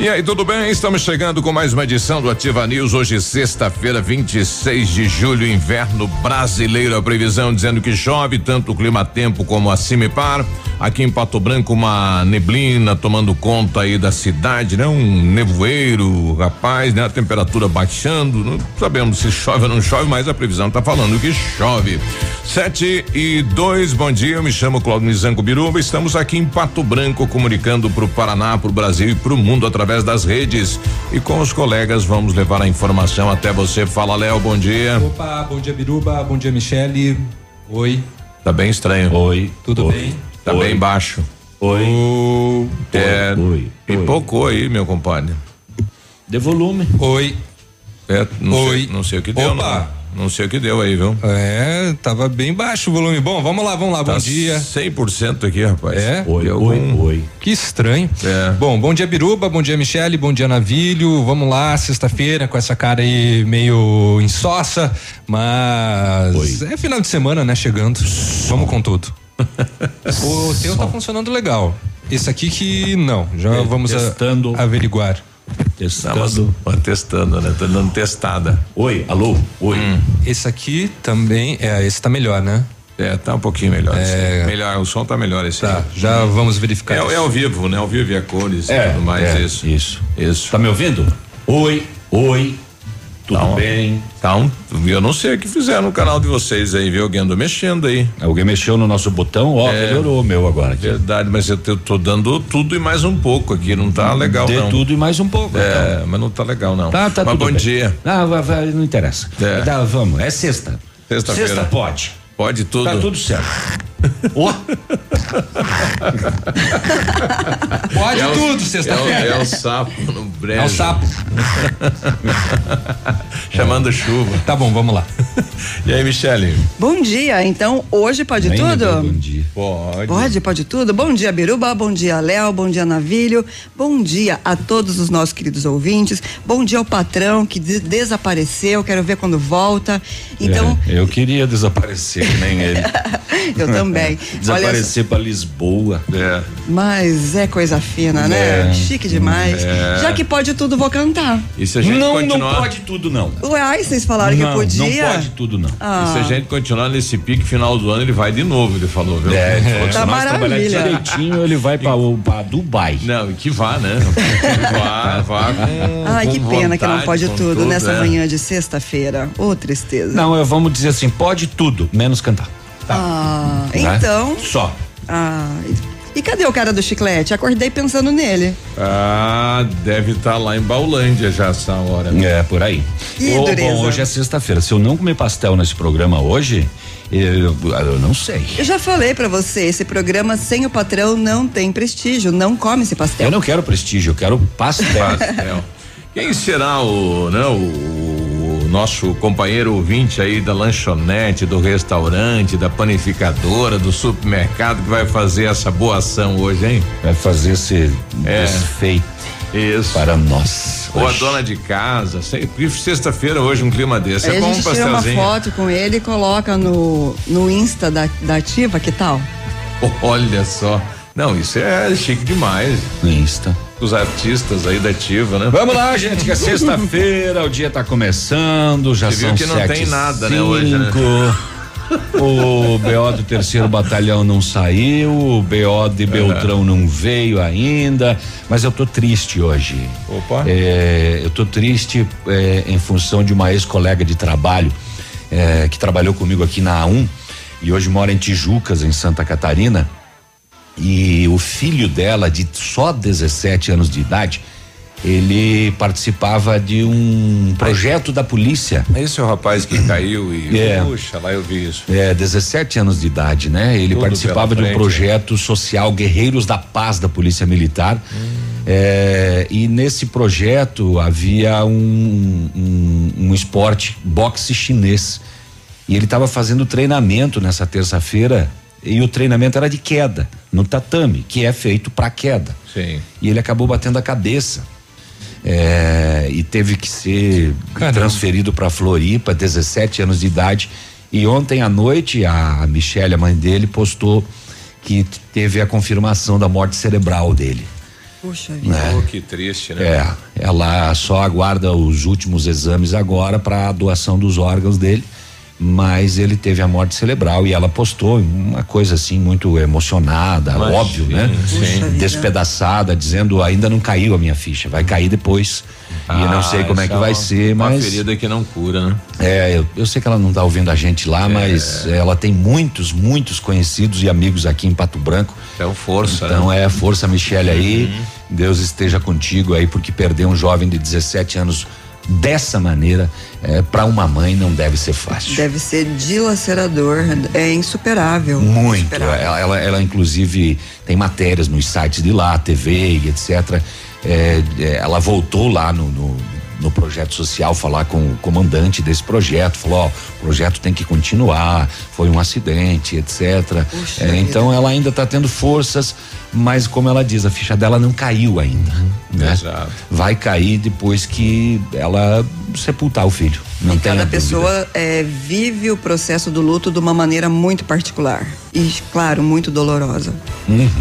E aí, tudo bem? Estamos chegando com mais uma edição do Ativa News. Hoje, sexta-feira, 26 de julho, inverno brasileiro. A previsão dizendo que chove tanto o clima-tempo como a Cimepar. Aqui em Pato Branco, uma neblina tomando conta aí da cidade, né? Um nevoeiro, rapaz, né? A temperatura baixando. Não sabemos se chove ou não chove, mas a previsão está falando que chove. Sete e dois, bom dia. Eu me chamo Claudio Nizanco Biruba. Estamos aqui em Pato Branco, comunicando para o Paraná, para o Brasil e para o mundo através das redes. E com os colegas vamos levar a informação até você. Fala, Léo, bom dia. Opa, bom dia, Biruba. Bom dia, Michele. Oi. Tá bem estranho. Oi. Tudo Oi. bem? Tá Oi. bem baixo. Oi. O, é, Oi. Pipocou aí, meu compadre. De volume. Oi. É, não, Oi. Sei, não sei o que deu. Opa. Não, não sei o que deu aí, viu? É, tava bem baixo o volume. Bom, vamos lá, vamos lá. Tá bom dia. 100% aqui, rapaz. É? Oi, algum... oi. Que estranho. É. Bom, bom dia, Biruba. Bom dia, Michele. Bom dia, Navilho. Vamos lá, sexta-feira, com essa cara aí meio insossa, mas é final de semana, né? Chegando. Vamos com tudo. o teu tá funcionando legal. Esse aqui que não. Já É, vamos a- averiguar. Não, mas, mas testando, né? Tá dando testada. Oi, alô, oi. Esse aqui também, é, esse tá melhor, né? É, tá um pouquinho melhor. É. Melhor, o som tá melhor esse Tá, aí. já vamos verificar. É, isso. é ao vivo, né? Ao vivo e a cores e É, tudo mais, é, isso. isso. Isso. Tá me ouvindo? Oi, oi. Tudo Tá bem? Um, eu não sei o que fizeram no canal de vocês aí, viu? Alguém andou mexendo aí. Alguém mexeu no nosso botão, ó, É. melhorou o meu agora. Aqui. Verdade, mas eu tô, tô dando tudo e mais um pouco aqui, não tá legal De não. tudo e mais um pouco. então. É, mas não tá legal não. Tá, tá mas tudo bom bem. dia. Ah, não interessa. É. Tá, vamos, é sexta. Sexta-feira. Sexta pode. Pode tudo. Tá tudo certo. Ó, Pode É o- tudo, É sexta-feira. é o sapo no brejo. É o sapo. Chamando chuva. Tá bom, vamos lá. E aí, Michele? Bom dia, então hoje pode deu bom tudo? dia. Pode. Pode, pode tudo. Bom dia, Biruba. Bom dia, Léo. Bom dia, Navilho. Bom dia a todos os nossos queridos ouvintes. Bom dia ao patrão que de- desapareceu. Quero ver quando volta. Então, É, eu queria desaparecer, que nem ele. eu também. Desaparecer pra Lisboa. É. mas é coisa fina, né? É. Chique demais. Já que pode tudo, vou cantar. E se a gente Não, continuar. não pode tudo, não. Ué, ai, vocês falaram não, que podia? Não pode tudo, não. E se a gente continuar nesse pique final do ano, ele vai de novo, ele falou, viu? É, Ele falou que se Tá trabalhar maravilha. direitinho, ele vai pra, o- pra Dubai. Não, e que vá, né? Vá, vá com. Ai, com que pena que não vontade, pode com tudo, nessa é. manhã de sexta-feira. Ô, tristeza. Não, eu vamos dizer assim, pode tudo, menos cantar. Ah, né? então. Só. Ah, e- cadê o cara do chiclete? Acordei pensando nele. Ah, deve estar lá em Baulândia já essa hora. É, por aí. Que Ô, dureza. bom, hoje é sexta-feira. Se eu não comer pastel nesse programa hoje, eu, eu não sei. Eu já falei pra você, esse programa sem o patrão não tem prestígio, não come esse pastel. Eu não quero prestígio, eu quero pastel. Pastel. Quem será o, né, o nosso companheiro ouvinte aí da lanchonete, do restaurante, da panificadora, do supermercado que vai fazer essa boa ação hoje, hein? Vai fazer esse É. desfeito Isso. para nós. Ou a dona de casa, sexta-feira hoje um clima desse. Aí é a bom um gente tira uma foto com ele e coloca no, no Insta da, da Ativa, que tal? Olha só. Não, isso é chique demais. Insta. Os artistas aí da ativa, né? Vamos lá, gente, que é sexta-feira, o dia tá começando, já Você viu são que não sete tem nada, né, hoje, né? cinco. O BO do terceiro batalhão não saiu, o BO de Beltrão não veio ainda, mas eu tô triste hoje. Opa. É, eu tô triste é, em função de uma ex-colega de trabalho é, que trabalhou comigo aqui na A1 e hoje mora em Tijucas, em Santa Catarina. E o filho dela, de só 17 anos de idade, ele participava de um projeto da polícia. Esse é o rapaz que caiu e. É. Puxa, lá eu vi isso. É, 17 anos de idade, né? Ele Tudo participava de um frente. projeto social Guerreiros da Paz da Polícia Militar. É, e nesse projeto havia um, um, um esporte boxe chinês. E ele estava fazendo treinamento nessa terça-feira e o treinamento era de queda no tatame, que é feito para queda. Sim. E ele acabou batendo a cabeça. É, e teve que ser Caramba. transferido para Floripa, 17 anos de idade. E ontem à noite a Michelle, a mãe dele, postou que teve a confirmação da morte cerebral dele. Puxa vida. né? Oh, que triste, né? É, ela só aguarda os últimos exames agora para a doação dos órgãos dele, mas ele teve a morte cerebral e ela postou uma coisa assim muito emocionada, Imagina, óbvio, né? Puxa vida. Despedaçada, dizendo ainda não caiu a minha ficha, vai cair depois. e eu não sei como é que essa vai uma- ser, uma mas ferida que não cura, né? é, eu, eu sei que ela não tá ouvindo a gente lá, mas ela tem muitos, muitos conhecidos e amigos aqui em Pato Branco. É o força, Então né? é força, Michele aí. Deus esteja contigo aí, porque perder um jovem de 17 anos dessa maneira, é, para uma mãe não deve ser fácil. Deve ser dilacerador, é insuperável. Muito. Insuperável. Ela, ela, ela, inclusive tem matérias nos sites de lá, TV e etc. É, é, ela voltou lá no, no, no projeto social falar com o comandante desse projeto, falou, ó, o projeto tem que continuar, foi um acidente, etc. Puxa É, então ela ainda está tendo forças, mas como ela diz, a ficha dela não caiu ainda. né? Exato. Vai cair depois que ela sepultar o filho. Não E cada pessoa é, vive o processo do luto de uma maneira muito particular. E, claro, muito dolorosa.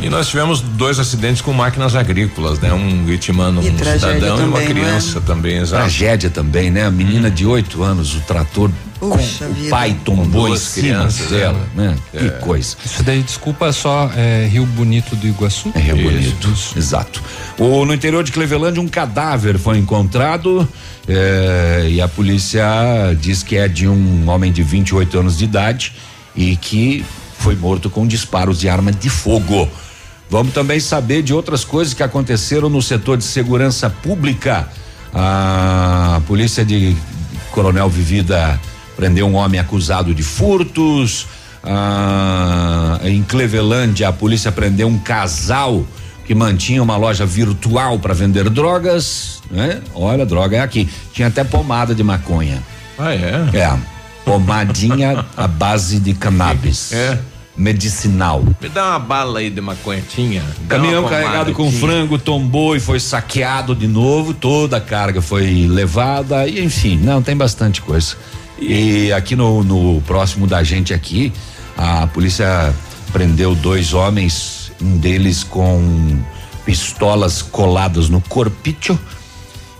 E nós tivemos dois acidentes com máquinas agrícolas, né? Um vitimando E um cidadão e uma também, é? criança também, exato. Tragédia também, né? A menina de 8 anos, o trator o pai tombou em cima crianças, dela, né? Que coisa. Isso daí, desculpa, só é, Rio Bonito do Iguaçu? É Rio Isso. Bonito. Exato. O, no interior de Cleveland, um cadáver foi encontrado eh, e a polícia diz que é de um homem de 28 anos de idade e que foi morto com disparos de arma de fogo. Vamos também saber de outras coisas que aconteceram no setor de segurança pública. A polícia de Coronel Vivida prendeu um homem acusado de furtos. Ah, em Cleveland, a polícia prendeu um casal que mantinha uma loja virtual para vender drogas, né? Olha, droga é aqui. Tinha até pomada de maconha. Ah, é? É, pomadinha à base de cannabis. É. Medicinal. Me dá uma bala aí de maconhetinha. Caminhão carregado com frango tombou e foi saqueado de novo. Toda a carga foi levada e enfim, não tem bastante coisa. E aqui no, no próximo da gente aqui, a polícia prendeu dois homens, um deles com pistolas coladas no corpício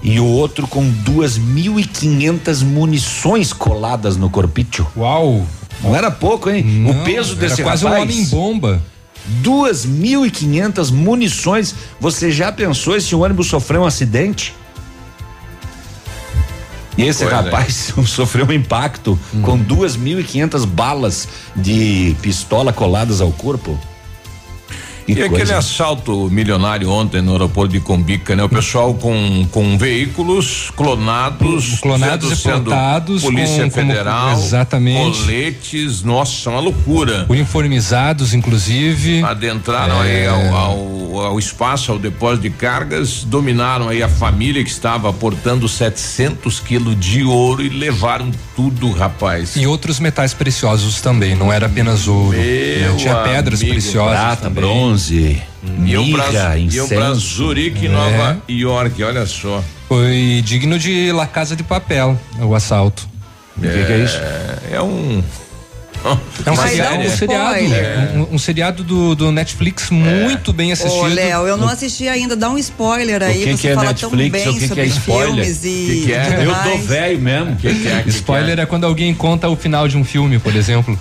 e o outro com duas mil e quinhentas munições coladas no corpício. Uau! Não era pouco, hein? Não, o peso era desse quase rapaz. um homem bomba. Duas mil e quinhentas munições. Você já pensou se o ônibus sofreu um acidente? E esse Pois é. rapaz sofreu um impacto com duas mil e quinhentas balas de pistola coladas ao corpo. Que E aquele coisa. assalto milionário ontem no aeroporto de Combica, né? O pessoal com, com veículos clonados, Clonados sendo- e sendo Polícia com- como- Federal, exatamente. coletes, nossa, uma loucura. Uniformizados, inclusive. Adentraram aí É. ao, ao, ao espaço, ao depósito de cargas, dominaram aí a família que estava aportando 700 quilos de ouro e levaram tudo, rapaz. E outros metais preciosos também, não era apenas ouro. Né? Tinha pedras amigo, preciosas. Prata, também. bronze, Iam pra, mirra, iam pra incenso. Zurique, É. Nova York, olha só. Foi digno de La Casa de Papel, o assalto. O que, que é isso? É um. É um Mas seriado, um seriado, um, um seriado do, do Netflix muito bem assistido. Ô, Léo, eu não assisti ainda, dá um spoiler aí. O que Você que é fala Netflix? tão bem O que que sobre é spoiler? filmes e. Que que é? Eu tô velho mesmo. Que que é, que Spoiler que é? é quando alguém conta o final de um filme, por exemplo.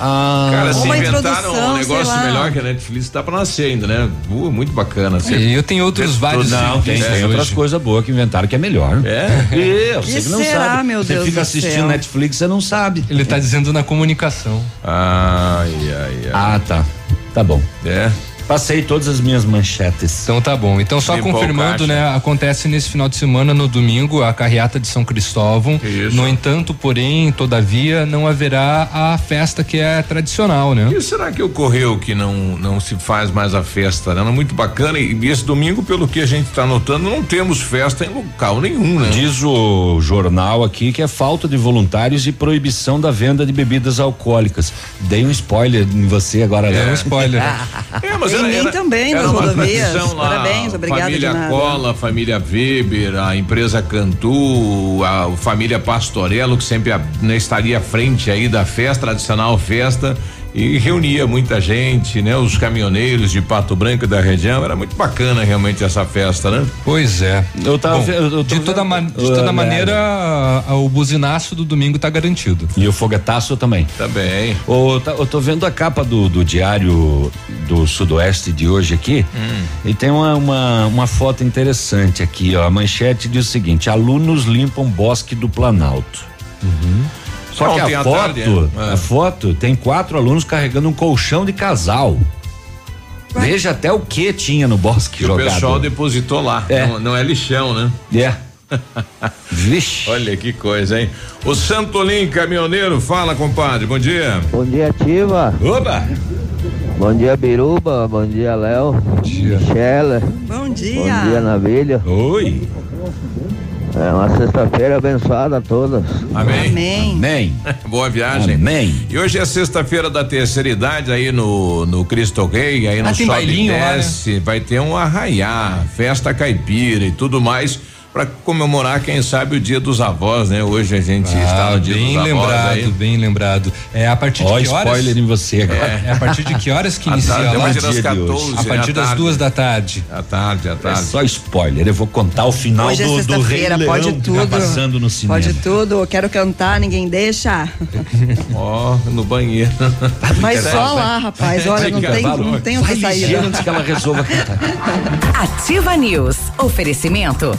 Ah, Cara, se inventaram um negócio melhor que a Netflix, tá pra nascer ainda, né? Uh, muito bacana. Você- E eu tenho outros vários. Não, tem, serviços tem outras coisas boas que inventaram que é melhor. É? É, Que você que não será, sabe. meu você Deus fica do assistindo céu? Netflix, você não sabe. Ele tá dizendo na comunicação. Ai, ai, ai. Ah, tá. Tá bom. É. Passei todas as minhas manchetes. Então tá bom. Então só Limpou confirmando, né? Acontece nesse final de semana, no domingo, a carreata de São Cristóvão. Isso. No entanto, porém, todavia, não haverá a festa que é tradicional, né? E será que ocorreu que não não se faz mais a festa? Né? Não é muito bacana e esse domingo, pelo que a gente está notando, não temos festa em local nenhum, né? Diz o jornal aqui que é falta de voluntários e proibição da venda de bebidas alcoólicas. Dei um spoiler em você agora, É né? um spoiler. né? É, mas Em mim também, era nas rodovias. lá, Parabéns, obrigada Família. Cola, família Weber, a empresa Cantu, a família Pastorello, que sempre né, estaria à frente aí da festa, tradicional festa. E reunia muita gente, né? Os caminhoneiros de Pato Branco da região. Era muito bacana realmente essa festa, né? Pois é. Eu tava Bom, eu de vendo- toda, ma- de Ah, toda né? maneira, a- a- o buzinaço do domingo tá garantido. E o foguetaço também. Também. Ô, tá- eu tô vendo a capa do, do diário do Sudoeste de hoje aqui e tem uma, uma, uma foto interessante aqui, ó. A manchete diz o seguinte: alunos limpam bosque do Planalto. Só que Ontem a foto, tarde, é. a foto tem quatro alunos carregando um colchão de casal. Veja até o que tinha no bosque Que o jogado. pessoal depositou lá. É. Não, não é lixão, né? É. Vixe. Olha que coisa, hein? O Santolim Caminhoneiro, fala, compadre. Bom dia. Bom dia, Ativa. Oba! Bom dia, Biruba. Bom dia, Léo. Bom dia. Michele. Bom Bom dia. dia, Navilho. Oi. É uma sexta-feira abençoada a todas. Amém. Amém. Amém. Boa viagem. Amém. E hoje é sexta-feira da terceira idade aí no, no Cristo Rei, aí no Ah, Sobe e bailinho lá, né? Desce. Vai ter um arraiá, festa caipira e tudo mais para comemorar, quem sabe, o dia dos avós, né? Hoje a gente está no dia Ah, bem dos avós lembrado, aí. bem lembrado. É a partir Ó, de que horas? spoiler em você agora. É a partir de que horas que inicia tarde, a lá? partir das dia de hoje. 14, A partir das tarde. duas da tarde. À tarde, à É tarde. só spoiler. Eu vou contar o final Hoje é do, do Rei Leão pode que tudo. tá passando no cinema. Pode tudo. Eu quero cantar, ninguém deixa. Ó, no banheiro. Mas só lá, rapaz. Olha, não tem, não tem ligeiro saída. antes que ela resolva cantar. Ativa News. Oferecimento.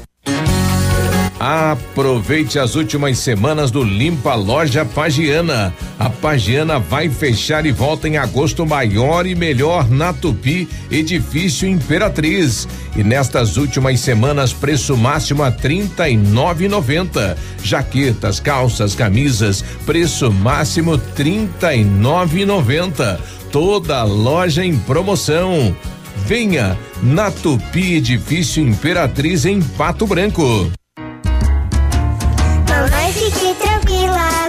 Aproveite as últimas semanas do Limpa Loja Pagiana. A Pagiana vai fechar e volta em agosto maior e melhor na Tupi, edifício Imperatriz. E nestas últimas semanas, preço máximo a trinta e nove noventa. Jaquetas, calças, camisas, preço máximo trinta e nove noventa. Toda loja em promoção. Venha na Tupi Edifício Imperatriz em Pato Branco.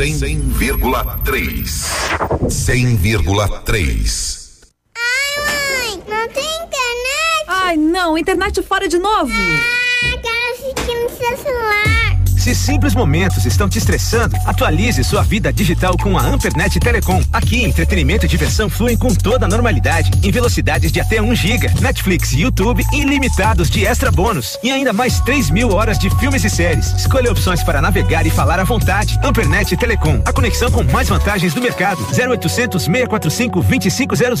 100,3. 100,3. Mãe, não tem internet? Ai, não, internet fora de novo. Ah, quero assistir no seu celular. Se simples momentos estão te estressando, atualize sua vida digital com a Ampernet Telecom. Aqui, entretenimento e diversão fluem com toda a normalidade, em velocidades de até 1 giga, Netflix YouTube ilimitados de extra bônus e ainda mais 3 mil horas de filmes e séries. Escolha opções para navegar e falar à vontade. Ampernet Telecom, a conexão com mais vantagens do mercado. 0800 645 2500.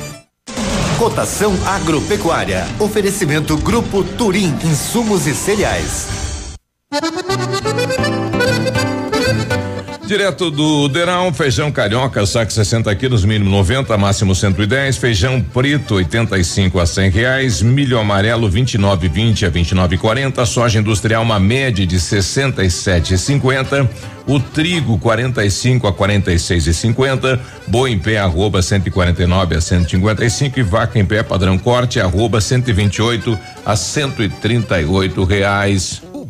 Cotação agropecuária. Oferecimento Grupo Turim. Insumos e cereais. Direto do Deirão, feijão carioca, saque 60 quilos, mínimo 90, máximo 110. Feijão preto, 85 a 100 reais. Milho amarelo, 29,20 a 29,40. Soja industrial, uma média de 67,50. O trigo, 45 a 46,50. Boi em pé, arroba 149 a 155. E vaca em pé, padrão corte, arroba 128 a 138 reais.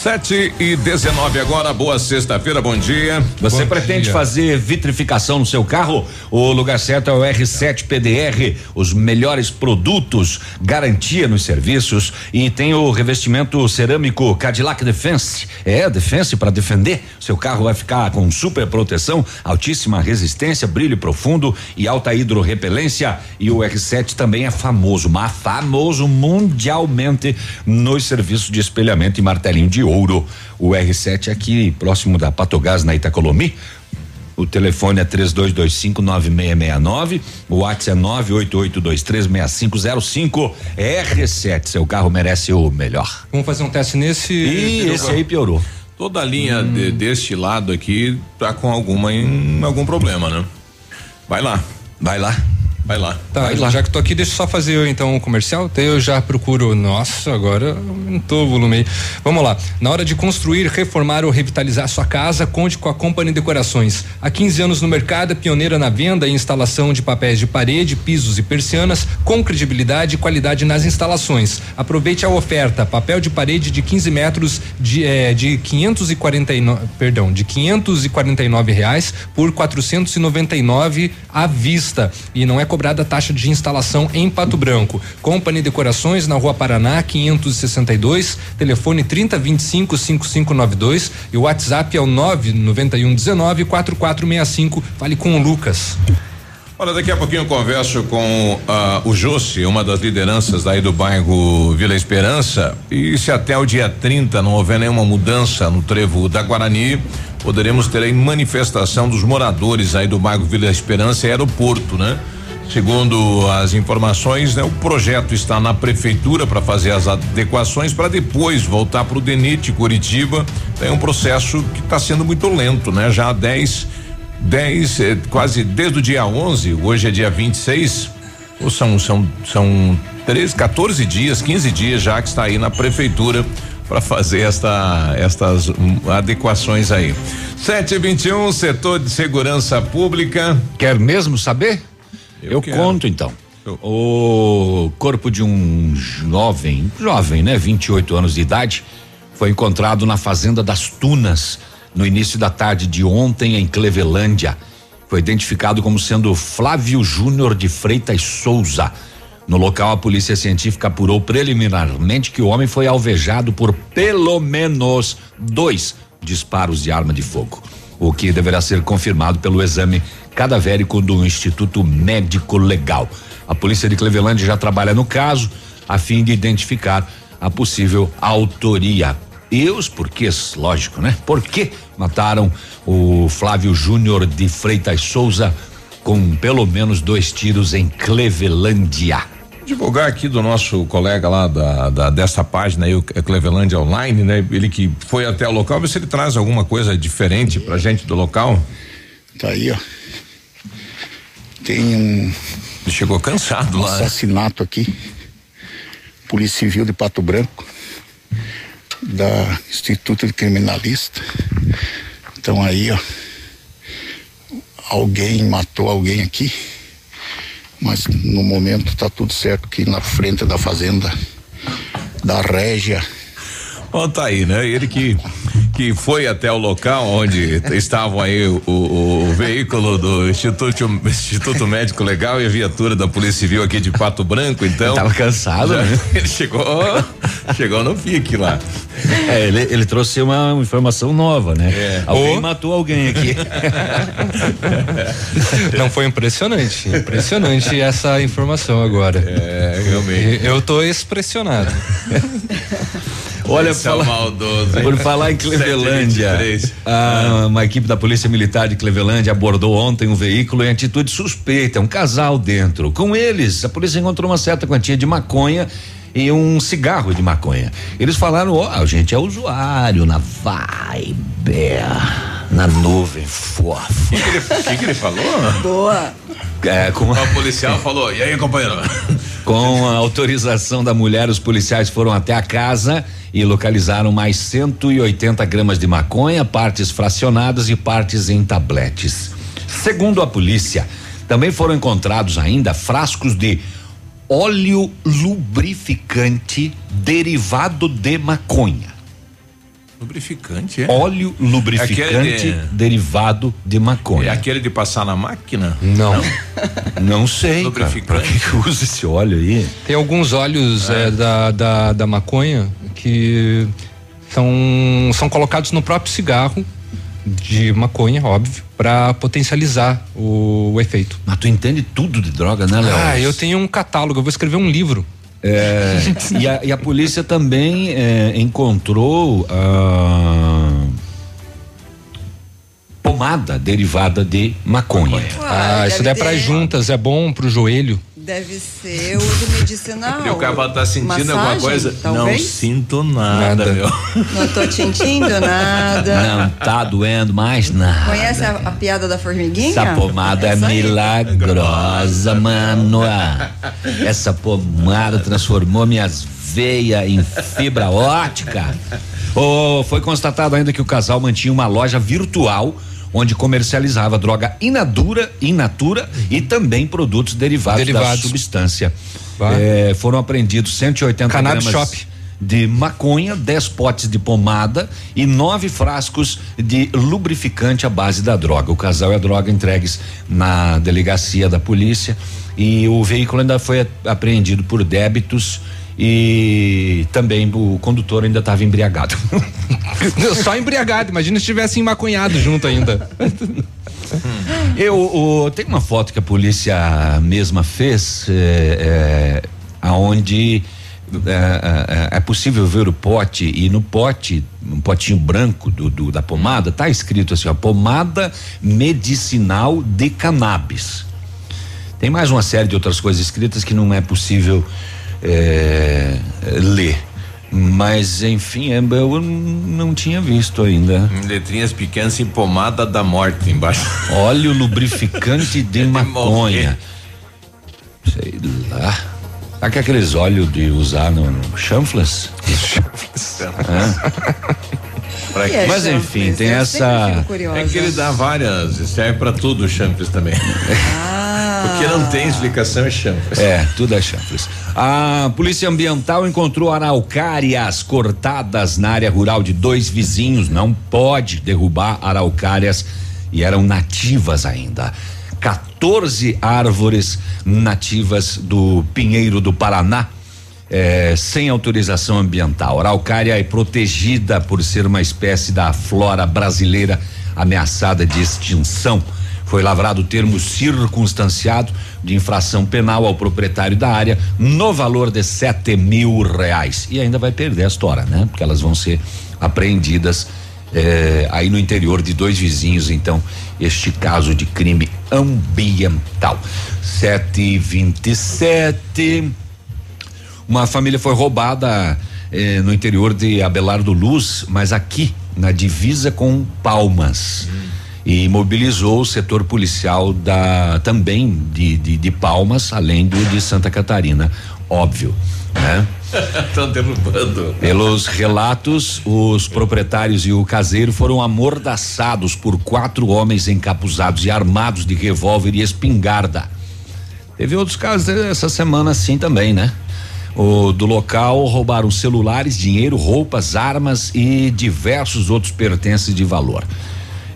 7 e 19 agora, boa sexta-feira, bom dia. Você Bom pretende dia. fazer vitrificação no seu carro? O lugar certo é o R7 PDR, os melhores produtos, garantia nos serviços e tem o revestimento cerâmico Cadillac Defense. É, Defense para defender. Seu carro vai ficar com super proteção, altíssima resistência, brilho profundo e alta hidrorrepelência. E o R7 também é famoso, mas famoso mundialmente nos serviços de espelhamento e martelinho de ouro. O R7 aqui próximo da Patogás na Itacolomi. O telefone é 32259669, o WhatsApp é 988236505. R7, seu carro merece o melhor. Vamos fazer um teste nesse. Ih, esse aí piorou. Toda a linha de- deste lado aqui tá com alguma em algum problema, né? Vai lá. Vai lá. Vai lá. Tá, já que tô aqui, deixa eu só fazer eu, então o comercial, até eu já procuro. Nossa, agora aumentou o volume aí. Vamos lá. Na hora de construir, reformar ou revitalizar sua casa, conte com a Company Decorações. Há 15 anos no mercado, é pioneira na venda e instalação de papéis de parede, pisos e persianas, com credibilidade e qualidade nas instalações. Aproveite a oferta: papel de parede de 15 metros de, eh, de 549, perdão, de 549 reais por 499 à vista. E não é cobrado cobrada a taxa de instalação em Pato Branco. Company Decorações na Rua Paraná, 562, telefone 3025 5592 e o WhatsApp é o 99119 4465. Fale com o Lucas. Olha, daqui a pouquinho eu converso com uh, o Jossi, uma das lideranças aí do bairro Vila Esperança. E se até o dia 30 não houver nenhuma mudança no trevo da Guarani, poderemos ter aí manifestação dos moradores aí do bairro Vila Esperança e aeroporto, né? Segundo as informações, né, o projeto está na prefeitura para fazer as adequações para depois voltar para o DENIT Curitiba. É um processo que está sendo muito lento, né? Já há 10 10, eh, quase desde o dia 11, hoje é dia 26, ou são são são 13, 14 dias, 15 dias já que está aí na prefeitura para fazer esta estas um, adequações aí. 721 um, setor de segurança pública. Quer mesmo saber? Eu, Eu conto então. O corpo de um jovem, jovem, né, 28 anos de idade, foi encontrado na fazenda das Tunas, no início da tarde de ontem em Clevelândia. Foi identificado como sendo Flávio Júnior de Freitas Souza. No local, a polícia científica apurou preliminarmente que o homem foi alvejado por pelo menos dois disparos de arma de fogo, o que deverá ser confirmado pelo exame cadavérico do Instituto Médico Legal. A polícia de Cleveland já trabalha no caso a fim de identificar a possível autoria e os porquês, lógico, né? Por que mataram o Flávio Júnior de Freitas Souza com pelo menos dois tiros em Clevelândia? Divulgar aqui do nosso colega lá da, da dessa página aí, o Cleveland Online, né? Ele que foi até o local, ver se ele traz alguma coisa diferente pra gente do local. Tá aí, ó. Tem um. Ele chegou cansado um lá. Né? Assassinato aqui. Polícia Civil de Pato Branco da Instituto de Criminalista. Então aí, ó, alguém matou alguém aqui, mas no momento tá tudo certo aqui na frente da fazenda da Régia. Bom, tá aí, né? Ele que que foi até o local onde estavam aí o, o, o, veículo do Instituto, Instituto Médico Legal e a viatura da Polícia Civil aqui de Pato Branco, então. Ele tava cansado, já, né? Ele chegou, chegou no pique lá. É, ele, ele trouxe uma informação nova, né? É. Alguém matou alguém aqui. Não foi impressionante, impressionante essa informação agora. É, realmente. Eu tô expressionado. Olha, É fala, maldoso, hein? por falar em Clevelândia, a, uma equipe da Polícia Militar de Clevelândia abordou ontem um veículo em atitude suspeita, um casal dentro. Com eles, a polícia encontrou uma certa quantia de maconha e um cigarro de maconha. Eles falaram: ó, oh, a gente é usuário na vibe, na nuvem fofa. O que, que, que ele falou? Boa. É, com o policial falou: e aí, companheiro? Com a autorização da mulher, os policiais foram até a casa e localizaram mais 180 gramas de maconha, partes fracionadas e partes em tabletes. Segundo a polícia, também foram encontrados ainda frascos de óleo lubrificante derivado de maconha. Lubrificante, é? Óleo lubrificante de... derivado de maconha. É aquele de passar na máquina? Não. Não, Não sei. Lubrificante. Cara, pra que usa esse óleo aí? Tem alguns óleos é. É, da, da, da maconha que são, são colocados no próprio cigarro de maconha, óbvio, para potencializar o, o, efeito. Mas tu entende tudo de droga, né, Léo? Ah, eu tenho um catálogo, eu vou escrever um livro. É, e, a, e, a, polícia também é, encontrou ah, pomada derivada de maconha. Ah, isso daí é para juntas, é bom pro joelho. Deve ser uso medicinal. E o cavalo tá sentindo Massagem, alguma coisa? Talvez? Não sinto nada, nada, meu. Não tô sentindo nada. Não tá doendo mais nada. Conhece a, a piada da formiguinha? Essa pomada é milagrosa, mano. Essa pomada transformou minhas veias em fibra ótica. Oh, foi constatado ainda que o casal mantinha uma loja virtual onde comercializava droga inadura, inatura e também produtos derivados, Derivados. da substância. É, foram apreendidos 180 Cannabis gramas Shop. de maconha, 10 potes de pomada e nove frascos de lubrificante à base da droga. O casal e a droga entregues na delegacia da polícia e o veículo ainda foi apreendido por débitos e também o condutor ainda estava embriagado. Só embriagado, imagina se tivesse emmaconhado junto ainda. Eu o, tem uma foto que a polícia mesma fez, é, é, aonde é, é, é possível ver o pote e no pote, um potinho branco do, do da pomada, tá escrito assim, ó, pomada medicinal de cannabis. Tem mais uma série de outras coisas escritas que não é possível é, ler. Mas, enfim, é, eu não tinha visto ainda. Letrinhas pequenas e pomada da morte embaixo. Óleo lubrificante de maconha. Sei lá. Sabe que aqueles óleos de usar no, no chanflas? chanflas. É. Mas enfim, tem essa. É que ele dá várias, serve para tudo o chanfles também. Ah. Porque não tem explicação é chanfles. É, tudo é chanfles. A Polícia Ambiental encontrou araucárias cortadas na área rural de dois vizinhos. Não pode derrubar araucárias e eram nativas ainda. 14 árvores nativas do Pinheiro do Paraná. É, sem autorização ambiental. A araucária é protegida por ser uma espécie da flora brasileira ameaçada de extinção. Foi lavrado o termo circunstanciado de infração penal ao proprietário da área no valor de sete mil reais. E ainda vai perder a história, né? Porque elas vão ser apreendidas eh, aí no interior de dois vizinhos, então, este caso de crime ambiental. Sete e vinte e sete. Uma família foi roubada eh, no interior de Abelardo Luz, mas aqui na divisa com Palmas. Hum e mobilizou o setor policial da também de, de, de Palmas, além do de Santa Catarina, óbvio, né? Estão derrubando. Pelos relatos, os proprietários e o caseiro foram amordaçados por quatro homens encapuzados e armados de revólver e espingarda. Teve outros casos essa semana assim também, né? O, do local roubaram celulares, dinheiro, roupas, armas e diversos outros pertences de valor.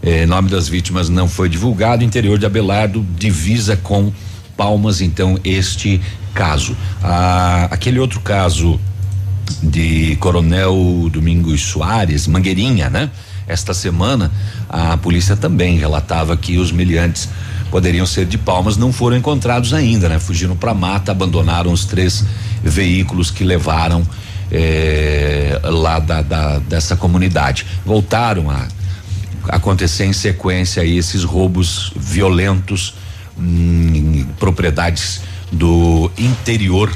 Eh, nome das vítimas não foi divulgado. Interior de Abelardo divisa com Palmas, então este caso. Ah, aquele outro caso de Coronel Domingos Soares, Mangueirinha, né? Esta semana a polícia também relatava que os miliantes poderiam ser de Palmas, não foram encontrados ainda, né? Fugiram para mata, abandonaram os três veículos que levaram eh, lá da, da, dessa comunidade. Voltaram a acontecer em sequência esses roubos violentos em propriedades do interior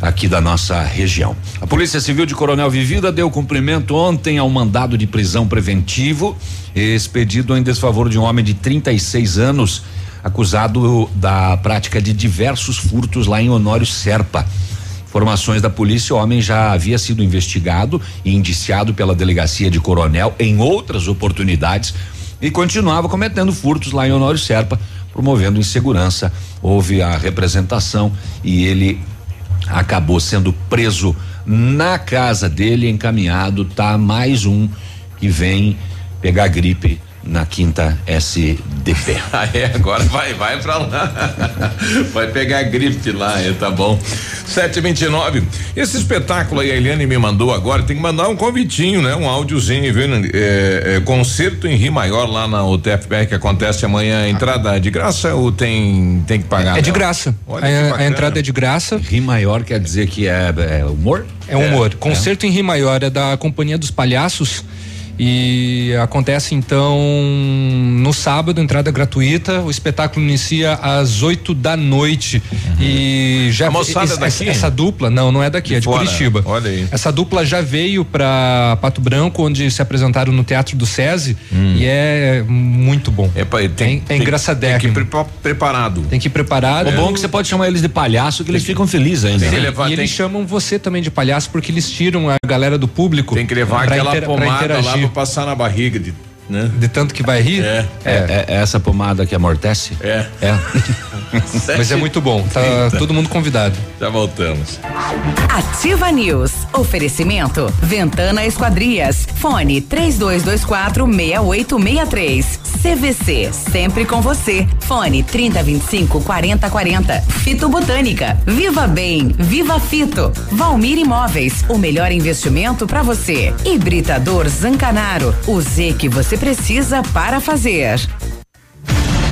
aqui da nossa região. A Polícia Civil de Coronel Vivida deu cumprimento ontem ao mandado de prisão preventivo expedido em desfavor de um homem de 36 anos acusado da prática de diversos furtos lá em Honório Serpa. Informações da polícia, o homem já havia sido investigado e indiciado pela delegacia de Coronel em outras oportunidades e continuava cometendo furtos lá em Honório Serpa, promovendo insegurança. Houve a representação e ele acabou sendo preso na casa dele, encaminhado, tá mais um que vem pegar gripe na quinta SDP. ah, é, agora vai, vai pra lá. vai pegar gripe lá, é, tá bom. 729. Esse espetáculo aí a Eliane me mandou agora, tem que mandar um convitinho, né? Um áudiozinho, viu? É, é, concerto em Rio Maior lá na UTFPR que acontece amanhã. Entrada de graça ou tem, tem que pagar? É, de graça. A, a, entrada é de graça. Rio Maior quer dizer que é, é humor? É humor. Concerto em Rio Maior é da Companhia dos Palhaços. E acontece então no sábado, entrada gratuita. O espetáculo inicia às 8 da noite. Uhum. E já a moçada daqui? Essa, dupla, não, não é daqui, de é de fora. Curitiba. Olha aí. Essa dupla já veio para Pato Branco, onde se apresentaram no Teatro do SESI. Hum. E é muito bom. É, tem, é, é engraçadinho. Tem que ir pre preparado. Tem que ir preparado. O bom é que você pode chamar eles de palhaço, que eles ficam felizes ainda. Né? Levar, e eles chamam você também de palhaço, porque eles tiram a galera do público. Tem que levar aquela pomada lá pra passar na barriga de né? De tanto que vai rir? É. É, é, é essa pomada que amortece? É. É. Mas é muito bom. Tá todo mundo convidado. Já voltamos. Ativa News. Oferecimento Ventana Esquadrias. Fone 3224 6863. CVC, sempre com você. Fone 3025 4040. Fito Botânica. Viva Bem, Viva Fito. Valmir Imóveis, o melhor investimento para você. Hibridador Zancanaro, o Z que você precisa para fazer.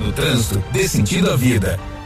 No trânsito, dê sentido à vida.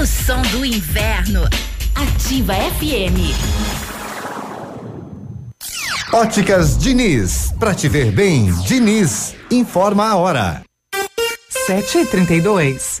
O som do inverno. Ativa FM. Óticas Diniz. Pra te ver bem, Diniz. Informa a hora. 7h32.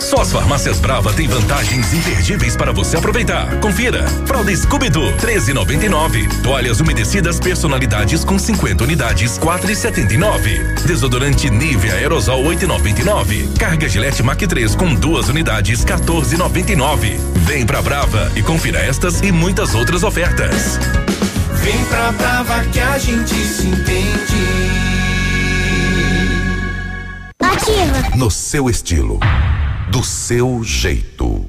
Só as farmácias Brava têm vantagens imperdíveis para você aproveitar. Confira. Fralda Scooby-Doo, 13,99. Toalhas umedecidas personalidades com 50 unidades, 4,79. Desodorante Nivea Aerosol, 8,99. Carga Gillette Mac 3 com duas unidades, 14,99. Vem pra Brava e confira estas e muitas outras ofertas. Vem pra Brava que a gente se entende. Ativa. No seu estilo. Do seu jeito.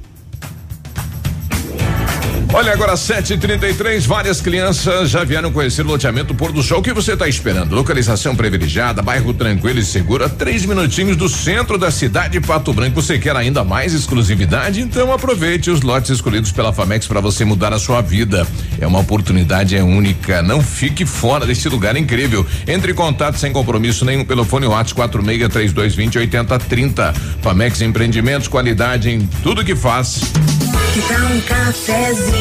Olha, agora 7h33, várias crianças já vieram conhecer o loteamento Pôr do Sol. O que você está esperando? Localização privilegiada, bairro tranquilo e seguro, a três minutinhos do centro da cidade de Pato Branco. Você quer ainda mais exclusividade? Então aproveite os lotes escolhidos pela Famex para você mudar a sua vida. É uma oportunidade é única. Não fique fora deste lugar incrível. Entre em contato sem compromisso nenhum pelo fone WhatsApp 46 3220 8030. Famex Empreendimentos, qualidade em tudo que faz. Que tal um cafezinho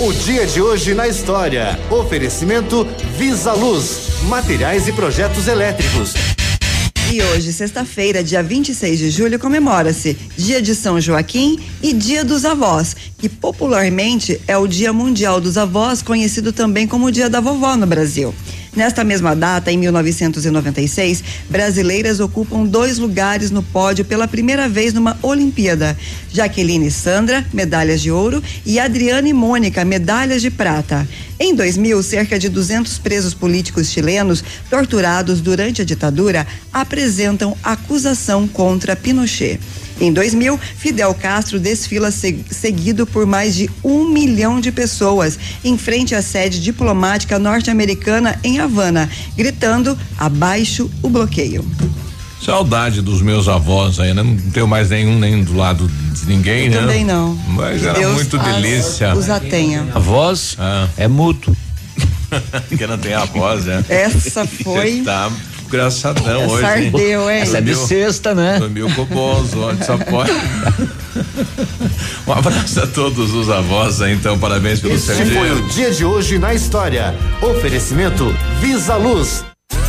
O dia de hoje na história. Oferecimento Visa Luz, materiais e projetos elétricos. E hoje, sexta-feira, dia 26 de julho, comemora-se Dia de São Joaquim e Dia dos Avós, que popularmente é o Dia Mundial dos Avós, conhecido também como Dia da Vovó no Brasil. Nesta mesma data, em 1996, brasileiras ocupam dois lugares no pódio pela primeira vez numa Olimpíada. Jaqueline e Sandra, medalhas de ouro, e Adriana e Mônica, medalhas de prata. Em 2000, cerca de 200 presos políticos chilenos torturados durante a ditadura apresentam acusação contra Pinochet. Em 2000, Fidel Castro desfila se- seguido por mais de um milhão de pessoas em frente à sede diplomática norte-americana em Havana, gritando abaixo o bloqueio. Saudade dos meus avós aí, né? Não tenho mais nenhum nem do lado de ninguém, né? Também não. Mas Que era Deus muito as- delícia. Os atenha. A voz é mudo. que não tem a voz, né? Essa foi- tá engraçadão hoje. hein? Sardeu, hein? Essa é de sexta, né? Dormiu com o Bozo, onde só pode. um abraço a todos os avós então, parabéns pelo Este seu foi o dia de hoje na história. Oferecimento Visa Luz.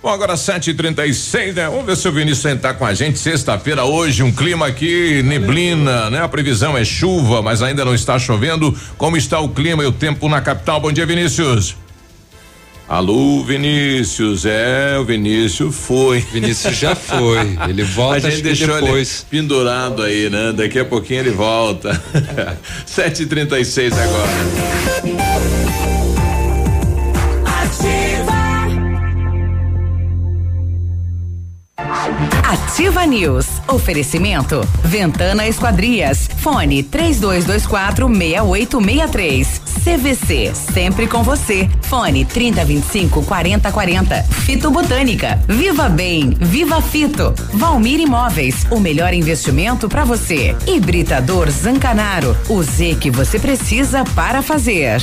Bom, agora 7h36, né? Vamos ver se o Vinícius sentar com a gente. Sexta-feira, hoje, um clima aqui, neblina, né? A previsão é chuva, mas ainda não está chovendo. Como está o clima e o tempo na capital? Bom dia, Vinícius. Alô, Vinícius. É, o Vinícius foi. Vinícius já foi. Ele volta A gente deixou depois. ele pendurado aí, né? Daqui a pouquinho ele volta. 7h36 agora. Ativa News. Oferecimento. Ventana Esquadrias. Fone 3224 6863. CVC. Sempre com você. Fone 3025 4040. Fito Botânica. Viva Bem. Viva Fito. Valmir Imóveis. O melhor investimento para você. Hibridador Zancanaro. O Z que você precisa para fazer.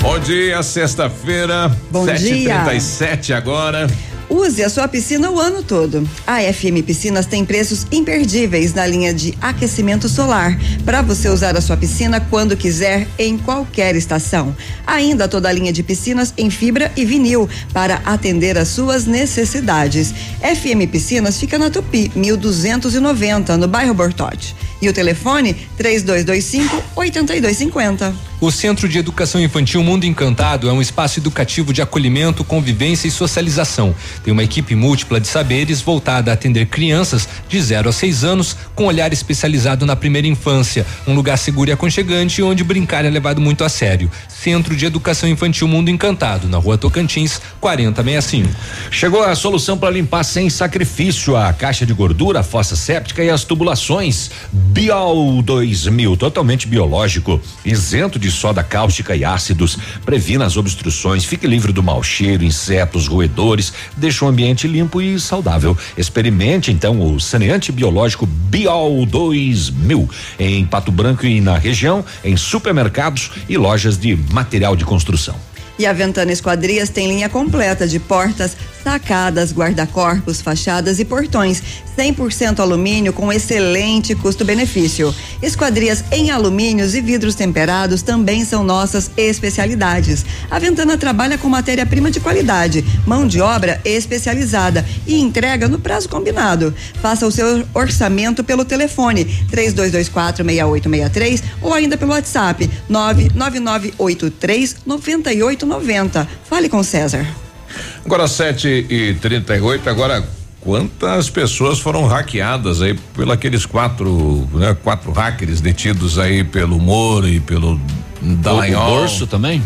Bom dia, sexta-feira. Bom dia. 7h37 agora. Use a sua piscina o ano todo. A FM Piscinas tem preços imperdíveis na linha de aquecimento solar, para você usar a sua piscina quando quiser, em qualquer estação. Ainda toda a linha de piscinas em fibra e vinil, para atender às suas necessidades. FM Piscinas fica na Tupi, 1290, no bairro Bortote. E o telefone 3225 8250. O Centro de Educação Infantil Mundo Encantado é um espaço educativo de acolhimento, convivência e socialização. Tem uma equipe múltipla de saberes voltada a atender crianças de 0 a 6 anos com olhar especializado na primeira infância. Um lugar seguro e aconchegante onde brincar é levado muito a sério. Centro de Educação Infantil Mundo Encantado, na rua Tocantins, 4065. Chegou a solução para limpar sem sacrifício a caixa de gordura, a fossa séptica e as tubulações. Biol 2000, totalmente biológico, isento de soda cáustica e ácidos, previna as obstruções, fique livre do mau cheiro, insetos, roedores, deixa o ambiente limpo e saudável. Experimente então o saneante biológico Biol 2000 em Pato Branco e na região, em supermercados e lojas de material de construção. E a Ventana Esquadrias tem linha completa de portas, sacadas, guarda-corpos, fachadas e portões. 100% alumínio com excelente custo-benefício. Esquadrias em alumínios e vidros temperados também são nossas especialidades. A Ventana trabalha com matéria-prima de qualidade, mão de obra especializada e entrega no prazo combinado. Faça o seu orçamento pelo telefone 3224 6863 ou ainda pelo WhatsApp 99983 9890. Fale com César. Agora 7 e 38 agora quantas pessoas foram hackeadas aí por aqueles quatro, né, quatro hackers detidos aí pelo Moro e pelo Dallagnol. O Borso também?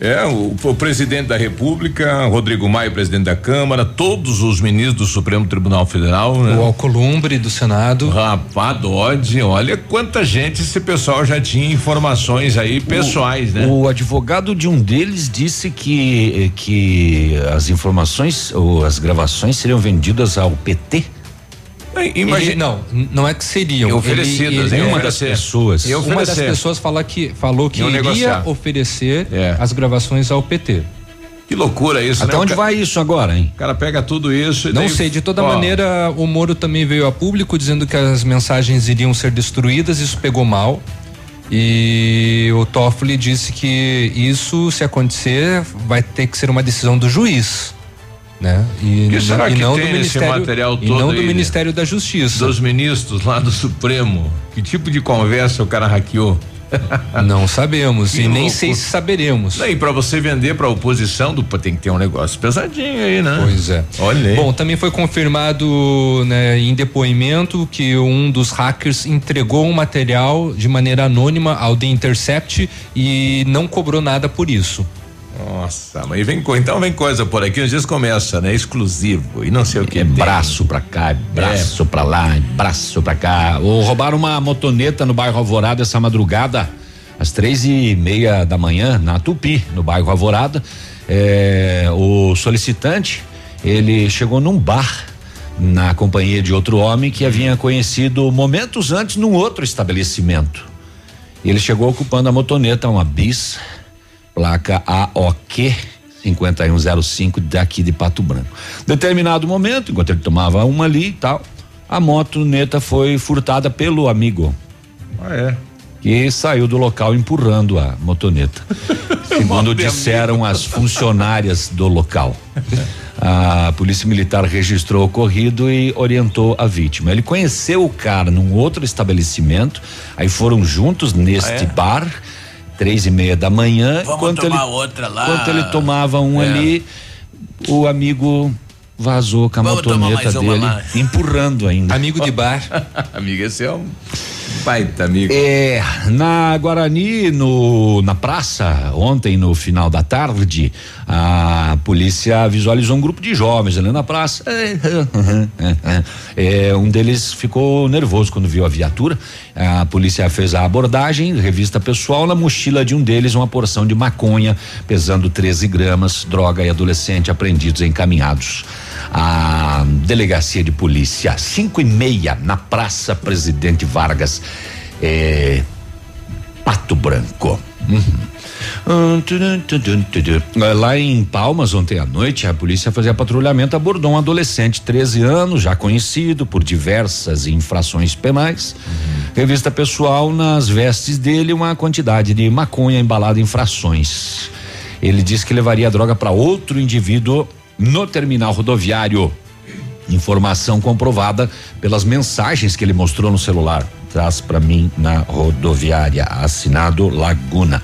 É, o, o presidente da República, Rodrigo Maia, presidente da Câmara, todos os ministros do Supremo Tribunal Federal, né? O Alcolumbre do Senado. Rapaz, Dodge, olha quanta gente esse pessoal já tinha informações aí pessoais, o, né? O advogado de um deles disse que que as informações ou as gravações seriam vendidas ao PT. Ele- não, não é que seriam. Oferecidas, Ele- hein? ele- Uma das pessoas. E Uma das pessoas fala que, falou que iria negociar. oferecer É. as gravações ao PT. Que loucura isso, Até né? Onde ca- vai isso agora, hein? O cara pega tudo isso e Não daí- sei, de toda ó, maneira, o Moro também veio a público dizendo que as mensagens iriam ser destruídas, isso pegou mal. E o Toffoli disse que isso, se acontecer, vai ter que ser uma decisão do juiz. Né? E, que será e que não tem do Ministério, material e todo não do aí, né? Ministério da Justiça. Dos ministros lá do Supremo. Que tipo de conversa o cara hackeou? Não sabemos Que e nem louco. sei se saberemos. E para você vender para oposição, do, tem que ter um negócio pesadinho aí, né? Pois é. Olha aí. Bom, também foi confirmado né, em depoimento que um dos hackers entregou um material de maneira anônima ao The Intercept e não cobrou nada por isso. Nossa, mas vem então vem coisa por aqui, uns dias começa, né? Exclusivo e não sei o que. É braço pra cá, é braço pra lá, é braço pra cá. Ou roubaram uma motoneta no bairro Alvorada essa madrugada, às três e meia da manhã, na Tupi, no bairro Alvorada. É, o solicitante, ele chegou num bar na companhia de outro homem que havia conhecido momentos antes num outro estabelecimento. Ele chegou ocupando a motoneta, uma bis, placa AOQ 5105 daqui de Pato Branco. Determinado momento, enquanto ele tomava uma ali e tal, a motoneta foi furtada pelo amigo. Ah, é? Que saiu do local empurrando a motoneta. Segundo disseram as funcionárias do local. A polícia militar registrou o ocorrido e orientou a vítima. Ele conheceu o cara num outro estabelecimento, aí foram juntos neste Ah, é? bar, três e meia da manhã. Vamos enquanto tomar ele, outra lá. Enquanto ele tomava um É. ali, o amigo vazou com a Vamos motoneta dele, empurrando ainda. Amigo de bar. amigo, esse é um baita amigo. É, na Guarani, no, na praça, ontem no final da tarde, a polícia visualizou um grupo de jovens ali na praça. É, um deles ficou nervoso quando viu a viatura. A polícia fez a abordagem, revista pessoal, na mochila de um deles uma porção de maconha, pesando 13 gramas, droga e adolescente apreendidos e encaminhados. A delegacia de polícia, cinco e meia, na Praça Presidente Vargas, é, Pato Branco. Uhum. Hum, Lá em Palmas, ontem à noite, a polícia fazia patrulhamento, abordou um adolescente, 13 anos, já conhecido por diversas infrações penais. Revista pessoal, nas vestes dele, uma quantidade de maconha embalada em frações. Ele disse que levaria a droga para outro indivíduo no terminal rodoviário. Informação comprovada pelas mensagens que ele mostrou no celular. Traz para mim na rodoviária, assinado Laguna.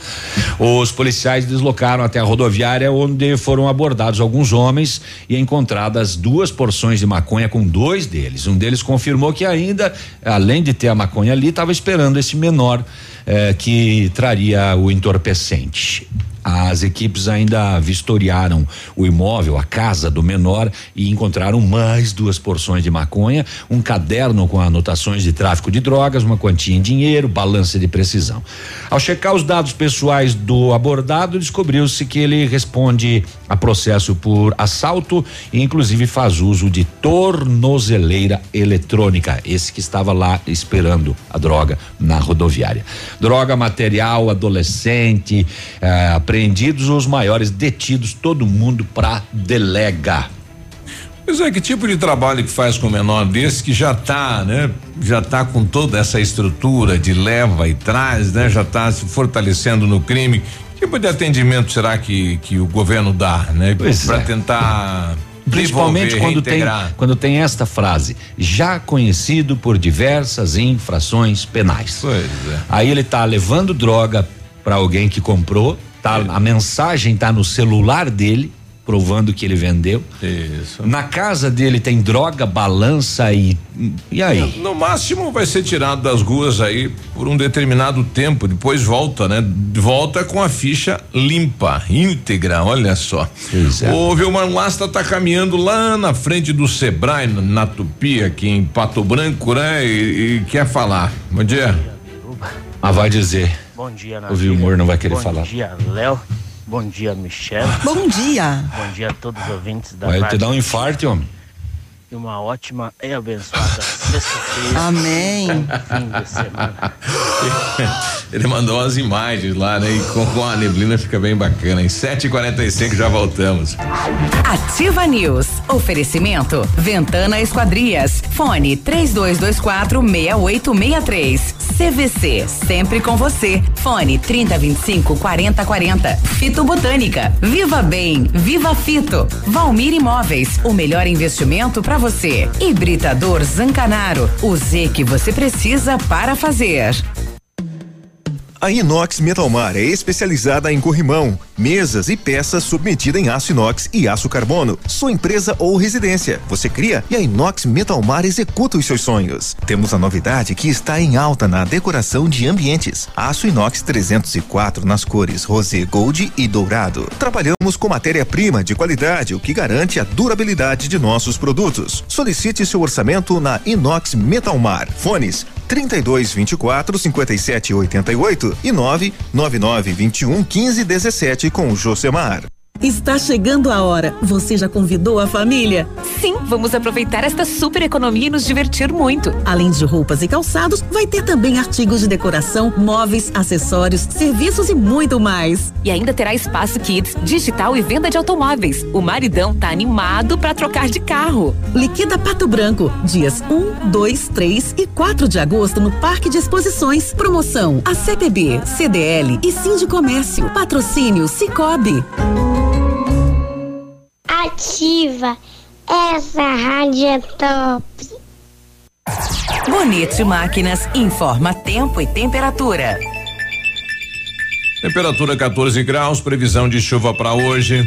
Os policiais deslocaram até a rodoviária, onde foram abordados alguns homens e encontradas duas porções de maconha com dois deles. Um deles confirmou que ainda, além de ter a maconha ali, estava esperando esse menor eh, que traria o entorpecente. As equipes ainda vistoriaram o imóvel, a casa do menor e encontraram mais duas porções de maconha, um caderno com anotações de tráfico de drogas, uma quantia em dinheiro, balança de precisão. Ao checar os dados pessoais do abordado, descobriu-se que ele responde a processo por assalto e inclusive faz uso de tornozeleira eletrônica, esse que estava lá esperando a droga na rodoviária. Droga, material, adolescente, eh, apreendidos os maiores detidos, todo mundo pra delega. Pois é, que tipo de trabalho que faz com o menor desse que já tá, né? Já tá com toda essa estrutura de leva e traz, né? Já tá se fortalecendo no crime. Que tipo de atendimento será que que o governo dá, né? Para é. tentar Principalmente devolver, quando tem, quando tem esta frase, já conhecido por diversas infrações penais. Pois é. Aí ele tá levando droga para alguém que comprou, tá, É. a mensagem tá no celular dele, provando que ele vendeu. Isso. Na casa dele tem droga, balança e e aí? No máximo vai ser tirado das ruas aí por um determinado tempo, depois volta, né? Volta com a ficha limpa, íntegra, olha só. é. O Vilmar Lasta tá caminhando lá na frente do Sebrae, na, Tupi, aqui em Pato Branco, né? E, e quer falar. Bom dia. Ah, vai dizer. Bom dia, O Vilmor não vai querer Bom falar. Bom dia, Léo. Bom dia, Michelle. Bom dia. Bom dia a todos os ouvintes da Vai te Rádio dar um infarto, homem. E uma ótima e abençoada sexta-feira. Amém. Fim de semana. Ele mandou umas imagens lá, né? E com, com a neblina fica bem bacana. Em 7h45 já voltamos. Ativa News. Oferecimento. Ventana Esquadrias. Fone 3224 6863. CVC. Sempre com você. Fone 3025 4040. Fito Botânica. Viva Bem. Viva Fito. Valmir Imóveis. O melhor investimento para você. Hibridador Zancanaro. O Z que você precisa para fazer. A Inox Metalmar é especializada em corrimão, mesas e peças submetida em aço inox e aço carbono. Sua empresa ou residência. Você cria e a Inox Metalmar executa os seus sonhos. Temos a novidade que está em alta na decoração de ambientes. Aço inox 304 nas cores rosé gold e dourado. Trabalhamos com matéria-prima de qualidade, o que garante a durabilidade de nossos produtos. Solicite seu orçamento na Inox Metalmar. Fones 32 24 57 88 e 999 21 15 17 com Josemar. Está chegando a hora. Você já convidou a família? Sim, vamos aproveitar esta super economia e nos divertir muito. Além de roupas e calçados, vai ter também artigos de decoração, móveis, acessórios, serviços e muito mais. E ainda terá espaço kids, digital e venda de automóveis. O maridão tá animado para trocar de carro. Liquida Pato Branco, dias 1, 2, 3 e 4 de agosto no Parque de Exposições. Promoção: a CPB, CDL e Sim de Comércio. Patrocínio Cicobi. Ativa. Essa rádio é top. Bonito Máquinas informa tempo e temperatura. Temperatura 14 graus, previsão de chuva para hoje.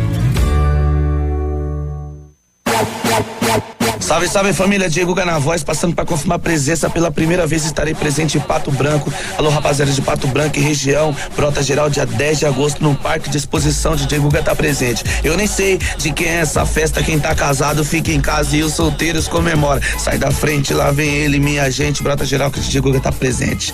Salve, salve família, Diego Ganavoz, passando para confirmar presença pela primeira vez estarei presente em Pato Branco. Alô, rapaziada de Pato Branco e região, brota geral dia 10 de agosto no Parque de Exposição de Diego tá presente. Eu nem sei de quem é essa festa, quem tá casado fica em casa e os solteiros comemora. Sai da frente, lá vem ele, minha gente, brota geral que o Diego tá presente.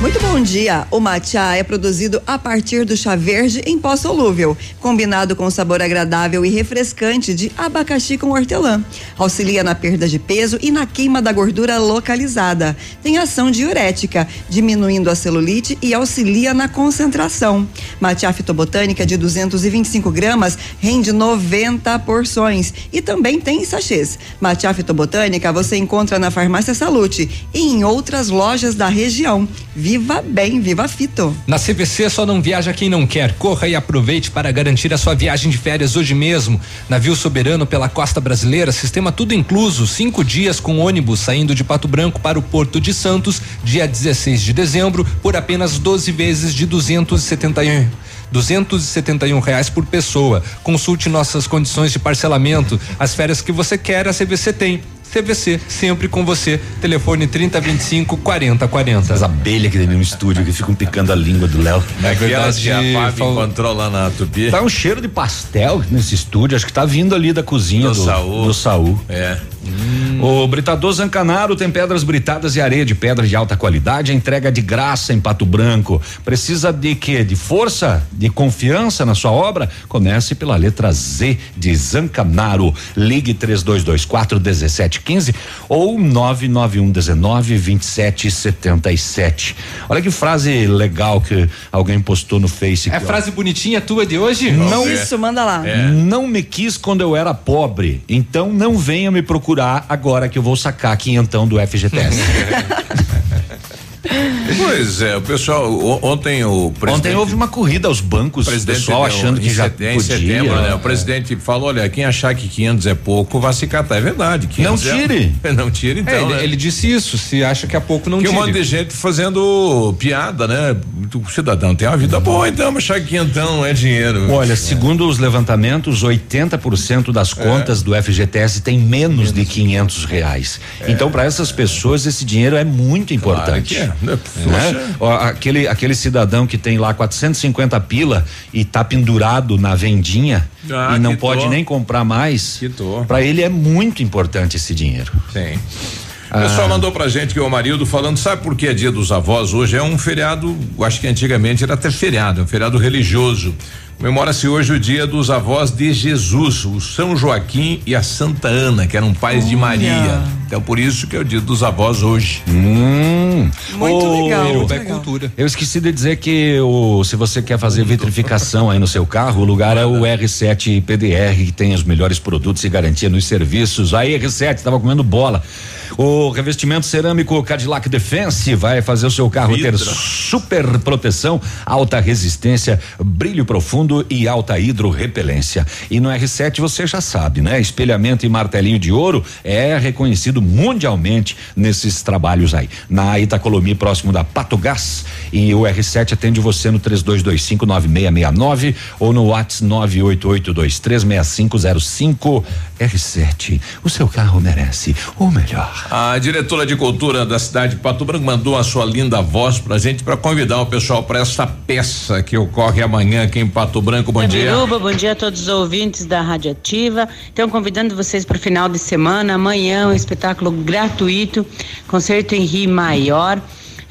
Muito bom dia. O matcha é produzido a partir do chá verde em pó solúvel, combinado com sabor agradável e refrescante de abacaxi com hortelã. Auxilia na perda de peso e na queima da gordura localizada. Tem ação diurética, diminuindo a celulite e auxilia na concentração. Matcha fitobotânica de 225 gramas rende 90 porções e também tem sachês. Matcha fitobotânica você encontra na Farmácia Salute e em outras lojas da região. Viva bem, viva fito. Na CVC só não viaja quem não quer. Corra e aproveite para garantir a sua viagem de férias hoje mesmo. Navio soberano pela costa brasileira, sistema tudo incluso, cinco dias com ônibus saindo de Pato Branco para o Porto de Santos, dia 16 de dezembro, por apenas 12 vezes de 271 271 reais por pessoa. Consulte nossas condições de parcelamento. As férias que você quer, a CVC tem. CVC, sempre com você. Telefone 3025 4040. As abelhas que tem no estúdio que ficam picando a língua do Léo. É verdade, a Fábio fal... encontrou lá na Tupi. Tá um cheiro de pastel nesse estúdio, acho que tá vindo ali da cozinha do, do Saul. Do Saul. É. Hum. O Britador Zancanaro tem pedras britadas e areia de pedra de alta qualidade, entrega de graça em Pato Branco. Precisa de quê? De força? De confiança na sua obra? Comece pela letra Z de Zancanaro. Ligue 3224 1715 ou 99119 2777. Olha que frase legal que alguém postou no Face. É frase bonitinha tua de hoje? Não, Isso, manda lá. É. Não me quis quando eu era pobre, então não venha me procurar procurar agora que eu vou sacar quinhentão do FGTS. Pois é, o pessoal ontem o Ontem houve uma corrida aos bancos, o pessoal achando que já podia. Em setembro, né? O presidente falou, olha, quem achar que 500 é pouco, vai se catar, é verdade. Não tire. É, não tire então. É, ele, né? ele, disse isso, se acha que é pouco não que tire. um monte de gente fazendo piada, né? O cidadão tem uma vida boa, então achar que quinhentão é dinheiro. Olha, é. segundo os levantamentos, 80% das é. contas do FGTS tem menos, menos. de 500 reais. É. Então, para essas pessoas, esse dinheiro é muito importante. Claro né? Aquele, aquele cidadão que tem lá 450 pila e tá pendurado na vendinha ah, e não pode nem comprar mais. Para ele é muito importante esse dinheiro. Sim. O pessoal ah. mandou pra gente que o Marildo falando, sabe por que é dia dos avós hoje? É um feriado, acho que antigamente era até feriado, é um feriado religioso. Comemora-se hoje o dia dos avós de Jesus, o São Joaquim e a Santa Ana, que eram pais Olha. de Maria. Então por isso que é o dia dos avós hoje. Hum. Muito oh, legal. Muito legal. cultura. Eu esqueci de dizer que o, se você quer fazer vitrificação aí no seu carro, o lugar é o R7 PDR, que tem os melhores produtos e garantia nos serviços. Aí R7 estava comendo bola. O revestimento cerâmico Cadillac Defense vai fazer o seu carro Vidra. ter super proteção, alta resistência, brilho profundo e alta hidrorrepelência. E no R7 você já sabe, né? Espelhamento e martelinho de ouro é reconhecido mundialmente nesses trabalhos aí. Na Itacolomi, próximo da Pato Gás. E o R7 atende você no 32259669 ou no WhatsApp 988236505. R7, o seu carro merece o melhor. A diretora de cultura da cidade de Pato Branco mandou a sua linda voz pra gente para convidar o pessoal para essa peça que ocorre amanhã aqui em Pato Branco. Bom dia. Biruba, bom dia a todos os ouvintes da Rádio Ativa. Então, convidando vocês para o final de semana, amanhã um espetáculo gratuito, concerto em Rio Maior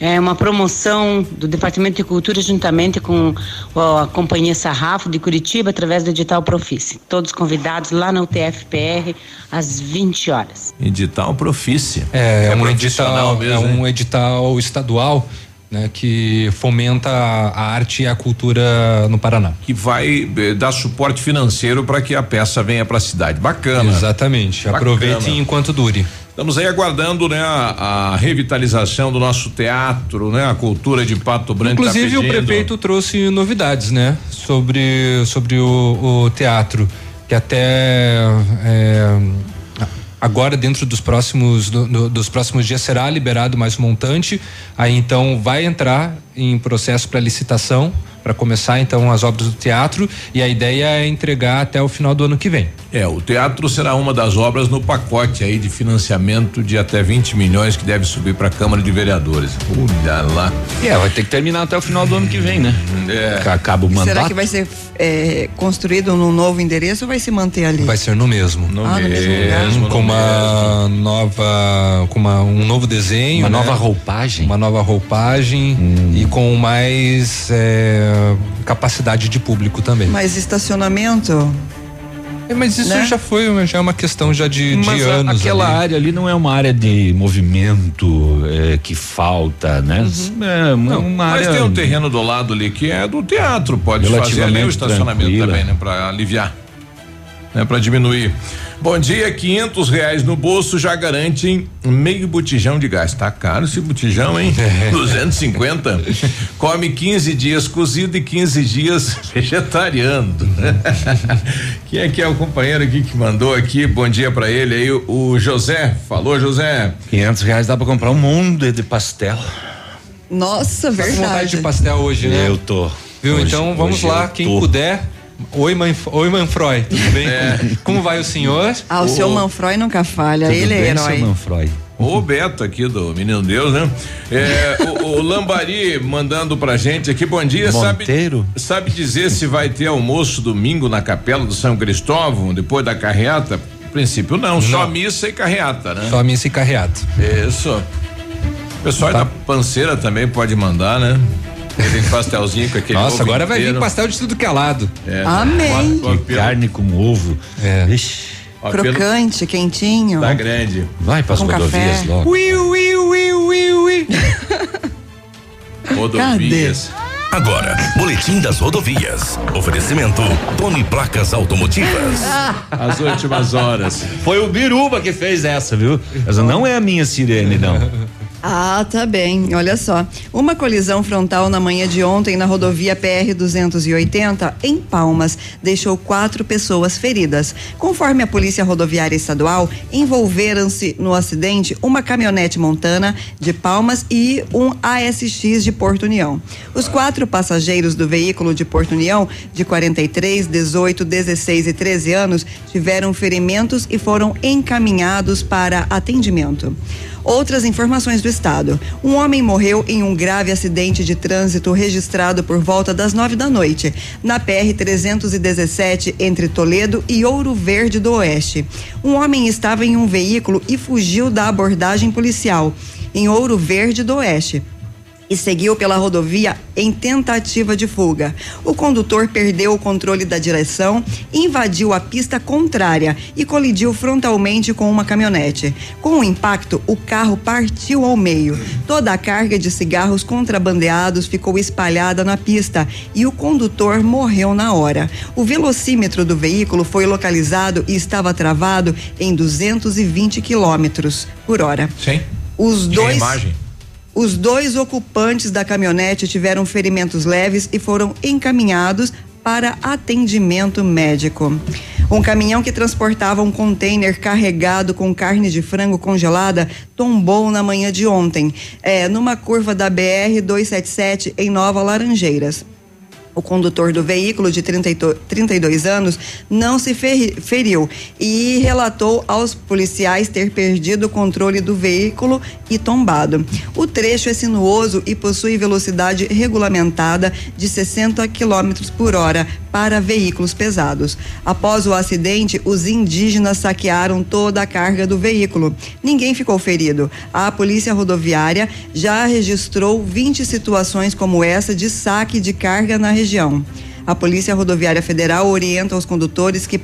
é uma promoção do Departamento de Cultura juntamente com a Companhia Sarrafo de Curitiba através do edital Profice. Todos convidados lá na UTFPR às 20 horas. Edital Profice. É, é, é um edital, mesmo, é um edital estadual né, que fomenta a arte e a cultura no Paraná. Que vai eh, dar suporte financeiro para que a peça venha para a cidade. Bacana. Exatamente. Aproveitem enquanto dure. Estamos aí aguardando, né, a, a, revitalização do nosso teatro, né, a cultura de Pato Branco. Tá Inclusive tá o prefeito trouxe novidades, né, sobre sobre o, o teatro que até é, agora dentro dos próximos do, do, dos próximos dias será liberado mais um montante aí então vai entrar em processo para licitação para começar então as obras do teatro e a ideia é entregar até o final do ano que vem. É, o teatro será uma das obras no pacote aí de financiamento de até 20 milhões que deve subir para a Câmara de Vereadores. Olha lá. É, vai ter que terminar até o final do ano que vem, né? É. Acaba o mandato. Será que vai ser é, construído num novo endereço ou vai se manter ali? Vai ser no mesmo. No, ah, mesmo, no com uma mesmo. nova, com uma, um novo desenho, uma né? nova roupagem, uma nova roupagem hum. e com mais é, capacidade de público também. Mais estacionamento? É, mas isso né? já foi, já é uma questão já de, mas de anos. Aquela ali. área ali não é uma área de movimento é, que falta, né? Uhum. É uma, não, uma mas área. tem um terreno do lado ali que é do teatro, pode fazer ali o estacionamento tranquila. também, né? Para aliviar. Né? Para diminuir. Bom dia, quinhentos reais no bolso já garantem meio botijão de gás. Tá caro esse botijão, hein? 250. Come 15 dias cozido e 15 dias vegetariano. Quem é que é o companheiro aqui que mandou aqui? Bom dia para ele aí, o, o José. Falou, José. 500 reais dá para comprar um mundo de pastel. Nossa, Tá com vontade verdade. de pastel hoje, né? Eu tô. Viu? Hoje- então vamos lá, quem tô. puder. Oi, mãe, oi, Manfroy, tudo bem? Como vai o senhor? Ah, o seu Manfroy nunca falha, Tudo ele é bem, herói. seu Manfroy. O Beto aqui do Menino Deus, né? É, o, o Lambari mandando pra gente aqui, bom dia. Sabe, Monteiro? sabe dizer se vai ter almoço domingo na capela do São Cristóvão, depois da carreata? Princípio não, só missa e carreata, né? Só missa e carreata. Isso. O pessoal Tá. da panceira também pode mandar, né? Aquele pastelzinho com aquele Nossa, ovo agora vai vir inteiro. pastel de tudo que é lado. É. Amém. Que apelo- carne com ovo. É. Ixi. Crocante, quentinho. Tá grande. Vai pras Com rodovias café. logo. Ui, ui, ui, ui, ui. Rodovias. Agora, Boletim das Rodovias. Oferecimento Tony Placas Automotivas. As últimas horas. Foi o Biruba que fez essa, viu? Essa não é a minha sirene, não. Ah, tá bem. Olha só. Uma colisão frontal na manhã de ontem na rodovia PR 280 em Palmas deixou quatro pessoas feridas. Conforme a Polícia Rodoviária Estadual, envolveram-se no acidente uma caminhonete montana de Palmas e um ASX de Porto União. Os quatro passageiros do veículo de Porto União, de 43, 18, 16 e 13 anos, tiveram ferimentos e foram encaminhados para atendimento. Outras informações do estado. Um homem morreu em um grave acidente de trânsito registrado por volta das nove da noite, na PR 317, entre Toledo e Ouro Verde do Oeste. Um homem estava em um veículo e fugiu da abordagem policial em Ouro Verde do Oeste e seguiu pela rodovia em tentativa de fuga. O condutor perdeu o controle da direção, invadiu a pista contrária e colidiu frontalmente com uma caminhonete. Com o impacto, o carro partiu ao meio. Toda a carga de cigarros contrabandeados ficou espalhada na pista e o condutor morreu na hora. O velocímetro do veículo foi localizado e estava travado em 220 quilômetros por hora. Sim. Os dois. imagem? Os dois ocupantes da caminhonete tiveram ferimentos leves e foram encaminhados para atendimento médico. Um caminhão que transportava um container carregado com carne de frango congelada tombou na manhã de ontem, é, numa curva da BR 277 em Nova Laranjeiras. O condutor do veículo, de 30 e to- 32 anos, não se feriu e relatou aos policiais ter perdido o controle do veículo e tombado. O trecho é sinuoso e possui velocidade regulamentada de 60 km por hora para veículos pesados. Após o acidente, os indígenas saquearam toda a carga do veículo. Ninguém ficou ferido. A Polícia Rodoviária já registrou 20 situações como essa de saque de carga na região. A Polícia Rodoviária Federal orienta os condutores que,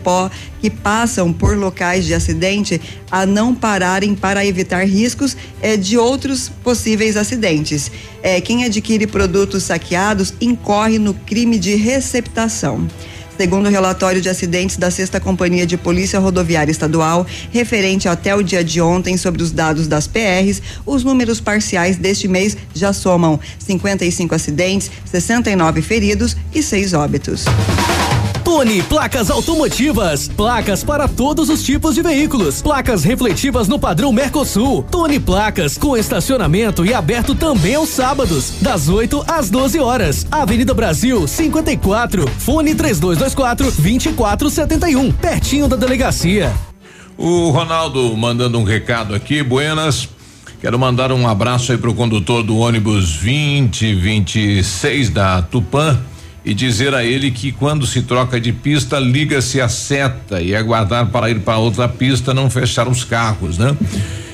que passam por locais de acidente a não pararem para evitar riscos eh, de outros possíveis acidentes. Eh, quem adquire produtos saqueados incorre no crime de receptação. Segundo o relatório de acidentes da Sexta Companhia de Polícia Rodoviária Estadual, referente até o dia de ontem sobre os dados das PRs, os números parciais deste mês já somam 55 acidentes, 69 feridos e 6 óbitos. Tony Placas Automotivas. Placas para todos os tipos de veículos. Placas refletivas no padrão Mercosul. Tony Placas com estacionamento e aberto também aos sábados, das 8 às 12 horas. Avenida Brasil 54. Fone 3224 2471. Pertinho da delegacia. O Ronaldo mandando um recado aqui, buenas. Quero mandar um abraço aí pro condutor do ônibus 2026 da Tupã e dizer a ele que quando se troca de pista, liga-se a seta e aguardar para ir para outra pista, não fechar os carros, né?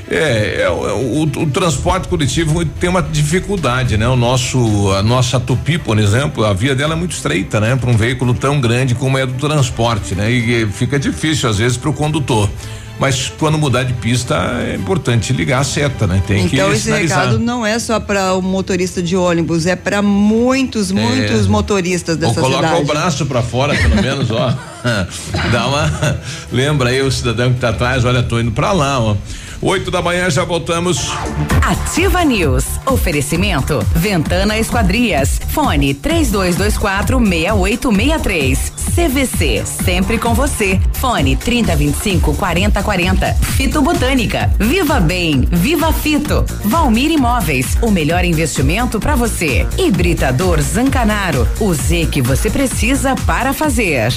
É, é, o, o- o transporte coletivo tem uma dificuldade, né? O nosso, a nossa Tupi, por exemplo, a via dela é muito estreita, né? Para um veículo tão grande como é do transporte, né? E, eh, fica difícil às vezes para o condutor. Mas quando mudar de pista é importante ligar a seta, né? Tem então que esse sinalizar. recado não é só para o motorista de ônibus, é para muitos, muitos É. motoristas Ou dessa coloca cidade. o braço pra fora, pelo menos, ó. Dá uma. Lembra aí o cidadão que tá atrás, olha, tô indo pra lá, ó. Oito da manhã, já voltamos. Ativa News. Oferecimento. Ventana Esquadrias. Fone 3224 6863. CVC. Sempre com você. Fone 3025 4040. Fito Botânica. Viva Bem. Viva Fito. Valmir Imóveis. O melhor investimento para você. Hibridador Zancanaro. O Z que você precisa para fazer.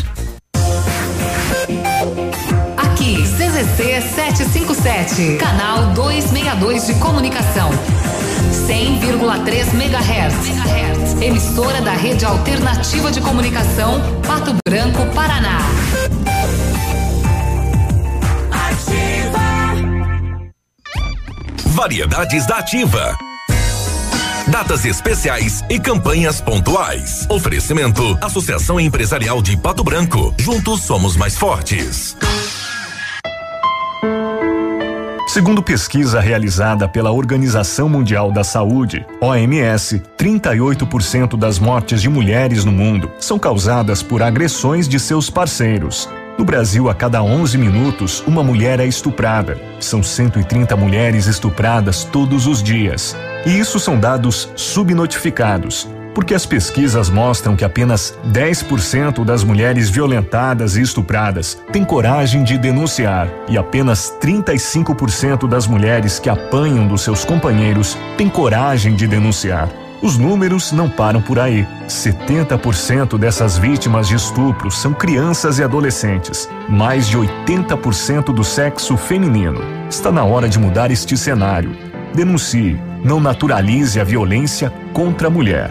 Aqui, CZC 757, canal 262 de comunicação. 100,3 MHz. Emissora da Rede Alternativa de Comunicação, Pato Branco, Paraná. Variedades da Ativa. Datas especiais e campanhas pontuais. Oferecimento: Associação Empresarial de Pato Branco. Juntos somos mais fortes. Segundo pesquisa realizada pela Organização Mundial da Saúde, OMS, 38% das mortes de mulheres no mundo são causadas por agressões de seus parceiros. No Brasil, a cada 11 minutos, uma mulher é estuprada. São 130 mulheres estupradas todos os dias. E isso são dados subnotificados, porque as pesquisas mostram que apenas 10% das mulheres violentadas e estupradas têm coragem de denunciar e apenas 35% das mulheres que apanham dos seus companheiros têm coragem de denunciar. Os números não param por aí. 70% dessas vítimas de estupro são crianças e adolescentes, mais de 80% do sexo feminino. Está na hora de mudar este cenário. Denuncie, não naturalize a violência contra a mulher.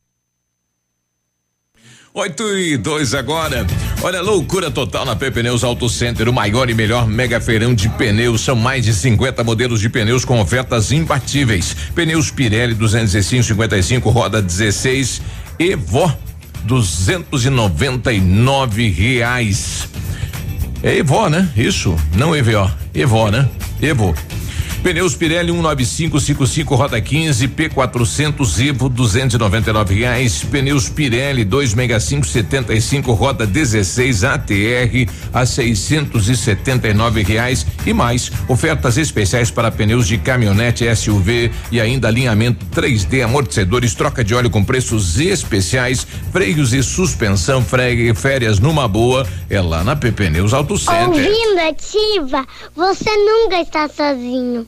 8 e 2 agora. Olha, loucura total na P Pneus Auto Center, o maior e melhor mega feirão de pneus. São mais de 50 modelos de pneus com ofertas imbatíveis. Pneus Pirelli 205 55, roda 16, Evo 299 reais. É Evo, né? Isso, não EVO. Evo, né? Evo. Pneus Pirelli 19555 roda 15 P400 Evo 299 reais. Pneus Pirelli 265 75 roda 16 ATR a 679 reais e mais ofertas especiais para pneus de caminhonete SUV e ainda alinhamento 3D amortecedores troca de óleo com preços especiais freios e suspensão fregue férias numa boa é lá na PP Pneus Auto Center. Ouvindo ativa, você nunca está sozinho.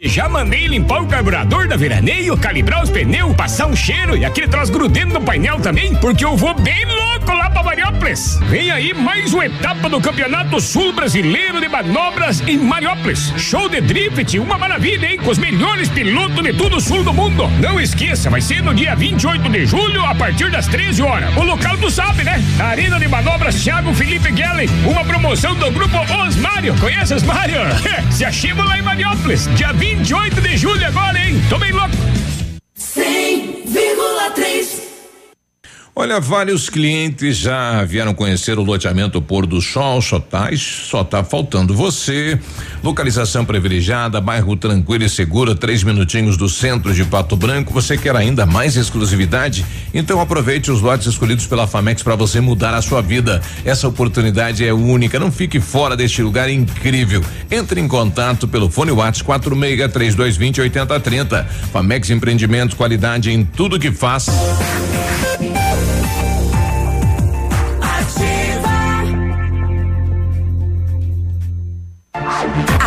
Já mandei limpar o carburador da veraneio, calibrar os pneus, passar um cheiro e aquele troço grudento no painel também, porque eu vou bem louco lá pra Mariópolis. Vem aí mais uma etapa do Campeonato Sul Brasileiro de Manobras em Mariópolis. Show de drift, uma maravilha, hein? Com os melhores pilotos de todo o sul do mundo. Não esqueça, vai ser no dia 28 de julho, a partir das 13 horas. O local tu sabe, né? Arena de Manobras Thiago Felipe Guellen. Uma promoção do grupo Os Mário. Conhece os Mário? Se achima lá em Mariópolis. Dia 28 de julho agora, hein? Tô bem louco. 100,3 Olha, vários clientes já vieram conhecer o loteamento Pôr do Sol, só tá, só tá faltando você. Localização privilegiada, bairro tranquilo e seguro, três minutinhos do centro de Pato Branco. Você quer ainda mais exclusividade? Então aproveite os lotes escolhidos pela Famex para você mudar a sua vida. Essa oportunidade é única, não fique fora deste lugar incrível. Entre em contato pelo fone WhatsApp 46 3220 8030. Famex Empreendimentos, qualidade em tudo que faz.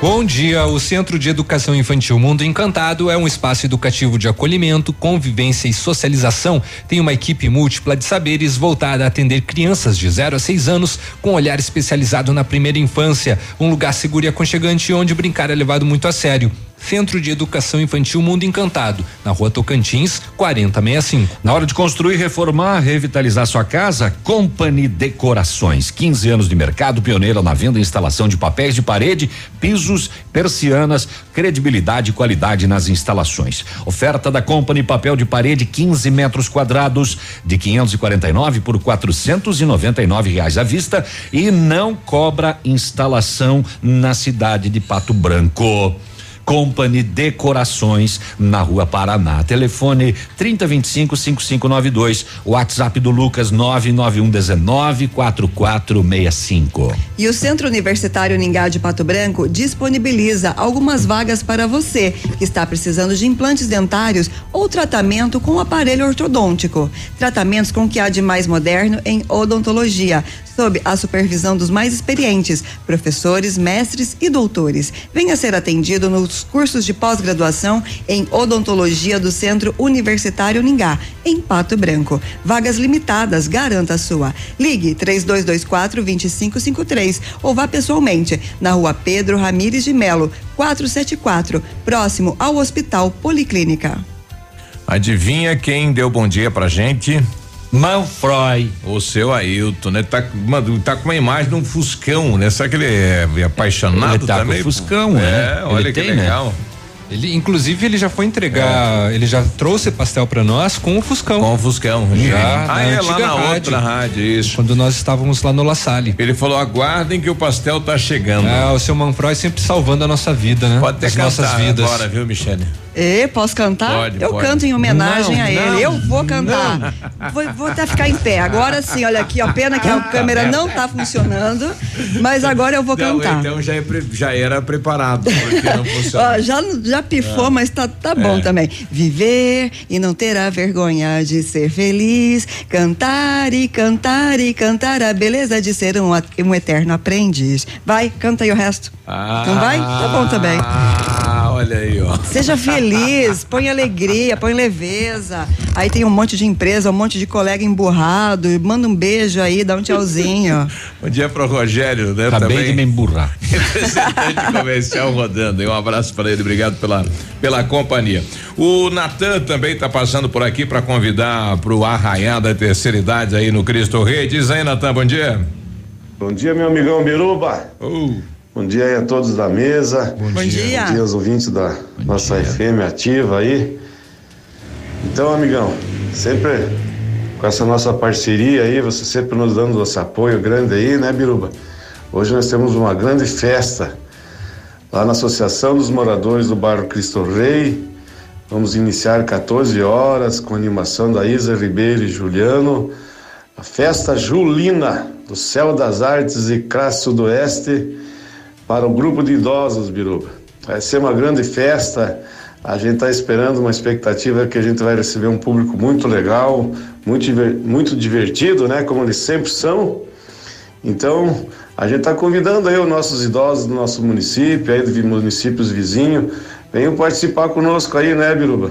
Bom dia. O Centro de Educação Infantil Mundo Encantado é um espaço educativo de acolhimento, convivência e socialização. Tem uma equipe múltipla de saberes voltada a atender crianças de 0 a 6 anos com olhar especializado na primeira infância. Um lugar seguro e aconchegante onde brincar é levado muito a sério. Centro de Educação Infantil Mundo Encantado, na rua Tocantins, 4065. Na hora de construir, reformar, revitalizar sua casa, Company Decorações. 15 anos de mercado, pioneira na venda e instalação de papéis de parede, pisos, persianas, credibilidade e qualidade nas instalações. Oferta da Company papel de parede 15 metros quadrados de 549 por 499 reais à vista e não cobra instalação na cidade de Pato Branco. Company Decorações na Rua Paraná. Telefone 3025 5592. WhatsApp do Lucas 99119 4465. E o Centro Universitário Ningá de Pato Branco disponibiliza algumas vagas para você que está precisando de implantes dentários ou tratamento com aparelho ortodôntico. Tratamentos com o que há de mais moderno em odontologia, sob a supervisão dos mais experientes, professores, mestres e doutores. Venha ser atendido nos cursos de pós-graduação em odontologia do Centro Universitário Ningá, em Pato Branco. Vagas limitadas, garanta a sua. Ligue 3224 2553 ou vá pessoalmente na rua Pedro Ramires de Melo, 474, próximo ao Hospital Policlínica. Adivinha quem deu bom dia pra gente? Manfroy. O seu Ailton, né? Tá, mano, tá com uma imagem de um Fuscão, né? Será que ele é, é apaixonado Ele tá com também? Fuscão, é, né? olha Ele que tem, né? legal. Ele, inclusive, ele já foi entregar, ele já trouxe pastel pra nós com o Fuscão. Com o Fuscão. Já. Ah, é lá na rádio. outra rádio, isso. Quando nós estávamos lá no La Salle. Ele falou: aguardem que o pastel tá chegando. É, o seu Manfroy sempre salvando a nossa vida, né? Pode ter As nossas vidas. agora, viu, Michele? E posso cantar? Pode, eu pode. canto em homenagem Não, a ele. não, eu vou cantar. Vou, vou até ficar em pé. Agora sim, olha aqui, ó. Pena que a câmera não tá funcionando, mas agora eu vou Não, cantar. então já, é já era preparado. Ó, já, já pifou, É. mas tá, tá bom É. também. Viver e não ter a vergonha de ser feliz. Cantar e cantar e cantar a beleza de ser um, um eterno aprendiz. Vai, canta aí o resto. Não vai? Tá bom também. Ah, olha aí, ó. Seja feliz, põe alegria, põe leveza. Aí tem um monte de empresa, um monte de colega emburrado. Manda um beijo aí, dá um tchauzinho. Bom dia pro Rogério, né? Acabei também. de me emburrar. Representante comercial rodando. E um abraço para ele, obrigado pela, pela companhia. O Natan também está passando por aqui para convidar para o arraiar da terceira idade aí no Cristo Rei. Diz aí, Natan, bom dia. Bom dia, meu amigão Biruba. Bom dia aí a todos da mesa. Bom Bom dia. dia. Bom dia aos ouvintes da nossa FM ativa aí. Então, amigão, sempre com essa nossa parceria aí, você sempre nos dando esse apoio grande aí, né, Biruba? Hoje nós temos uma grande festa lá na Associação dos Moradores do Bairro Cristo Rei. Vamos iniciar 14 horas com a animação da Isa Ribeiro e Juliano. a festa julina do Céu das Artes e Crasso Sudoeste para o grupo de idosos, Biruba. Vai ser uma grande festa. A gente está esperando uma expectativa que a gente vai receber um público muito legal, muito, muito divertido, né? Como eles sempre são. Então, a gente está convidando aí os nossos idosos do nosso município, aí dos municípios vizinhos, venham participar conosco aí, né, Biruba?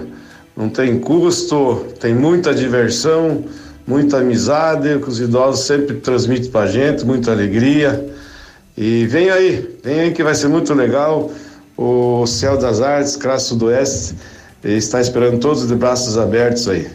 Não tem custo, tem muita diversão, muita amizade, que os idosos sempre transmitem pra gente, muita alegria. E vem aí, vem aí que vai ser muito legal. O Céu das Artes, Crasso Sudoeste, está esperando todos de braços abertos aí.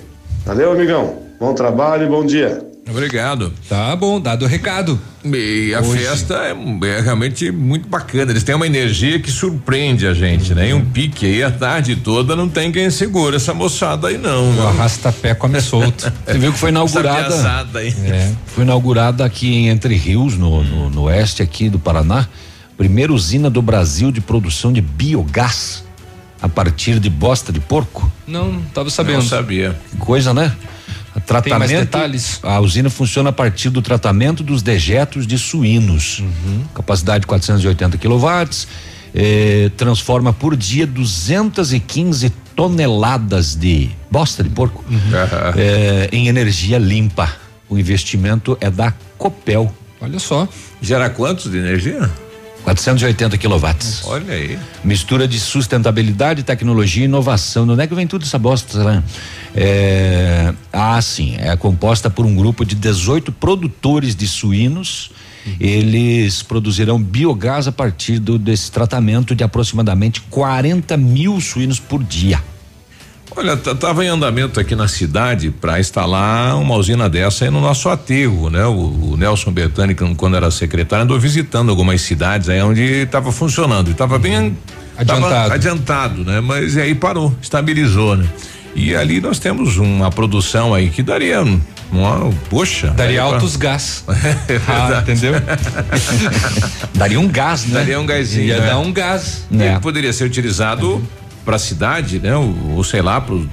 Valeu, amigão. Bom trabalho e bom dia. Obrigado. Tá bom, dado o recado. E a Hoje. festa é, é realmente muito bacana. Eles têm uma energia que surpreende a gente, né? E um pique aí a tarde toda não tem quem segura essa moçada aí não. O arrasta-pé come solto. Você viu que foi inaugurada. É, foi inaugurada aqui em Entre Rios, no, no, no oeste aqui do Paraná, primeira usina do Brasil de produção de biogás a partir de bosta de porco. Não, tava sabendo. Não sabia. Que coisa, né? Tratamento, mais detalhes? A usina funciona a partir do tratamento dos dejetos de suínos. Uhum. Capacidade 480 quilowatts. eh, transforma por dia 215 toneladas de bosta de porco Uhum. eh, em energia limpa. O investimento é da Copel. Olha só. Gera quantos de energia? 480 quilowatts. Olha aí. Mistura de sustentabilidade, tecnologia e inovação. Onde é que vem tudo essa bosta, né? É, ah, sim. É composta por um grupo de 18 produtores de suínos. Eles produzirão biogás a partir do, desse tratamento de aproximadamente 40 mil suínos por dia. Olha, t- tava em andamento aqui na cidade para instalar uma usina dessa aí no nosso aterro, né? O, o Nelson Bertani, quando era secretário, andou visitando algumas cidades aí onde estava funcionando. E tava bem Adiantado. adiantado, né? Mas aí parou, estabilizou, né? E ali nós temos uma produção aí que daria uma, poxa. Daria pra- altos gás. É Ah, entendeu? Daria um gás, né? Daria um gásinho. Ia né? dar um gás. E É. poderia ser utilizado para a cidade, né? Ou, ou sei lá, pro,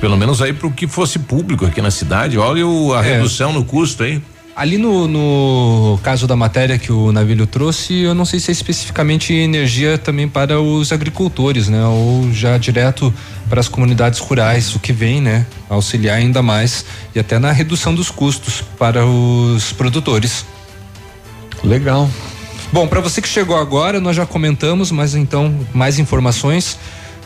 pelo menos aí para o que fosse público aqui na cidade. Olha o- a É. redução no custo, hein? Ali no, no caso da matéria que o Navilho trouxe, eu não sei se é especificamente energia também para os agricultores, né? Ou já direto para as comunidades rurais, o que vem, né? Auxiliar ainda mais e até na redução dos custos para os produtores. Legal. Bom, para você que chegou agora, nós já comentamos, mas então mais informações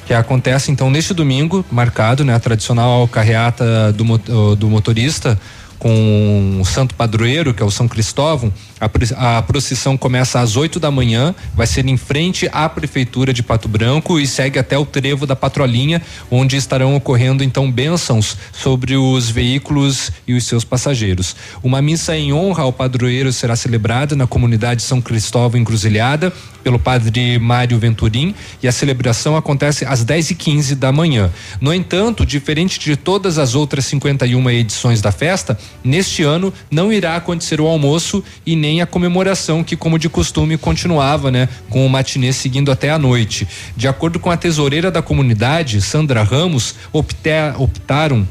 que acontece então neste domingo, marcado, né, a tradicional carreata do, do motorista com o Santo Padroeiro, que é o São Cristóvão. A, a procissão começa às 8 da manhã, vai ser em frente à prefeitura de Pato Branco e segue até o trevo da patrolinha, onde estarão ocorrendo então bênçãos sobre os veículos e os seus passageiros. Uma missa em honra ao padroeiro será celebrada na comunidade São Cristóvão Encruzilhada pelo padre Mário Venturim e a celebração acontece às 10 e 15 da manhã. No entanto, diferente de todas as outras 51 edições da festa, neste ano não irá acontecer o almoço e nem a comemoração que, como de costume, continuava, né, com o matinê seguindo até a noite. De acordo com a tesoureira da comunidade, Sandra Ramos, opta- optaram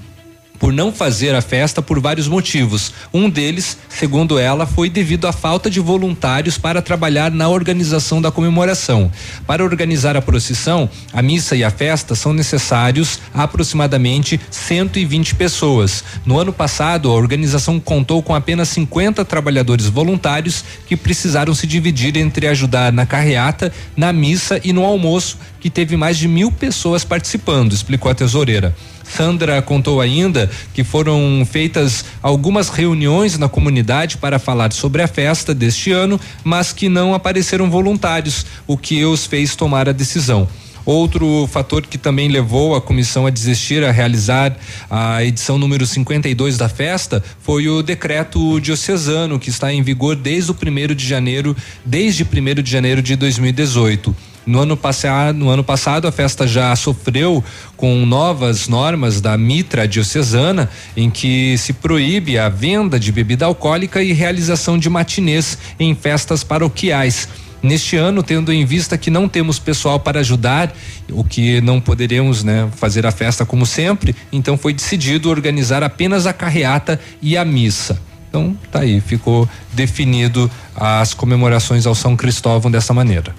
por não fazer a festa por vários motivos. Um deles, segundo ela, foi devido à falta de voluntários para trabalhar na organização da comemoração. Para organizar a procissão, a missa e a festa são necessários aproximadamente 120 pessoas. No ano passado, a organização contou com apenas 50 trabalhadores voluntários que precisaram se dividir entre ajudar na carreata, na missa e no almoço, que teve mais de mil pessoas participando, explicou a tesoureira. Sandra contou ainda que foram feitas algumas reuniões na comunidade para falar sobre a festa deste ano, mas que não apareceram voluntários, o que os fez tomar a decisão. Outro fator que também levou a comissão a desistir a realizar a edição número 52 da festa foi o decreto diocesano que está em vigor desde o primeiro de janeiro, desde 1 de janeiro de 2018. No ano, passado, no ano passado, a festa já sofreu com novas normas da Mitra Diocesana, em que se proíbe a venda de bebida alcoólica e realização de matinês em festas paroquiais. Neste ano, tendo em vista que não temos pessoal para ajudar, o que não poderemos né, fazer a festa como sempre, então foi decidido organizar apenas a carreata e a missa. Então, tá aí, ficou definido as comemorações ao São Cristóvão dessa maneira.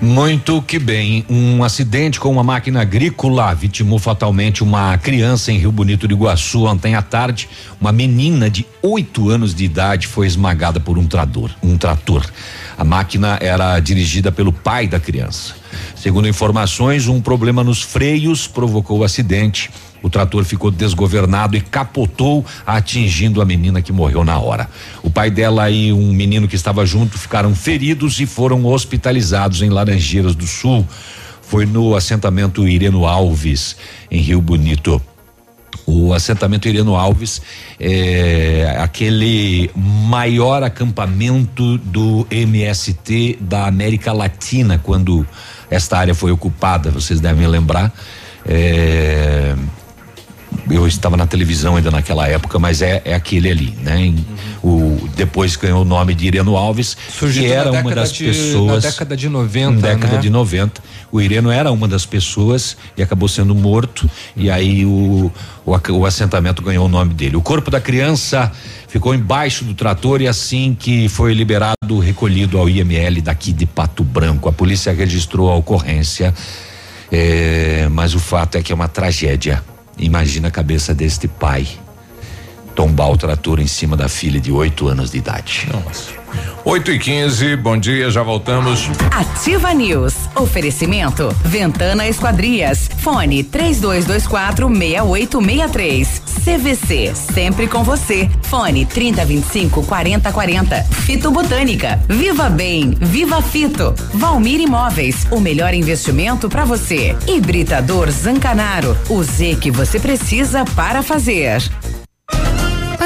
Muito que bem. Um acidente com uma máquina agrícola vitimou fatalmente uma criança em Rio Bonito do Iguaçu ontem à tarde. Uma menina de oito anos de idade foi esmagada por um trator. Um trator. A máquina era dirigida pelo pai da criança. Segundo informações, um problema nos freios provocou o acidente. O trator ficou desgovernado e capotou, atingindo a menina que morreu na hora. O pai dela e um menino que estava junto ficaram feridos e foram hospitalizados em Laranjeiras do Sul. Foi no assentamento Ireno Alves, em Rio Bonito. O assentamento Ireno Alves é aquele maior acampamento do MST da América Latina, quando esta área foi ocupada, vocês devem lembrar. É, eu estava na televisão ainda naquela época, mas é, é aquele ali, né? Em, o, depois ganhou o nome de Ireno Alves, Surgiu que era uma das de- pessoas. na década de 90, Na década né? de 90. O Ireno era uma das pessoas e acabou sendo morto. E aí o, o, o assentamento ganhou o nome dele. O corpo da criança ficou embaixo do trator e assim que foi liberado, recolhido ao IML daqui de Pato Branco. A polícia registrou a ocorrência. É, mas o fato é que é uma tragédia. Imagina a cabeça deste pai tombar o trator em cima da filha de oito anos de idade. Nossa. 8 e 15 bom dia, já voltamos. Ativa News. Oferecimento. Ventana Esquadrias. Fone 3224 6863. CVC. Sempre com você. Fone 3025 4040. Fito Botânica. Viva Bem. Viva Fito. Valmir Imóveis. O melhor investimento para você. Hibridador Zancanaro. O Z que você precisa para fazer.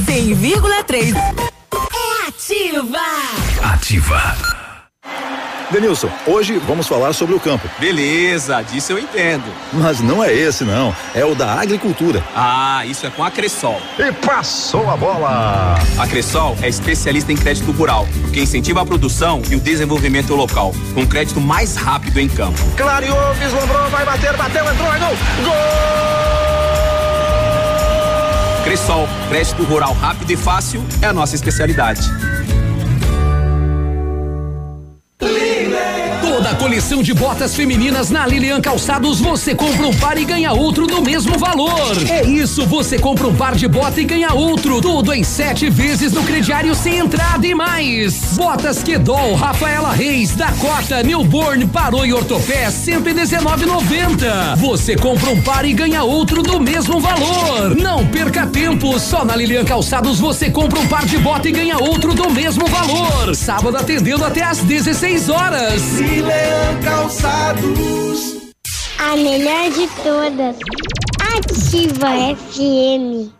A 100,3 é ativa. Ativa. Denilson, hoje vamos falar sobre o campo. Beleza, disso eu entendo. Mas não é esse, não. É o da agricultura. Ah, isso é com a Cressol. E passou a bola! A Cressol é especialista em crédito rural, que incentiva a produção e o desenvolvimento local, com crédito mais rápido em campo. Clareou, vislumbrou, vai bater, bateu, entrou, é gol! Cressol, crédito rural rápido e fácil é a nossa especialidade. Coleção de botas femininas na Lilian Calçados você compra um par e ganha outro do mesmo valor. É isso, você compra um par de bota e ganha outro. Tudo em sete vezes no crediário sem entrada e mais. Botas Quedol, Rafaela Reis, Dakota, Newborn, Parou e Ortopé, 119,90. Você compra um par e ganha outro do mesmo valor. Não perca tempo, só na Lilian Calçados você compra um par de bota e ganha outro do mesmo valor. Sábado atendendo até às 16 horas. Calçados. A melhor de todas. Ativa FM.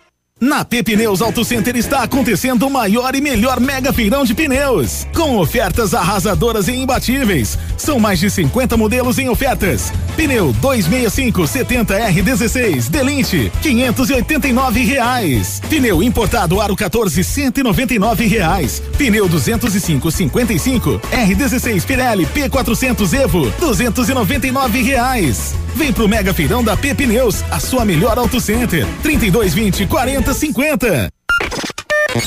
Na Pepneus Auto Center está acontecendo o maior e melhor mega feirão de pneus, com ofertas arrasadoras e imbatíveis. São mais de 50 modelos em ofertas. Pneu 265 70 R16 Delinte 589 reais. Pneu importado Aro 14 199 reais. Pneu 205 55 R16 Pirelli P400 Evo 299 reais. Vem pro Mega Feirão da Pepneus, a sua melhor Auto Center. 3220 4050.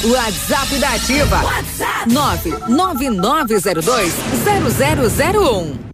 WhatsApp da Ativa. WhatsApp 999020001.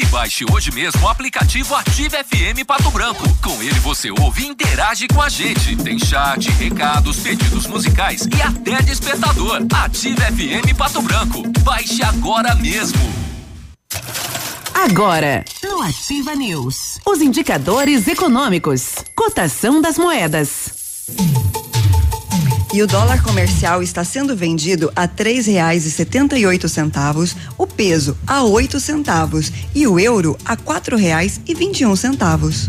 e baixe hoje mesmo o aplicativo Ative FM Pato Branco. Com ele você ouve e interage com a gente. Tem chat, recados, pedidos musicais e até despertador. Ative FM Pato Branco. Baixe agora mesmo. Agora, no Ativa News, os indicadores econômicos, cotação das moedas. E o dólar comercial está sendo vendido a três reais e setenta e oito centavos, o peso a oito centavos e o euro a quatro reais e vinte e um centavos.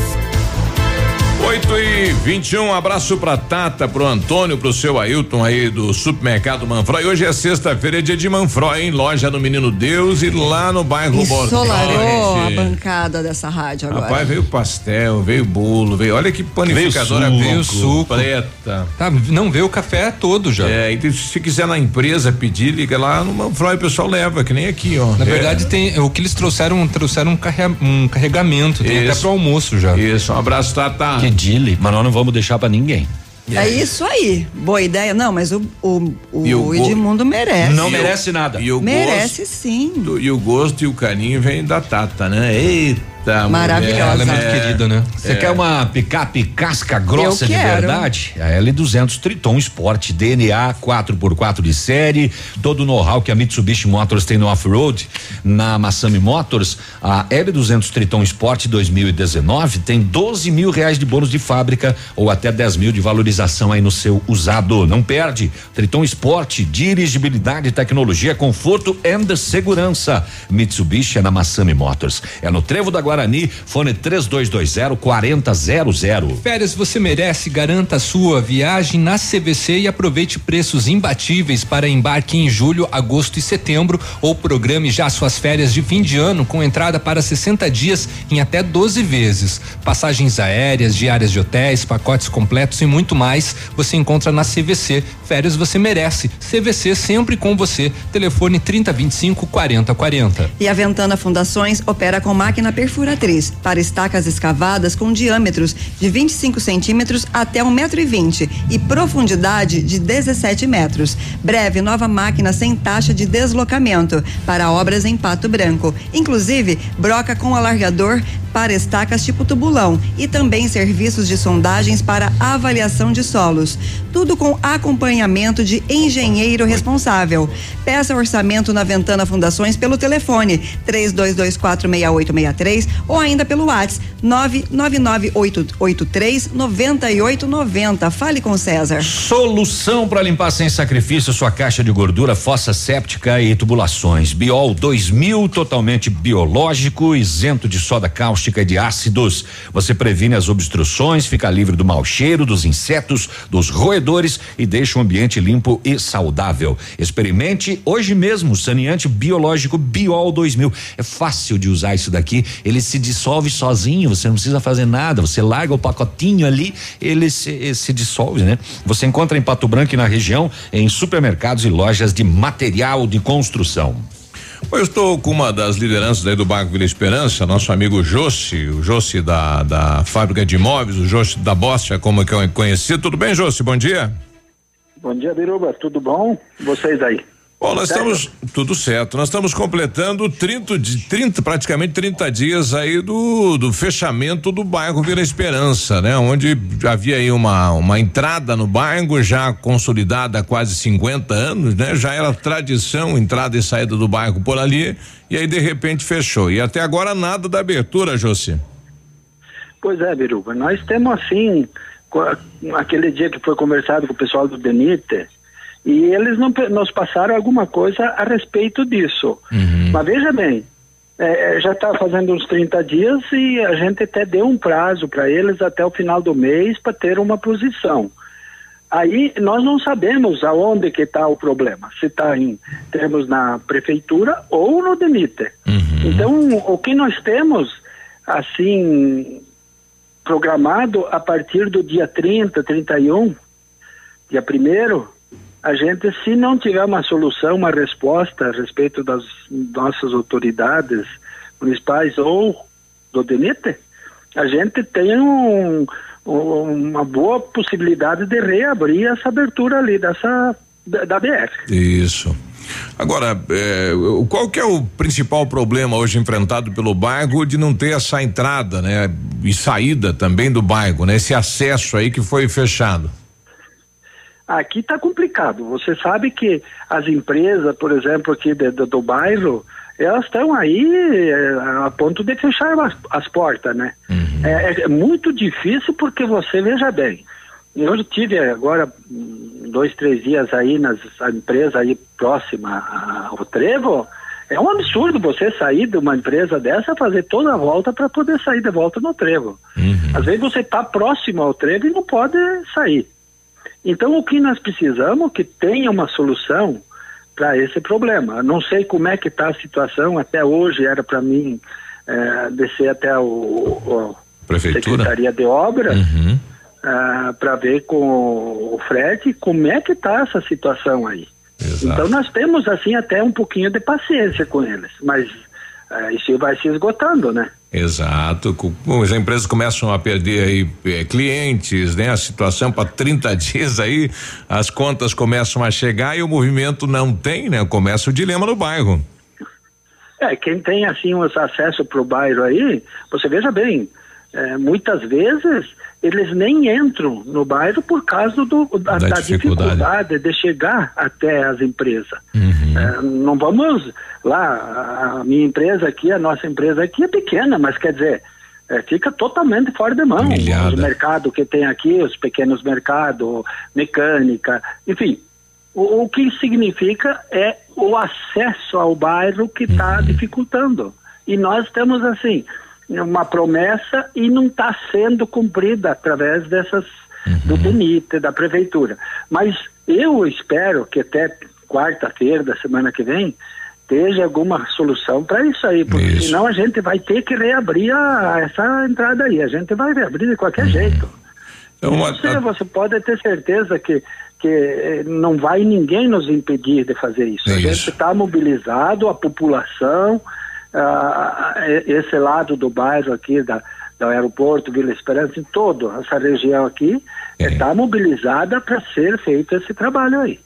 8 e 21, um abraço pra Tata, pro Antônio, pro seu Ailton aí do supermercado Manfroy. Hoje é sexta-feira, é dia de Manfroy, hein? Loja no Menino Deus e lá no bairro Ensolarou a bancada dessa rádio agora. Rapaz, veio pastel, veio bolo, veio. Olha que panificadora Veio suco. veio suco. preta. Tá, não veio o café todo já. É, então se quiser na empresa pedir, liga lá no Manfroy, o pessoal leva, que nem aqui, ó. Na É. verdade, tem o que eles trouxeram, trouxeram um, carre- um carregamento, tem até Isso. pro almoço já. Isso, um abraço, Tata. Que dile, mas nós não vamos deixar pra ninguém. É isso aí. Boa ideia. Não, mas o, o, o, o go- Edmundo merece. Não merece nada. E o Merece sim. gosto, e o gosto e o carinho vem da Tata, né? Eita, Maravilhosa. mulher. Ela é muito querida, né? Você É. quer uma picape casca grossa de verdade? A L200 Triton Sport DNA 4x4 de série, todo o know-how que a Mitsubishi Motors tem no off-road, na Massami Motors, a L200 Triton Sport 2019 tem 12 mil reais de bônus de fábrica ou até 10 mil de valorização aí no seu usado. Não perde. Triton Sport, dirigibilidade, tecnologia, conforto e segurança. Mitsubishi é na Massami Motors. É no Trevo da Guarani, fone 3220 4000. Férias você merece, garanta a sua viagem na CVC e aproveite preços imbatíveis para embarque em julho, agosto e setembro ou programe já suas férias de fim de ano com entrada para 60 dias em até 12 vezes. Passagens aéreas, diárias de hotéis, pacotes completos e muito mais você encontra na CVC. Férias você merece. CVC sempre com você. Telefone 3025 4040. E a Ventana Fundações opera com máquina perfuratriz para estacas escavadas com diâmetros de 25 centímetros até 1,20m e profundidade de 17 metros. Breve nova máquina sem taxa de deslocamento para obras em Pato Branco. Inclusive, broca com alargador para estacas tipo tubulão e também serviços de sondagens para avaliação de solos. Tudo com acompanhamento de engenheiro responsável. Peça orçamento na Ventana Fundações pelo telefone 32246863 ou ainda pelo WhatsApp 99983 9890. Fale com César. Solução para limpar sem sacrifício sua caixa de gordura, fossa séptica e tubulações. Biol 2000, totalmente biológico, isento de soda cáustica e de ácidos. Você previne as obstruções, fica livre do mau cheiro, dos insetos, dos roedores e deixa o ambiente limpo e saudável. Experimente hoje mesmo saneante biológico Biol 2000. É fácil de usar isso daqui, ele se dissolve sozinho, você não precisa fazer nada, você larga o pacotinho ali, ele se, se dissolve, né? Você encontra em Pato Branco e na região em supermercados e lojas de material de construção. Eu estou com uma das lideranças aí do Banco Vila Esperança, nosso amigo Jossi, o Jossi da, da fábrica de imóveis, o Jossi da Bosta, como que é conhecido. Tudo bem, Jossi? Bom dia. Bom dia, Biruba. Tudo bom? Vocês aí? Bom, nós certo? estamos tudo certo. Nós estamos completando 30 de 30 praticamente 30 dias aí do, do fechamento do bairro Vila Esperança, né? Onde havia aí uma uma entrada no bairro já consolidada há quase 50 anos, né? Já era tradição entrada e saída do bairro por ali e aí de repente fechou. E até agora nada da abertura, José. Pois é, Biruba. Nós temos assim aquele dia que foi conversado com o pessoal do Benite, e eles não, nos passaram alguma coisa a respeito disso. Uhum. Mas veja bem, é, é já está fazendo uns 30 dias e a gente até deu um prazo para eles até o final do mês para ter uma posição. Aí nós não sabemos aonde que está o problema, se está em termos na prefeitura ou no DENITE. Uhum. Então, o que nós temos, assim, programado a partir do dia 30, 31, dia primeiro, a gente, se não tiver uma solução, uma resposta a respeito das nossas autoridades municipais ou do DENIT, a gente tem um, uma boa possibilidade de reabrir essa abertura ali dessa da, da BR. Isso. Agora, é, qual que é o principal problema hoje enfrentado pelo bairro de não ter essa entrada, né? E saída também do bairro, né? Esse acesso aí que foi fechado. Aqui está complicado. Você sabe que as empresas, por exemplo, aqui de, de, do bairro, elas estão aí é, a ponto de fechar as, as portas, né? Uhum. É, é, muito difícil porque você veja bem. Eu tive agora dois, três dias aí nas empresas aí próxima ao Trevo. É um absurdo você sair de uma empresa dessa, fazer toda a volta para poder sair de volta no Trevo. Uhum. Às vezes você está próximo ao Trevo e não pode sair. Então, o que nós precisamos é que tenha uma solução para esse problema. Não sei como é que está a situação, até hoje era para mim é, descer até o, o Prefeitura? Secretaria de Obras uhum. é, para ver com o Fred como é que está essa situação aí. Exato. Então nós temos assim até um pouquinho de paciência com eles, mas é, isso vai se esgotando, né? Exato. As empresas começam a perder aí eh, clientes, né? A situação para 30 dias aí, as contas começam a chegar e o movimento não tem, né? Começa o dilema no bairro. É, quem tem assim os acesso para o bairro aí, você veja bem, é, muitas vezes eles nem entram no bairro por causa do, da, da, da dificuldade. dificuldade. de chegar até as empresas. Uhum. É, não vamos lá, a minha empresa aqui, a nossa empresa aqui é pequena, mas quer dizer, é, fica totalmente fora de mão. Milhada. O mercado que tem aqui, os pequenos mercados, mecânica, enfim. O, o que significa é o acesso ao bairro que está uhum. dificultando. E nós temos assim, uma promessa e não está sendo cumprida através dessas uhum. do DENIT, da prefeitura. Mas eu espero que até quarta-feira da semana que vem esteja alguma solução para isso aí, porque isso. senão a gente vai ter que reabrir a, essa entrada aí, a gente vai reabrir de qualquer uhum. jeito. Então, você, você pode ter certeza que que eh, não vai ninguém nos impedir de fazer isso. É a gente está mobilizado, a população, ah, esse lado do bairro aqui, da, do aeroporto, Vila Esperança, em toda essa região aqui, está é. mobilizada para ser feito esse trabalho aí.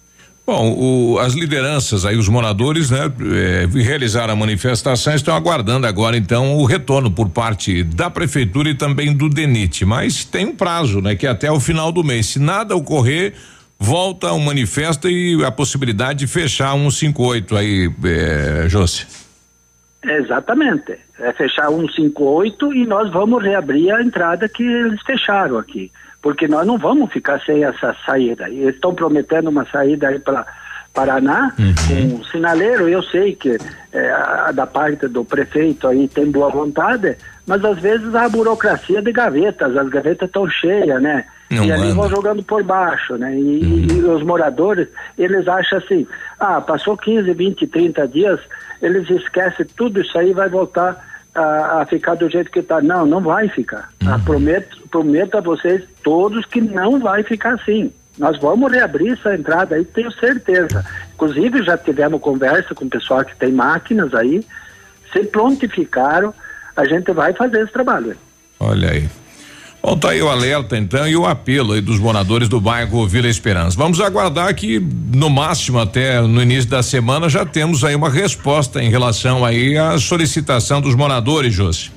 Bom, o, as lideranças aí, os moradores, né, eh, realizaram a manifestação, estão aguardando agora então o retorno por parte da prefeitura e também do DENIT, mas tem um prazo, né, que é até o final do mês. Se nada ocorrer, volta o manifesto e a possibilidade de fechar um 58 aí, eh, José. Exatamente. É fechar 158 e nós vamos reabrir a entrada que eles fecharam aqui. Porque nós não vamos ficar sem essa saída. Eles estão prometendo uma saída aí para Paraná, um sinaleiro, eu sei que é, a- da parte do prefeito aí tem boa vontade, mas às vezes a burocracia de gavetas, as gavetas estão cheias, né? Não e ali anda. vão jogando por baixo, né? E, e os moradores, eles acham assim, ah, passou 15, 20, 30 dias, eles esquecem tudo isso aí vai voltar a, a ficar do jeito que está. Não, não vai ficar. Ah, prometo, prometo a vocês todos que não vai ficar assim. Nós vamos reabrir essa entrada aí, tenho certeza. Inclusive, já tivemos conversa com o pessoal que tem máquinas aí, se prontificaram, a gente vai fazer esse trabalho. Olha aí. Bom, tá aí o alerta então e o apelo aí dos moradores do bairro Vila Esperança. Vamos aguardar que no máximo até no início da semana já temos aí uma resposta em relação aí à solicitação dos moradores, Josi.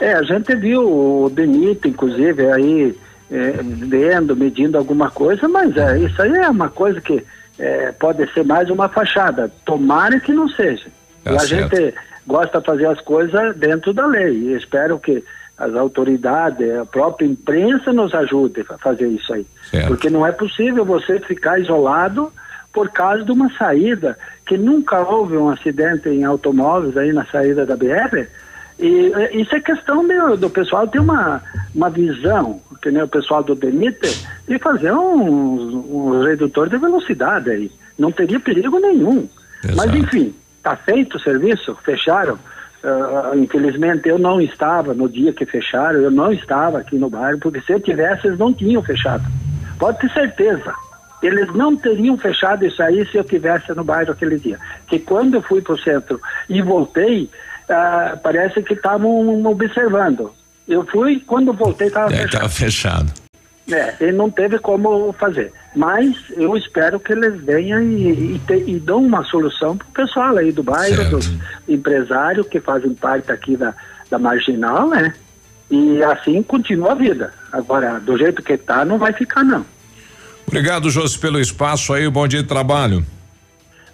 É, a gente viu o Benito, inclusive, aí é, vendo, medindo alguma coisa, mas é, isso aí é uma coisa que é, pode ser mais uma fachada. Tomara que não seja. Tá a gente gosta de fazer as coisas dentro da lei. E espero que as autoridades, a própria imprensa nos ajude a fazer isso aí. Certo. Porque não é possível você ficar isolado por causa de uma saída, que nunca houve um acidente em automóveis aí na saída da BR. E eh, isso é questão do, do pessoal ter uma, uma visão, que nem o pessoal do DENIT, e fazer um, um redutor de velocidade aí. Não teria perigo nenhum. Mas enfim, está feito o serviço, fecharam. Ah, infelizmente eu não estava no dia que fecharam, eu não estava aqui no bairro, porque se eu tivesse, eles não tinham fechado. Pode ter certeza. Eles não teriam fechado isso aí se eu tivesse no bairro aquele dia. Que quando eu fui para o centro e voltei, ah, parece que estavam observando. Eu fui, quando voltei, estava É, fechado. tá fechado. É, ele não teve como fazer. Mas eu espero que eles venham e, e, te- e dão uma solução para o pessoal aí do bairro, dos empresários que fazem parte aqui da, da marginal, né? E assim continua a vida. Agora, do jeito que tá, não vai ficar, não. Obrigado, Josi, pelo espaço aí, bom dia de trabalho.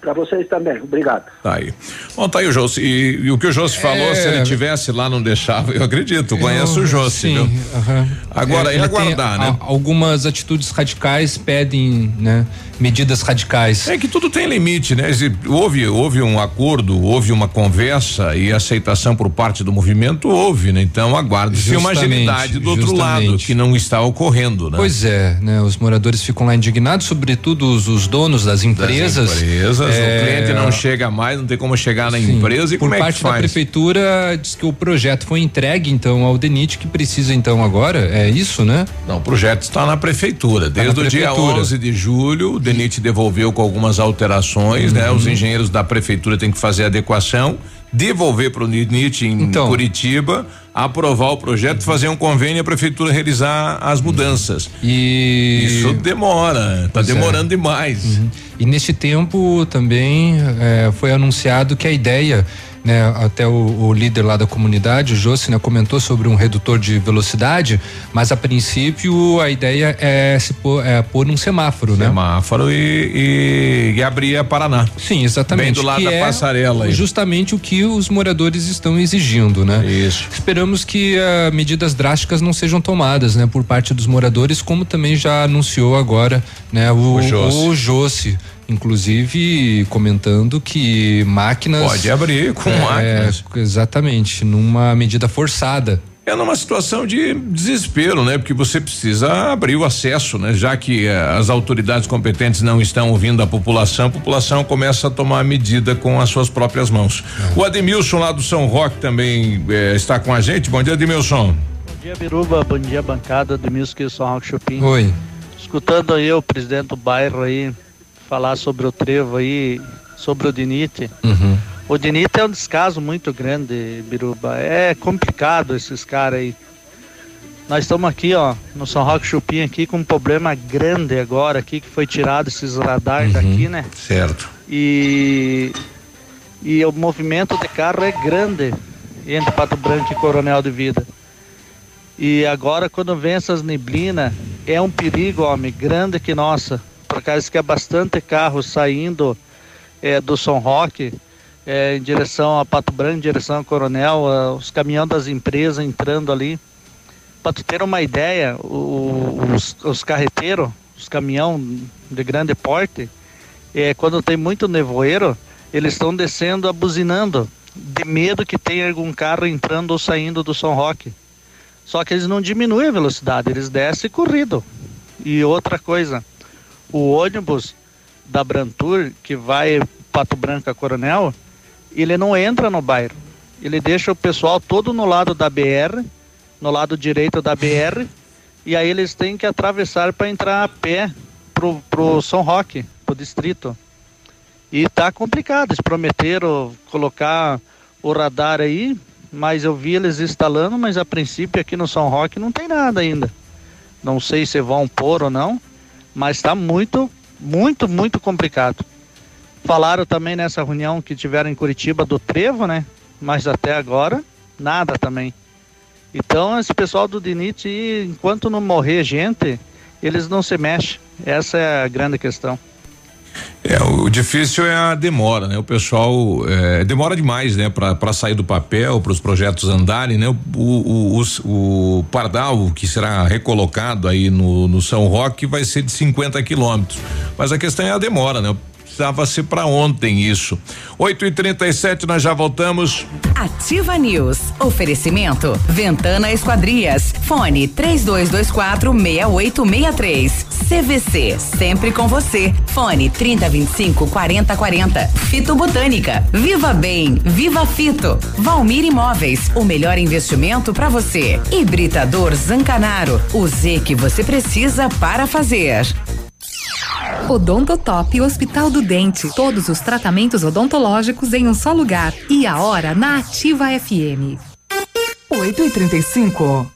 Para vocês também. Obrigado. Tá aí. Bom, tá aí o Josi. E, e o que o Josi falou, É. se ele tivesse lá, não deixava, eu acredito, conheço o Josi, sim, viu? aham. Agora, É, ele tem aguardar, a- né? Algumas atitudes radicais pedem, né, medidas radicais. É que tudo tem limite, né? Houve, houve um acordo, houve uma conversa e aceitação por parte do movimento, houve, né? Então aguarde-se uma agilidade do outro lado, que não está ocorrendo, né? Pois é, né? Os moradores ficam lá indignados, sobretudo os, os donos das empresas. Das empresas, É, o cliente não chega mais, não tem como chegar na Sim, empresa e por como é que parte da faz? prefeitura diz que o projeto foi entregue então ao DENIT que precisa então agora é isso, né? Não, o projeto está na prefeitura. Tá Desde na o dia prefeitura. 11 de julho, DENIT devolveu com algumas alterações, né? Uhum. Os engenheiros da prefeitura têm que fazer adequação, devolver para o DENIT em Então. Curitiba, aprovar o projeto, fazer um convênio e a prefeitura realizar as mudanças. E isso demora, está é. demorando demais. E neste tempo também eh, foi anunciado que a ideia, né, até o, o líder lá da comunidade, o Jossi, né, comentou sobre um redutor de velocidade, mas a princípio a ideia é se pôr, é pôr um semáforo, né? Semáforo e, e, abrir a Paraná. Sim, exatamente. Bem do lado da é passarela aí. Justamente o que os moradores estão exigindo, né? Isso. Esperamos que ah, medidas drásticas não sejam tomadas, né, por parte dos moradores, como também já anunciou agora, né, o, O Jossi. Inclusive comentando que máquinas Pode abrir com é, máquinas. Exatamente, numa medida forçada. É numa situação de desespero, né? Porque você precisa abrir o acesso, né? Já que eh, as autoridades competentes não estão ouvindo a população, a população começa a tomar medida com as suas próprias mãos. O Ademilson lá do São Roque também eh, está com a gente. Bom dia, Ademilson. Bom dia, Biruba. Bom dia, bancada do Music São Roque Chopin. Oi. Escutando aí o presidente do bairro aí falar sobre o trevo aí, sobre o Dinite. Uhum. O Dinite é um descaso muito grande, Biruba. É complicado esses caras aí. Nós estamos aqui, ó, no São Roque Chupim aqui com um problema grande agora aqui que foi tirado esses radares daqui, né? Certo. E e o movimento de carro é grande entre Pato Branco e Coronel de Vida. E agora quando vem essas neblinas, é um perigo, homem, grande que nossa. Por causa que é bastante carro saindo é, do São Roque é, em direção a Pato Branco, em direção a Coronel, os caminhões das empresas entrando ali. Para tu ter uma ideia, o- os, os carreteiros, os caminhão de grande porte, é, quando tem muito nevoeiro, eles estão descendo abuzinando, de medo que tenha algum carro entrando ou saindo do São Roque. Só que eles não diminuem a velocidade, eles descem corrido. E outra coisa, o ônibus da Brantur, que vai Pato Branco a Coronel, ele não entra no bairro. Ele deixa o pessoal todo no lado da BR, no lado direito da BR, e aí eles têm que atravessar para entrar a pé pro, pro São Roque, pro distrito. E tá complicado, eles prometeram colocar o radar aí, mas eu vi eles instalando, mas a princípio aqui no São Roque não tem nada ainda. Não sei se vão pôr ou não, mas está muito, muito, muito complicado. Falaram também nessa reunião que tiveram em Curitiba do trevo, né? Mas até agora, nada também. Então, esse pessoal do DINIT, enquanto não morrer gente, eles não se mexem. Essa é a grande questão. É, o difícil é a demora, né? O pessoal é, demora demais, né? Para sair do papel, para os projetos andarem, né? O, o, o, o, Pardal que será recolocado aí no, no São Roque vai ser de 50 quilômetros, mas a questão é a demora, né? precisava ser para ontem isso. 8 e 37 nós já voltamos. Ativa News. Oferecimento. Ventana Esquadrias. Fone 3224 6863. CVC. Sempre com você. Fone 3025 4040. Fito Botânica. Viva Bem. Viva Fito. Valmir Imóveis. O melhor investimento para você. Hibridador Zancanaro. O Z que você precisa para fazer. Odontotop Hospital do Dente. Todos os tratamentos odontológicos em um só lugar. E a hora na Ativa FM. 8 e 35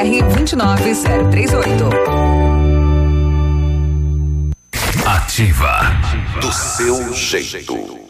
BR 29038. Ativa. Do seu jeito.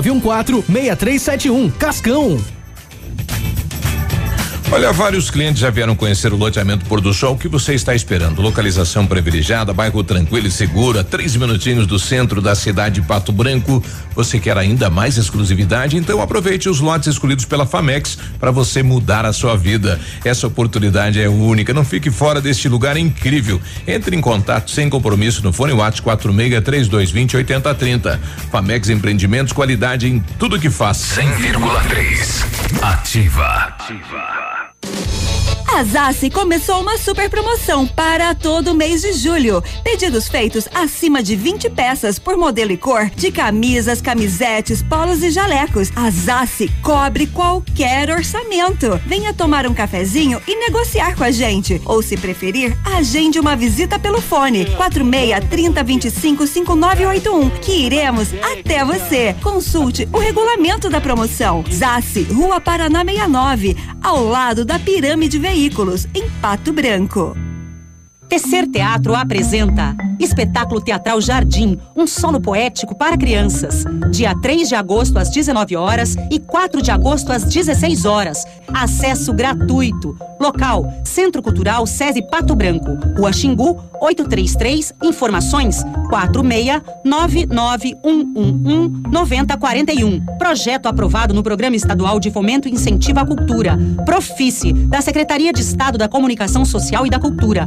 914 6371. Cascão. Olha, vários clientes já vieram conhecer o loteamento Pôr do Sol. O que você está esperando? Localização privilegiada, bairro tranquilo e seguro, a três minutinhos do centro da cidade de Pato Branco. Você quer ainda mais exclusividade? Então aproveite os lotes escolhidos pela Famex para você mudar a sua vida. Essa oportunidade é única. Não fique fora deste lugar incrível. Entre em contato sem compromisso no fone WhatsApp 46 3220 8030. Famex Empreendimentos, qualidade em tudo que faz. 100,3. Ativa. Ativa. A Zassi começou uma super promoção para todo mês de julho. Pedidos feitos acima de 20 peças por modelo e cor de camisas, camisetes, polos e jalecos. A Zassi cobre qualquer orçamento. Venha tomar um cafezinho e negociar com a gente. Ou se preferir, agende uma visita pelo fone 46 30 25 5981 que iremos até você. Consulte o regulamento da promoção. Zassi, Rua Paraná 69, ao lado da Pirâmide Veículos Veículos, em Pato Branco. Tecer Teatro apresenta Espetáculo Teatral Jardim, um solo poético para crianças. Dia 3 de agosto às 19 horas e 4 de agosto às 16 horas. Acesso gratuito. Local: Centro Cultural SESI Pato Branco, Rua Xingu, 833. Informações: 46991119041. Projeto aprovado no Programa Estadual de Fomento e Incentivo à Cultura. Profice, da Secretaria de Estado da Comunicação Social e da Cultura.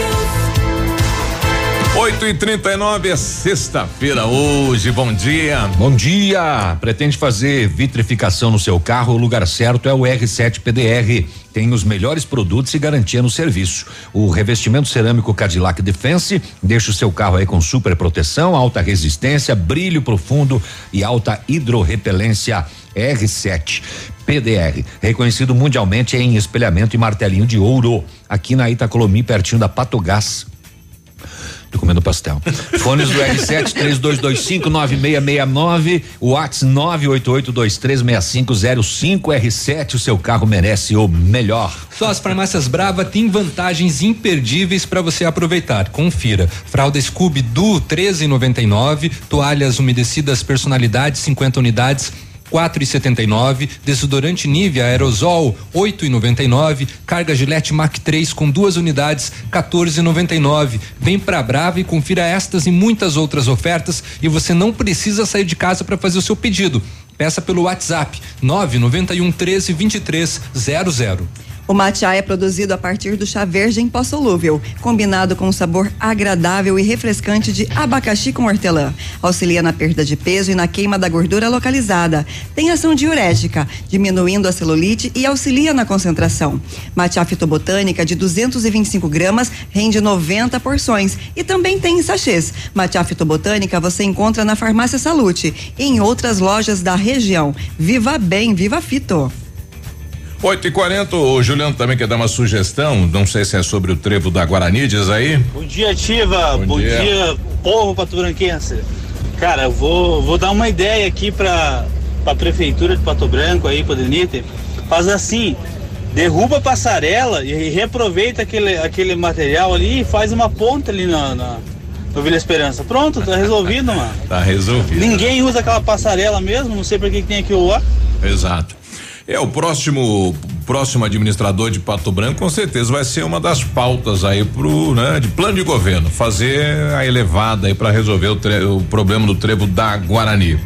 8 e 39 é sexta-feira hoje. Bom dia. Bom dia. Pretende fazer vitrificação no seu carro? O lugar certo é o R7 PDR. Tem os melhores produtos e garantia no serviço. O revestimento cerâmico Cadillac Defense deixa o seu carro aí com super proteção, alta resistência, brilho profundo e alta hidrorrepelência. R7 PDR, reconhecido mundialmente em espelhamento e martelinho de ouro, aqui na Itacolomi, pertinho da Patogás. Tô comendo pastel. Fones do R7 3225 9669, Whats 988236505 R7, o seu carro merece o melhor. Só as farmácias Brava têm vantagens imperdíveis para você aproveitar. Confira. Fralda Scooby do 13,99, toalhas umedecidas personalidade 50 unidades quatro e setenta e nove, desodorante Nivea aerosol oito e noventa e nove, carga Gillette Mac 3 com duas unidades quatorze e noventa e nove. Vem pra Brava e confira estas e muitas outras ofertas e você não precisa sair de casa para fazer o seu pedido. Peça pelo WhatsApp 991 13 2300. O matcha é produzido a partir do chá verde em pó solúvel, combinado com um sabor agradável e refrescante de abacaxi com hortelã. Auxilia na perda de peso e na queima da gordura localizada. Tem ação diurética, diminuindo a celulite e auxilia na concentração. Matcha fitobotânica de 225 gramas rende 90 porções e também tem em sachês. Matcha fitobotânica você encontra na Farmácia Salute e em outras lojas da região. Viva bem, viva fito. 8 e 40 o Juliano também quer dar uma sugestão, não sei se é sobre o trevo da Guarani, diz aí. Bom dia, Ativa. Bom Bom, dia. dia. povo patobranquense. Cara, eu vou, vou dar uma ideia aqui pra, pra prefeitura de Pato Branco aí, pro Denite. Faz assim, derruba a passarela e reaproveita aquele, aquele material ali e faz uma ponta ali na, na, no Vila Esperança. Pronto, tá resolvido, mano. Tá resolvido. Ninguém usa aquela passarela mesmo, não sei pra que que tem aquilo lá. Exato. É, o próximo próximo administrador de Pato Branco com certeza vai ser uma das pautas aí pro, né, de plano de governo, fazer a elevada aí para resolver o, tre- o problema do trevo da Guarani.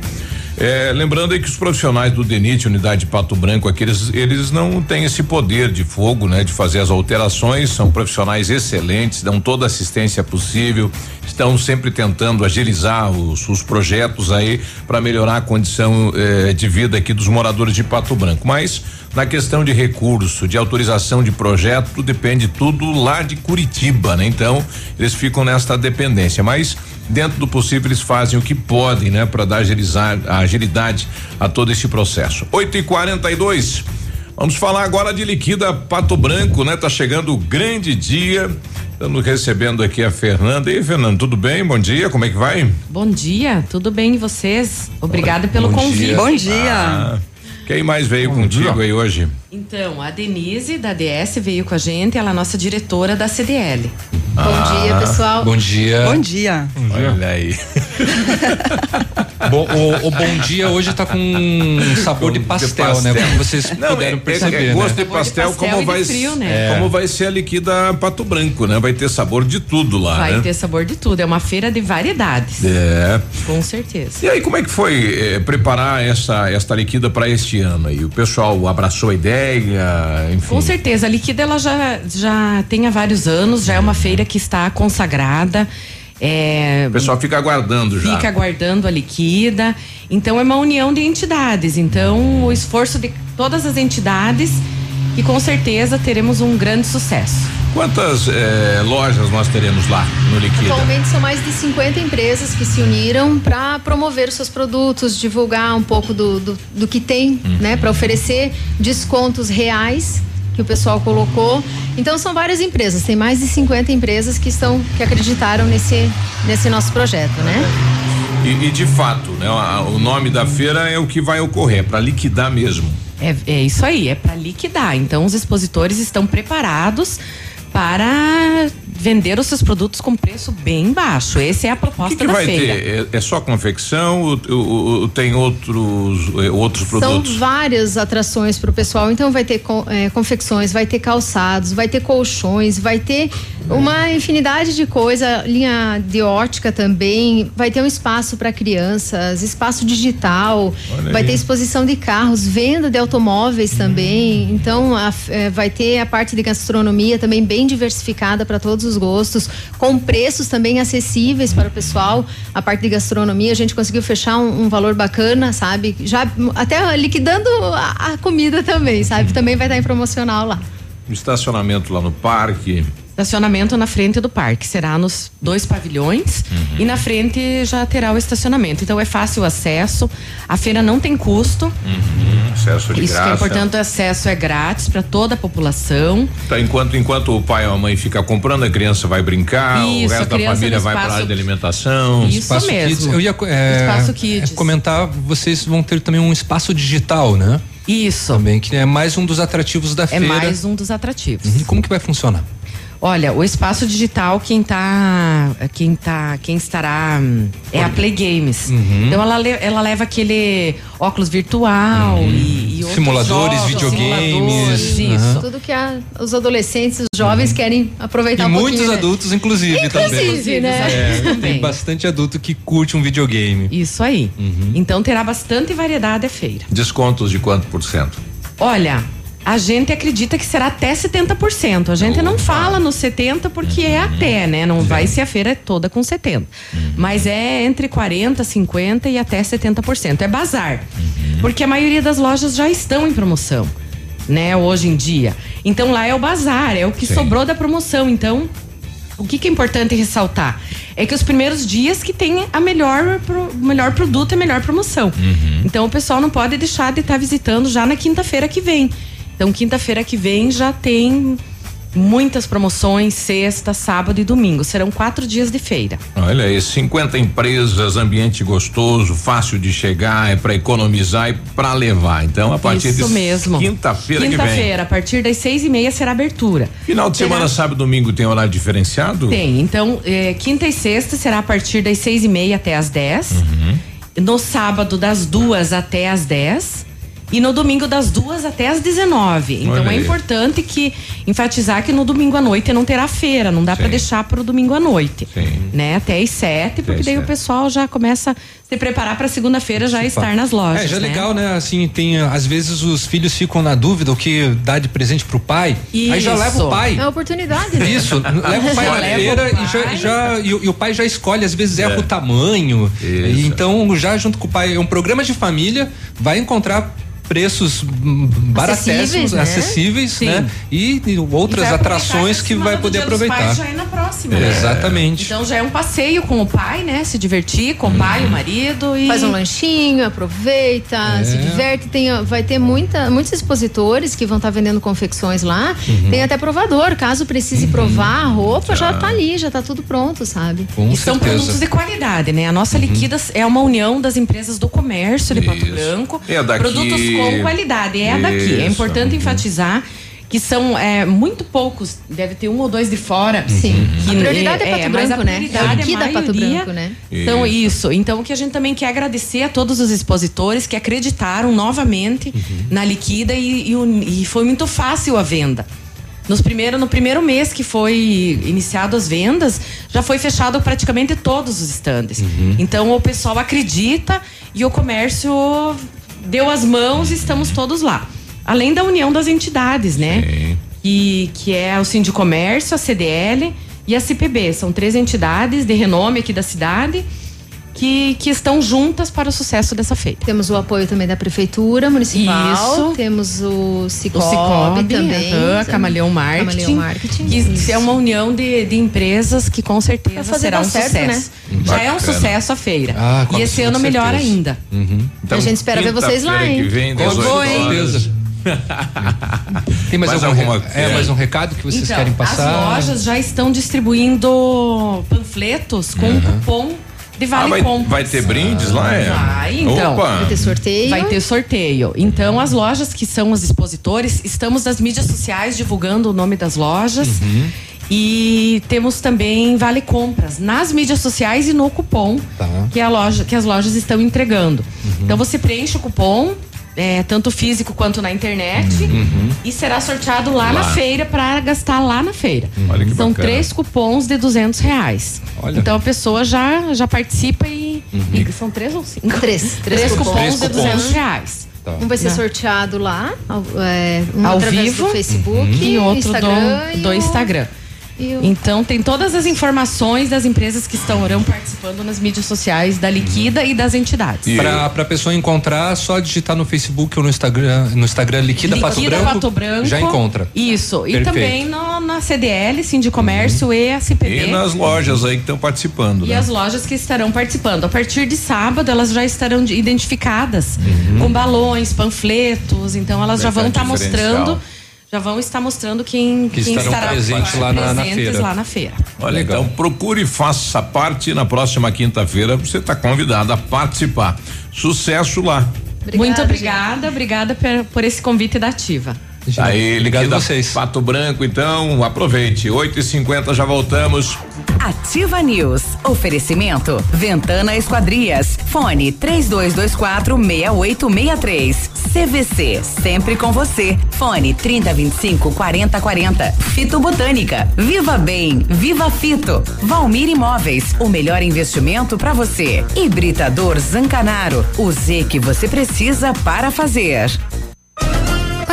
É, lembrando aí que os profissionais do DENIT, unidade de Pato Branco, aqui, eles, eles não têm esse poder de fogo, né? De fazer as alterações, são profissionais excelentes, dão toda a assistência possível, estão sempre tentando agilizar os, os projetos aí para melhorar a condição eh, de vida aqui dos moradores de Pato Branco. Mas na questão de recurso, de autorização de projeto, depende tudo lá de Curitiba, né? Então, eles ficam nesta dependência, mas dentro do possível eles fazem o que podem, né, para dar agilizar a agilidade a todo esse processo. 8 e 42 Vamos falar agora de liquida Pato Branco, né? Tá chegando o grande dia. Estamos recebendo aqui a Fernanda. E aí, Fernanda, tudo bem? Bom dia, como é que vai? Bom dia, tudo bem e vocês? Obrigada pelo Bom convite. dia. Ah, quem mais veio contigo aí hoje? Então, a Denise da DS veio com a gente, ela é a nossa diretora da CDL. Ah, dia, pessoal. Bom dia. Bom dia. Olha aí. Bom, o, o bom dia hoje tá com um sabor de pastel, né? Como vocês Não, puderam é- perceber, é, gosto né? de pastel, pastel como e de vai frio, né? é, como vai ser a liquida Pato Branco, né? Vai ter sabor de tudo lá, Vai né? ter sabor de tudo, é uma feira de variedades. É. Com certeza. E aí, como é que foi eh, preparar essa esta liquida para este ano aí? O pessoal abraçou a ideia, enfim. Com certeza, a Liquida ela já, já tem há vários anos, já é uma feira que está consagrada. É, O pessoal fica aguardando já. fica aguardando a liquida. Então é uma união de entidades. Então o esforço de todas as entidades e com certeza teremos um grande sucesso. Quantas eh, lojas nós teremos lá no Liquida? Atualmente são mais de 50 empresas que se uniram para promover os seus produtos, divulgar um pouco do, do, do que tem, né, para oferecer descontos reais que o pessoal colocou. Então são várias empresas, tem mais de 50 empresas que estão que acreditaram nesse nesse nosso projeto, né? E, e de fato, né, o nome da feira é o que vai ocorrer, para liquidar mesmo. É, é isso aí, é para liquidar. Então os expositores estão preparados para vender os seus produtos com preço bem baixo. Essa é a proposta que, que da vai feira. ter? É, é só confecção ou, ou- ou tem outros, eh, outros produtos? São várias atrações para o pessoal. Então vai ter eh, confecções, vai ter calçados, vai ter colchões, vai ter uma infinidade de coisa, linha de ótica também, vai ter um espaço para crianças, espaço digital, vai ter exposição de carros, venda de automóveis também. Então a eh, vai ter a parte de gastronomia também bem diversificada para todos os gostos, com preços também acessíveis para o pessoal. A parte de gastronomia a gente conseguiu fechar um, um valor bacana, sabe? Já até liquidando a, a comida também, sabe? Também vai estar em promocional lá. Estacionamento lá no parque. Estacionamento na frente do parque. Será nos dois pavilhões Uhum. e na frente já terá o estacionamento. Então é fácil o acesso. A feira não tem custo. Uhum, acesso de Isso que graça. é importante, o acesso é grátis para toda a população. Tá, enquanto, enquanto o pai ou a mãe fica comprando, a criança vai brincar, o Isso, a resto da família vai para a área de alimentação. Isso Espaço mesmo. Kids. Eu ia é, Espaço Kids. é, comentar, vocês vão ter também um espaço digital, né? Isso. Também, que é mais um dos atrativos da É feira. mais um dos atrativos. Uhum. Como que vai funcionar? Olha, o espaço digital, quem tá. Quem tá. Quem estará. É a Play Games. Uhum. Então ela, ela leva aquele óculos virtual e, e outros Simuladores, jogos, videogames. simuladores, Isso. Aham. Tudo que a- os adolescentes, os jovens querem aproveitar E um muitos né? adultos, inclusive, também. Inclusive, né? É, tem Também. bastante adulto que curte um videogame. Isso aí. Uhum. Então terá bastante variedade a feira. Descontos de quanto por cento? Olha, a gente acredita que será até 70%. A gente não fala no 70 porque é até, né? Não vai ser a feira toda com 70. Mas é entre 40, 50 e até 70%. É bazar. Porque a maioria das lojas já estão em promoção, né, hoje em dia. Então lá é o bazar, é o que sobrou da promoção. Então, o que, que é importante ressaltar? É que os primeiros dias que tem a melhor, pro- melhor produto e a melhor promoção. Então o pessoal não pode deixar de estar visitando já na quinta-feira que vem. Então, quinta-feira que vem já tem muitas promoções, sexta, sábado e domingo. Serão quatro dias de feira. Olha aí, 50 empresas, ambiente gostoso, fácil de chegar, é para economizar e para levar. Então, a partir Isso de mesmo. quinta-feira que vem. Quinta-feira, a partir das seis e meia será abertura. Final de Terá- semana, sábado e domingo tem horário diferenciado? Tem. Então, eh, quinta e sexta será a partir das seis e meia até as 10. Uhum. No sábado, das duas até as 10. E no domingo, das duas até as 19. Então Olha é aí. importante que enfatizar que no domingo à noite não terá feira, não dá para deixar para o domingo à noite. Né? Até às sete, porque daí o pessoal já começa a se preparar para segunda-feira já estar nas lojas. É, já é né? legal, né? Assim, tem, às vezes os filhos ficam na dúvida o que dá de presente pro pai. Aí já leva o pai. É a oportunidade, né? Isso, leva o pai na feira e já, pai. já- e, o- e o pai já escolhe, às vezes erra É. o tamanho. E Então, já junto com o pai, é um programa de família, vai encontrar preços hum, baratésimos, né? acessíveis, né? E, e outras E atrações que vai poder aproveitar. Já é na próxima. É, né? Exatamente. Então já é um passeio com o pai, né? Se divertir com o pai, o marido e Faz um lanchinho, aproveita, É. se diverte. Tem, vai ter muita, muitos expositores que vão estar vendendo confecções lá. Uhum. Tem até provador. Caso precise provar a roupa, já tá ali, já tá tudo pronto, sabe? e são produtos de qualidade, né? A nossa Liquidas é uma união das empresas do comércio de Pato Branco. É daqui. Produtos com qualidade, é daqui. É Isso. importante enfatizar que são é, muito poucos, deve ter um ou dois de fora. Sim. Que, A prioridade é Pato mas a Branco, né? prioridade É é liquida a Pato maioria. Branco, né? Então, isso. Então, o que a gente também quer agradecer a todos os expositores que acreditaram novamente na liquida e, e o- e foi muito fácil a venda. Nos primeiro, no primeiro mês que foi iniciado as vendas, já foi fechado praticamente todos os estandes. Então o pessoal acredita e o comércio deu as mãos e estamos todos lá. Além da união das entidades, né? Que, que é o Sindicomércio, a CDL, e a CPB. São três entidades de renome aqui da cidade que, que estão juntas para o sucesso dessa feira. Temos o apoio também da Prefeitura Municipal. Isso. Temos o Cicobi, o Cicobi também. aham, Camaleão Marketing. Camaleão Marketing. Que Isso. é uma união de, de empresas que com Vai certeza fazer será um certo, sucesso. Já é um sucesso a feira. Ah, e esse ano melhor certeza. ainda. Uhum. Então, A gente espera ver vocês lá, hein? Que vem, Com 18 horas. certeza. Tem mais, Mais algum alguma- é, é. mais um recado que vocês então, querem passar? As lojas já estão distribuindo panfletos com um cupom de Ah, vale vai, compra. vai ter brindes lá, é? Vai, então. Opa. Vai ter sorteio. Vai ter sorteio. Então, as lojas que são os expositores, estamos nas mídias sociais divulgando o nome das lojas. Uhum. E temos também vale compras nas mídias sociais e no cupom Tá. que, a loja, que as lojas estão entregando. Então você preenche o cupom, é, tanto físico quanto na internet, e será sorteado lá, Lá. na feira para gastar lá na feira. Olha que São bacana. três cupons de 200 reais. Olha. Então a pessoa já, já participa e, e são três ou cinco? Três. Três, Três cupons, cupons. de Três cupons. 200 reais. Tá. Um vai ser Né? sorteado lá, ao, é, um Ao através vivo. do Facebook E outro Instagram do, e do Instagram. E o- Então tem todas as informações das empresas que estarão participando nas mídias sociais da Liquida e das entidades. E- Pra, pra pessoa encontrar, só digitar no Facebook ou no Instagram, no Instagram Liquida, Pato, Liquida Branco, Pato Branco. já encontra. Isso. E Perfeito. também no, na CDL, Sindicomércio e a CPD. E nas lojas aí que estão participando, E né? as lojas que estarão participando. A partir de sábado, elas já estarão de- identificadas com balões, panfletos. Então, elas já vão estar diferencial. mostrando. Já vão estar mostrando quem, Que quem estará presentes lá na- na presentes feira. lá na feira. Olha, Legal. então procure e faça parte na próxima quinta-feira. Você está convidado a participar. Sucesso lá. Obrigada, Muito gente. obrigada, obrigada por, por esse convite da Ativa. Já, Aí, a vocês. Pato Branco, então, aproveite. 8 e 50 já voltamos. Ativa News. Oferecimento. Ventana Esquadrias. Fone 3224 6863. CVC. Sempre com você. Fone 3025 4040. Fito Botânica. Viva Bem. Viva Fito. Valmir Imóveis. O melhor investimento para você. Hibridador Zancanaro. O Z que você precisa para fazer.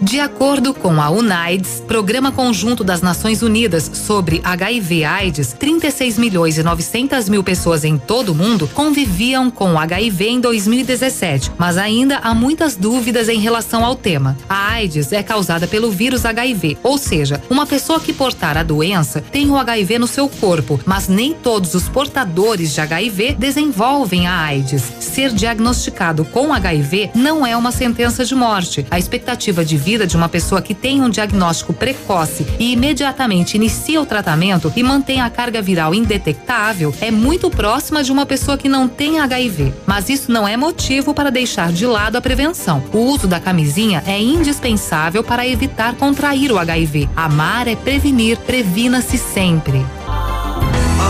De acordo com a UNAIDS, Programa Conjunto das Nações Unidas sobre HIV/AIDS, 36 milhões e 900 mil pessoas em todo o mundo conviviam com HIV em 2017, mas ainda há muitas dúvidas em relação ao tema. A AIDS é causada pelo vírus HIV, ou seja, uma pessoa que portar a doença tem o HIV no seu corpo, mas nem todos os portadores de HIV desenvolvem a AIDS. Ser diagnosticado com HIV não é uma sentença de morte. A expectativa de vida de uma pessoa que tem um diagnóstico precoce e imediatamente inicia o tratamento e mantém a carga viral indetectável é muito próxima de uma pessoa que não tem HIV. Mas isso não é motivo para deixar de lado a prevenção. O uso da camisinha é indispensável para evitar contrair o HIV. Amar é prevenir, previna-se sempre.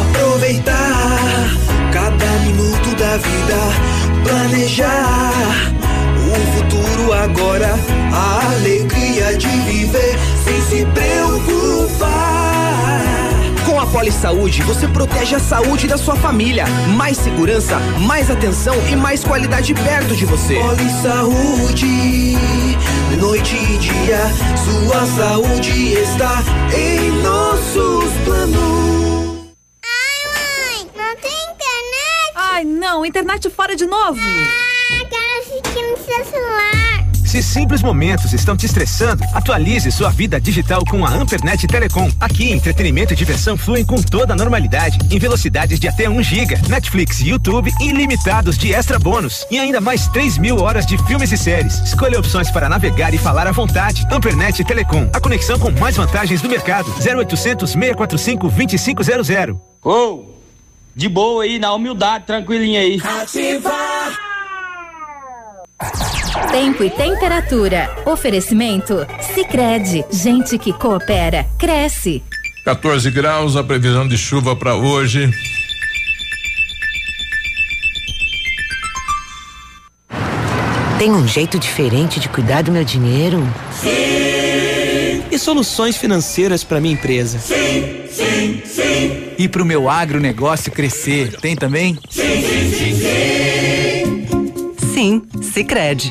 Aproveitar cada minuto da vida, planejar o futuro agora, a alegria de viver sem se preocupar. Com a Poli Saúde, você protege a saúde da sua família. Mais segurança, mais atenção e mais qualidade perto de você. Poli Saúde, noite e dia, sua saúde está em nossos planos. Não tem internet? Ai, não, internet fora de novo. Ah, seu celular. Se simples momentos estão te estressando, atualize sua vida digital com a Ampernet Telecom. Aqui, entretenimento e diversão fluem com toda a normalidade, em velocidades de até 1 giga, Netflix e YouTube ilimitados de extra bônus e ainda mais 3 mil horas de filmes e séries. Escolha opções para navegar e falar à vontade. Ampernet Telecom, a conexão com mais vantagens do mercado. 0800 645 2500. Ô, de boa aí, na humildade, tranquilinha aí. Ativa. Tempo e temperatura. Oferecimento? Sicredi Gente que coopera, cresce. 14 graus, a previsão de chuva para hoje. Tem um jeito diferente de cuidar do meu dinheiro? Sim. E soluções financeiras para minha empresa? Sim, sim, sim. E para o meu agronegócio crescer, tem também? Sim, sim, sim, sim. Sim, Sicredi.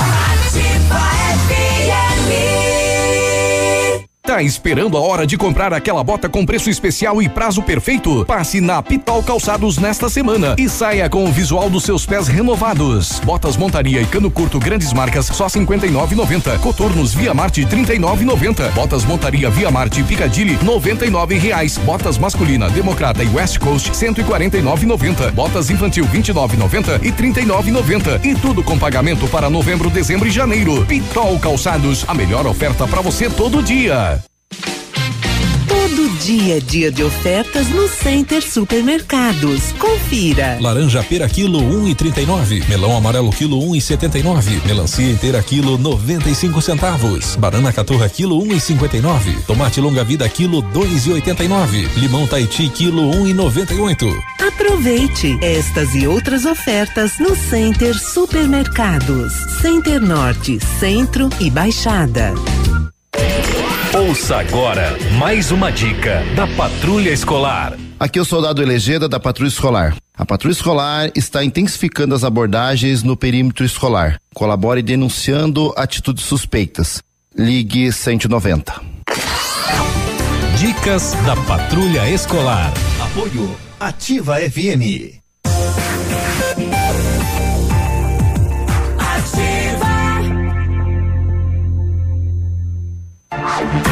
Tá esperando a hora de comprar aquela bota com preço especial e prazo perfeito? Passe na Pitol Calçados nesta semana e saia com o visual dos seus pés renovados. Botas montaria e cano curto grandes marcas só 59,90. Coturnos Via Marte 39,90. Botas montaria Via Marte Picadilly 99 reais. Botas masculina Democrata e West Coast 149,90. Botas infantil 29,90 e 39,90. E tudo com pagamento para novembro, dezembro e janeiro. Pitol Calçados, a melhor oferta para você todo dia. Todo dia dia de ofertas no Center Supermercados. Confira. Laranja pera quilo um e trinta e nove. Melão amarelo quilo um e setenta e nove. Melancia inteira quilo noventa e cinco centavos. Banana caturra quilo um e cinquenta e nove. Tomate longa vida quilo dois e oitenta e nove. Limão Tahiti quilo um e noventa e oito. Aproveite estas e outras ofertas no Center Supermercados. Center Norte, Centro e Baixada. Ouça agora mais uma dica da Patrulha Escolar. Aqui é o soldado Elegeda da Patrulha Escolar. A Patrulha Escolar está intensificando as abordagens no perímetro escolar. Colabore denunciando atitudes suspeitas. Ligue 190. Dicas da Patrulha Escolar. Apoio Ativa FM. Ativa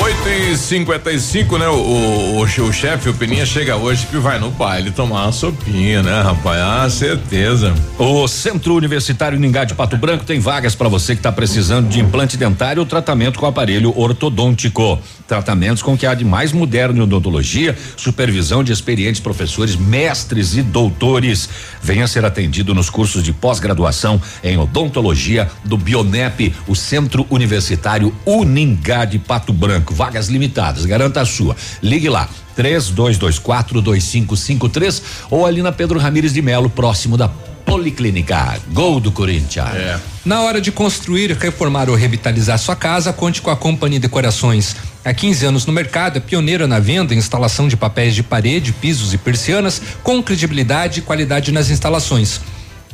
8 e 55 né? O, o, o, chefe, o Peninha, chega hoje que vai no baile tomar uma sopinha, né, rapaz? Ah, certeza. O Centro Universitário Ningá de Pato Branco tem vagas para você que está precisando de implante dentário ou tratamento com aparelho ortodôntico. Tratamentos com o que há de mais moderno em odontologia, supervisão de experientes professores, mestres e doutores. Venha ser atendido nos cursos de pós-graduação em odontologia do Bionep, o Centro Universitário Uningá de Pato Branco. Vagas limitadas, garanta a sua. Ligue lá. 32242553 ou ali na Pedro Ramires de Melo, próximo da Policlínica. Gol do Corinthians. É. Na hora de construir, reformar ou revitalizar sua casa, conte com a Companhia Decorações. Há 15 anos no mercado, é pioneira na venda e instalação de papéis de parede, pisos e persianas, com credibilidade e qualidade nas instalações.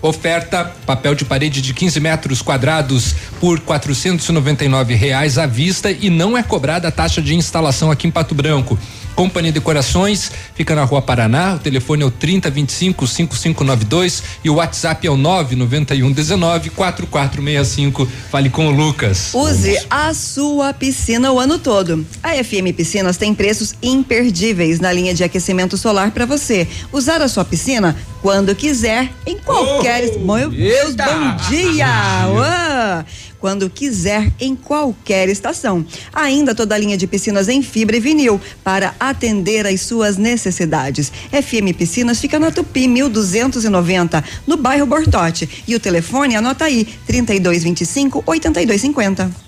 Oferta papel de parede de 15 metros quadrados por R$ reais à vista e não é cobrada a taxa de instalação aqui em Pato Branco. Companhia Decorações fica na Rua Paraná, o telefone é o 3025 5592 e o WhatsApp é o 991 19 4465. Fale com o Lucas. Use a sua piscina o ano todo. A FM Piscinas tem preços imperdíveis na linha de aquecimento solar para você. Usar a sua piscina quando quiser, em qualquer. Oh, Meu Deus, bom dia! Uau quando quiser, em qualquer estação. Ainda toda a linha de piscinas em fibra e vinil para atender às suas necessidades. FM Piscinas fica na Tupi 1290, no bairro Bortote. E o telefone anota aí: 3225 8250.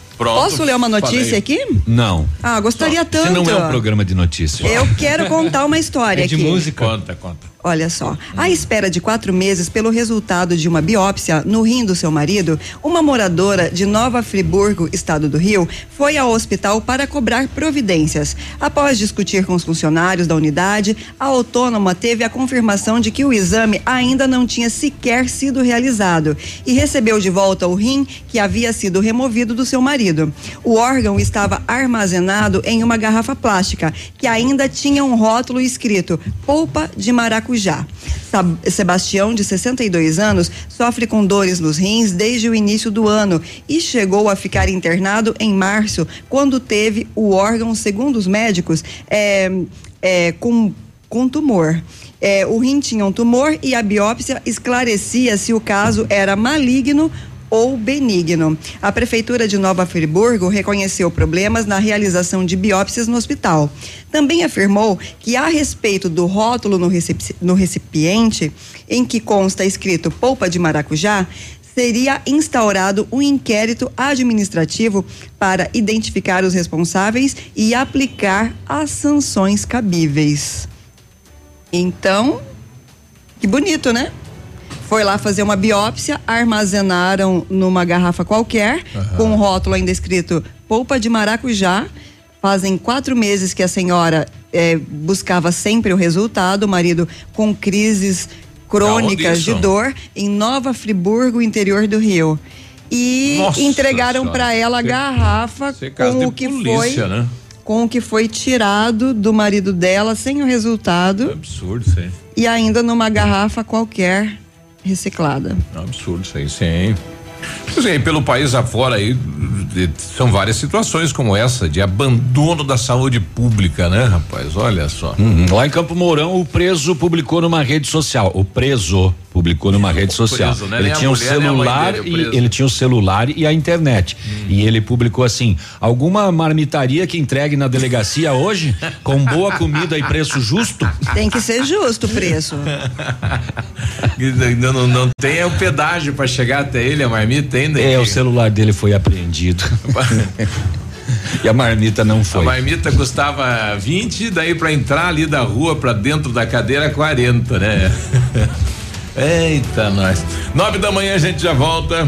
Pronto, Posso ler uma notícia falei. aqui? Não. Ah, gostaria tanto. Você não é um programa de notícias. Eu quero contar uma história É de aqui. música. Conta, conta. Olha só, à espera de quatro meses pelo resultado de uma biópsia no rim do seu marido, uma moradora de Nova Friburgo, estado do Rio, foi ao hospital para cobrar providências. Após discutir com os funcionários da unidade, a autônoma teve a confirmação de que o exame ainda não tinha sequer sido realizado e recebeu de volta o rim que havia sido removido do seu marido. O órgão estava armazenado em uma garrafa plástica que ainda tinha um rótulo escrito polpa de maracujá. Sebastião, de 62 anos, sofre com dores nos rins desde o início do ano e chegou a ficar internado em março, quando teve o órgão, segundo os médicos, é, é, com, com tumor. É, o rim tinha um tumor e a biópsia esclarecia se o caso era maligno ou benigno. A Prefeitura de Nova Friburgo reconheceu problemas na realização de biópsias no hospital. Também afirmou que, a respeito do rótulo no, recipi no recipiente, em que consta escrito polpa de maracujá, seria instaurado um inquérito administrativo para identificar os responsáveis e aplicar as sanções cabíveis. Então, que bonito, né? Foi lá fazer uma biópsia, armazenaram numa garrafa qualquer, uhum. com um rótulo ainda escrito polpa de maracujá. Fazem quatro meses que a senhora eh, buscava sempre o resultado, o marido com crises crônicas de dor em Nova Friburgo, interior do Rio. E Nossa entregaram para ela a garrafa com o que polícia, foi. Né? Com o que foi tirado do marido dela sem o resultado. É absurdo, sim. E ainda numa garrafa qualquer reciclada. É absurdo isso aí, sim. Dizer, pelo país afora aí, são várias situações como essa, de abandono da saúde pública, né, rapaz? Olha só. Uhum. Lá em Campo Mourão, o preso publicou numa rede social. O preso publicou numa rede social. Preso, né? Ele tinha o um celular dele, e ele tinha o um celular e a internet. Hum. E ele publicou assim: alguma marmitaria que entregue na delegacia hoje, com boa comida e preço justo? Tem que ser justo o preço. não, não, não tem o pedágio para chegar até ele, a marmita ainda. É, o celular dele foi apreendido. E a marmita não foi. A marmita custava 20, daí para entrar ali da rua para dentro da cadeira 40, né? Eita, nós. Nove da manhã a gente já volta.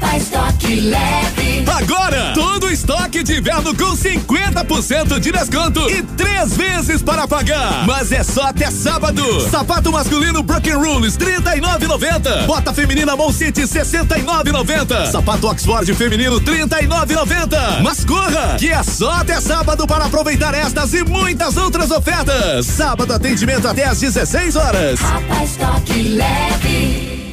happy. Rapaz, toque leve. Agora, todo estoque de inverno com 50% de desconto e três vezes para pagar. Mas é só até sábado. Sapato masculino Broken Rules 39,90. Bota feminina Mall City 69,90. Sapato Oxford feminino 39,90. Mas corra, que é só até sábado para aproveitar estas e muitas outras ofertas. Sábado atendimento até às 16 horas. Rapaz, toque leve.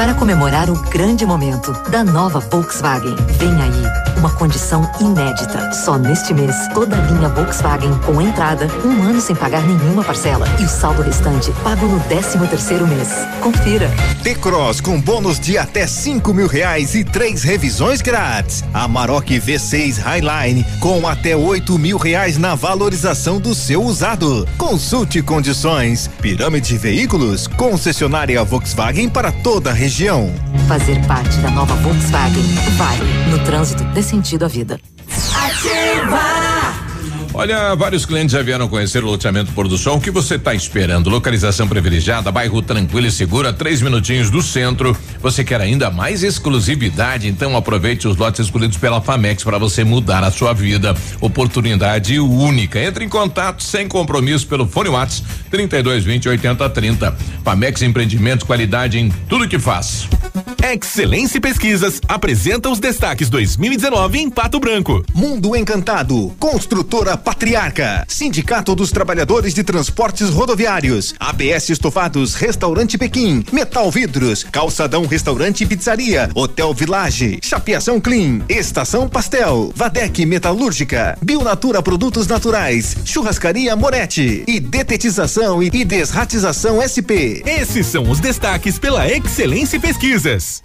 Para comemorar o grande momento da nova Volkswagen, vem aí uma condição inédita. Só neste mês, toda a linha Volkswagen com entrada, um ano sem pagar nenhuma parcela e o saldo restante pago no 13 terceiro mês. Confira. T-Cross com bônus de até cinco mil reais e três revisões grátis. Amarok V6 Highline com até oito mil reais na valorização do seu usado. Consulte condições. Pirâmide Veículos, concessionária Volkswagen para toda a região. Fazer parte da nova Volkswagen vale no trânsito dê sentido à vida. Ativa! Olha, vários clientes já vieram conhecer o loteamento Pôr do Sol. O que você está esperando? Localização privilegiada, bairro tranquilo e seguro, a três minutinhos do centro. Você quer ainda mais exclusividade? Então aproveite os lotes escolhidos pela Famex para você mudar a sua vida. Oportunidade única. Entre em contato sem compromisso pelo fone Whats 3220 8030. Famex Empreendimentos, qualidade em tudo que faz. Excelência Pesquisas apresenta os destaques 2019 em Pato Branco. Mundo Encantado, Construtora Patriarca, Sindicato dos Trabalhadores de Transportes Rodoviários, ABS Estofados, Restaurante Pequim, Metal Vidros, Calçadão Restaurante e Pizzaria, Hotel Village, Chapeação Clean, Estação Pastel, Vadec Metalúrgica, Bionatura Produtos Naturais, Churrascaria Moretti e Detetização e Desratização SP. Esses são os destaques pela Excelência Pesquisas.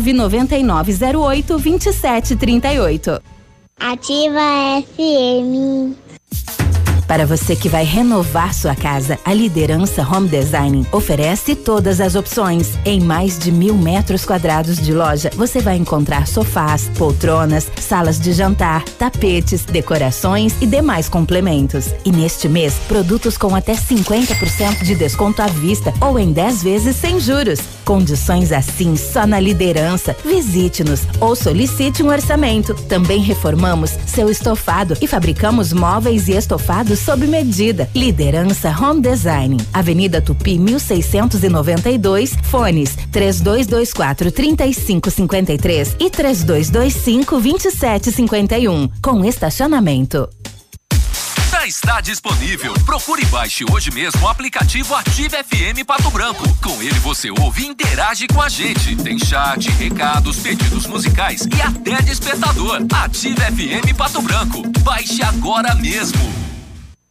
99908 2738. Ativa FM. Para você que vai renovar sua casa, a Liderança Home Design oferece todas as opções. Em mais de mil metros quadrados de loja, você vai encontrar sofás, poltronas, salas de jantar, tapetes, decorações e demais complementos. E neste mês, produtos com até 50% de desconto à vista ou em 10 vezes sem juros. Condições assim só na Liderança. Visite-nos ou solicite um orçamento. Também reformamos seu estofado e fabricamos móveis e estofados sob medida. Liderança Home Design. Avenida Tupi 1692, fones 3224 3553 e 3225 2751, com estacionamento. Já está disponível. Procure e baixe hoje mesmo o aplicativo Ative FM Pato Branco. Com ele você ouve e interage com a gente. Tem chat, recados, pedidos musicais e até despertador. Ative FM Pato Branco. Baixe agora mesmo.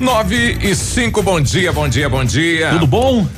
9 e 5, bom dia, bom dia, bom dia. Tudo bom?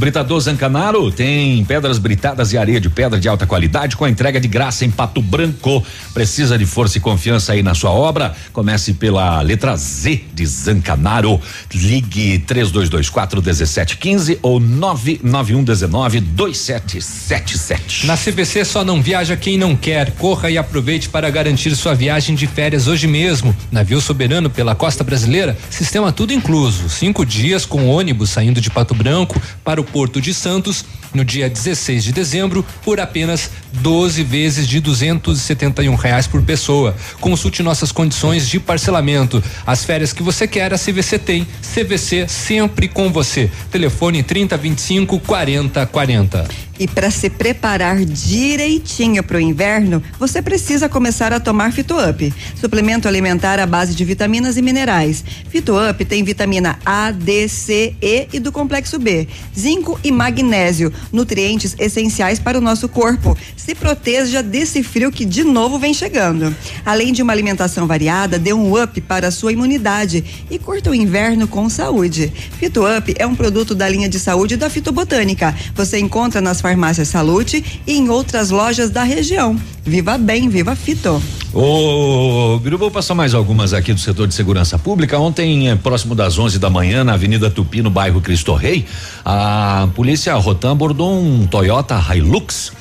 Britador Zancanaro tem pedras britadas e areia de pedra de alta qualidade com entrega de graça em Pato Branco. Precisa de força e confiança aí na sua obra? Comece pela letra Z de Zancanaro. Ligue 3224 1715 ou 99119 2777. Na CVC só não viaja quem não quer. Corra e aproveite para garantir sua viagem de férias hoje mesmo. Navio soberano pela costa brasileira, sistema tudo incluso. Cinco dias com ônibus saindo de Pato Branco para o Porto de Santos no dia 16 de dezembro por apenas 12 vezes de 271 reais por pessoa. Consulte nossas condições de parcelamento. As férias que você quer, a CVC tem. CVC sempre com você. Telefone 3025 4040. E para se preparar direitinho para o inverno, você precisa começar a tomar Fito Up, suplemento alimentar à base de vitaminas e minerais. Fito Up tem vitamina A, D, C, E e do complexo B, zinco e magnésio, nutrientes essenciais para o nosso corpo. Se proteja desse frio que de novo vem chegando. Além de uma alimentação variada, dê um up para a sua imunidade e curta o inverno com saúde. Fito Up é um produto da linha de saúde da Fitobotânica. Você encontra nas farmácias Salute e em outras lojas da região. Viva bem, viva Fito. Ô, Biru, vou passar mais algumas aqui do setor de segurança pública. Ontem, eh, próximo das 11 da manhã, na Avenida Tupi, no bairro Cristo Rei, a polícia Rotan abordou um Toyota Hilux.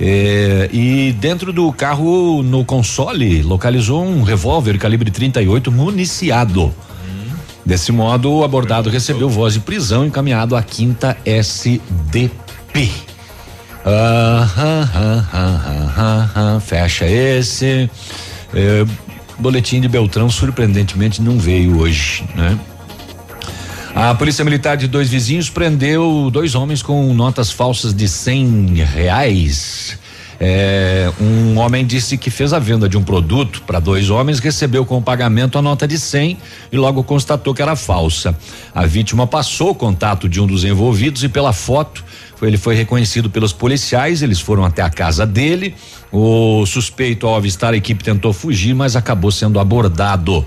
eh, e dentro do carro, no console, localizou um revólver calibre 38 municiado. Desse modo, o abordado recebeu voz de prisão encaminhado à quinta SDP. Aham, aham, aham, aham, fecha esse. É, boletim de Beltrão, surpreendentemente, não veio hoje, né? A Polícia Militar de dois vizinhos prendeu dois homens com notas falsas de cem reais. É, Um homem disse que fez a venda de um produto para dois homens, recebeu com pagamento a nota de 100 e logo constatou que era falsa. A vítima passou o contato de um dos envolvidos e pela foto ele foi reconhecido pelos policiais, eles foram até a casa dele. O suspeito, ao avistar a equipe, tentou fugir, mas acabou sendo abordado.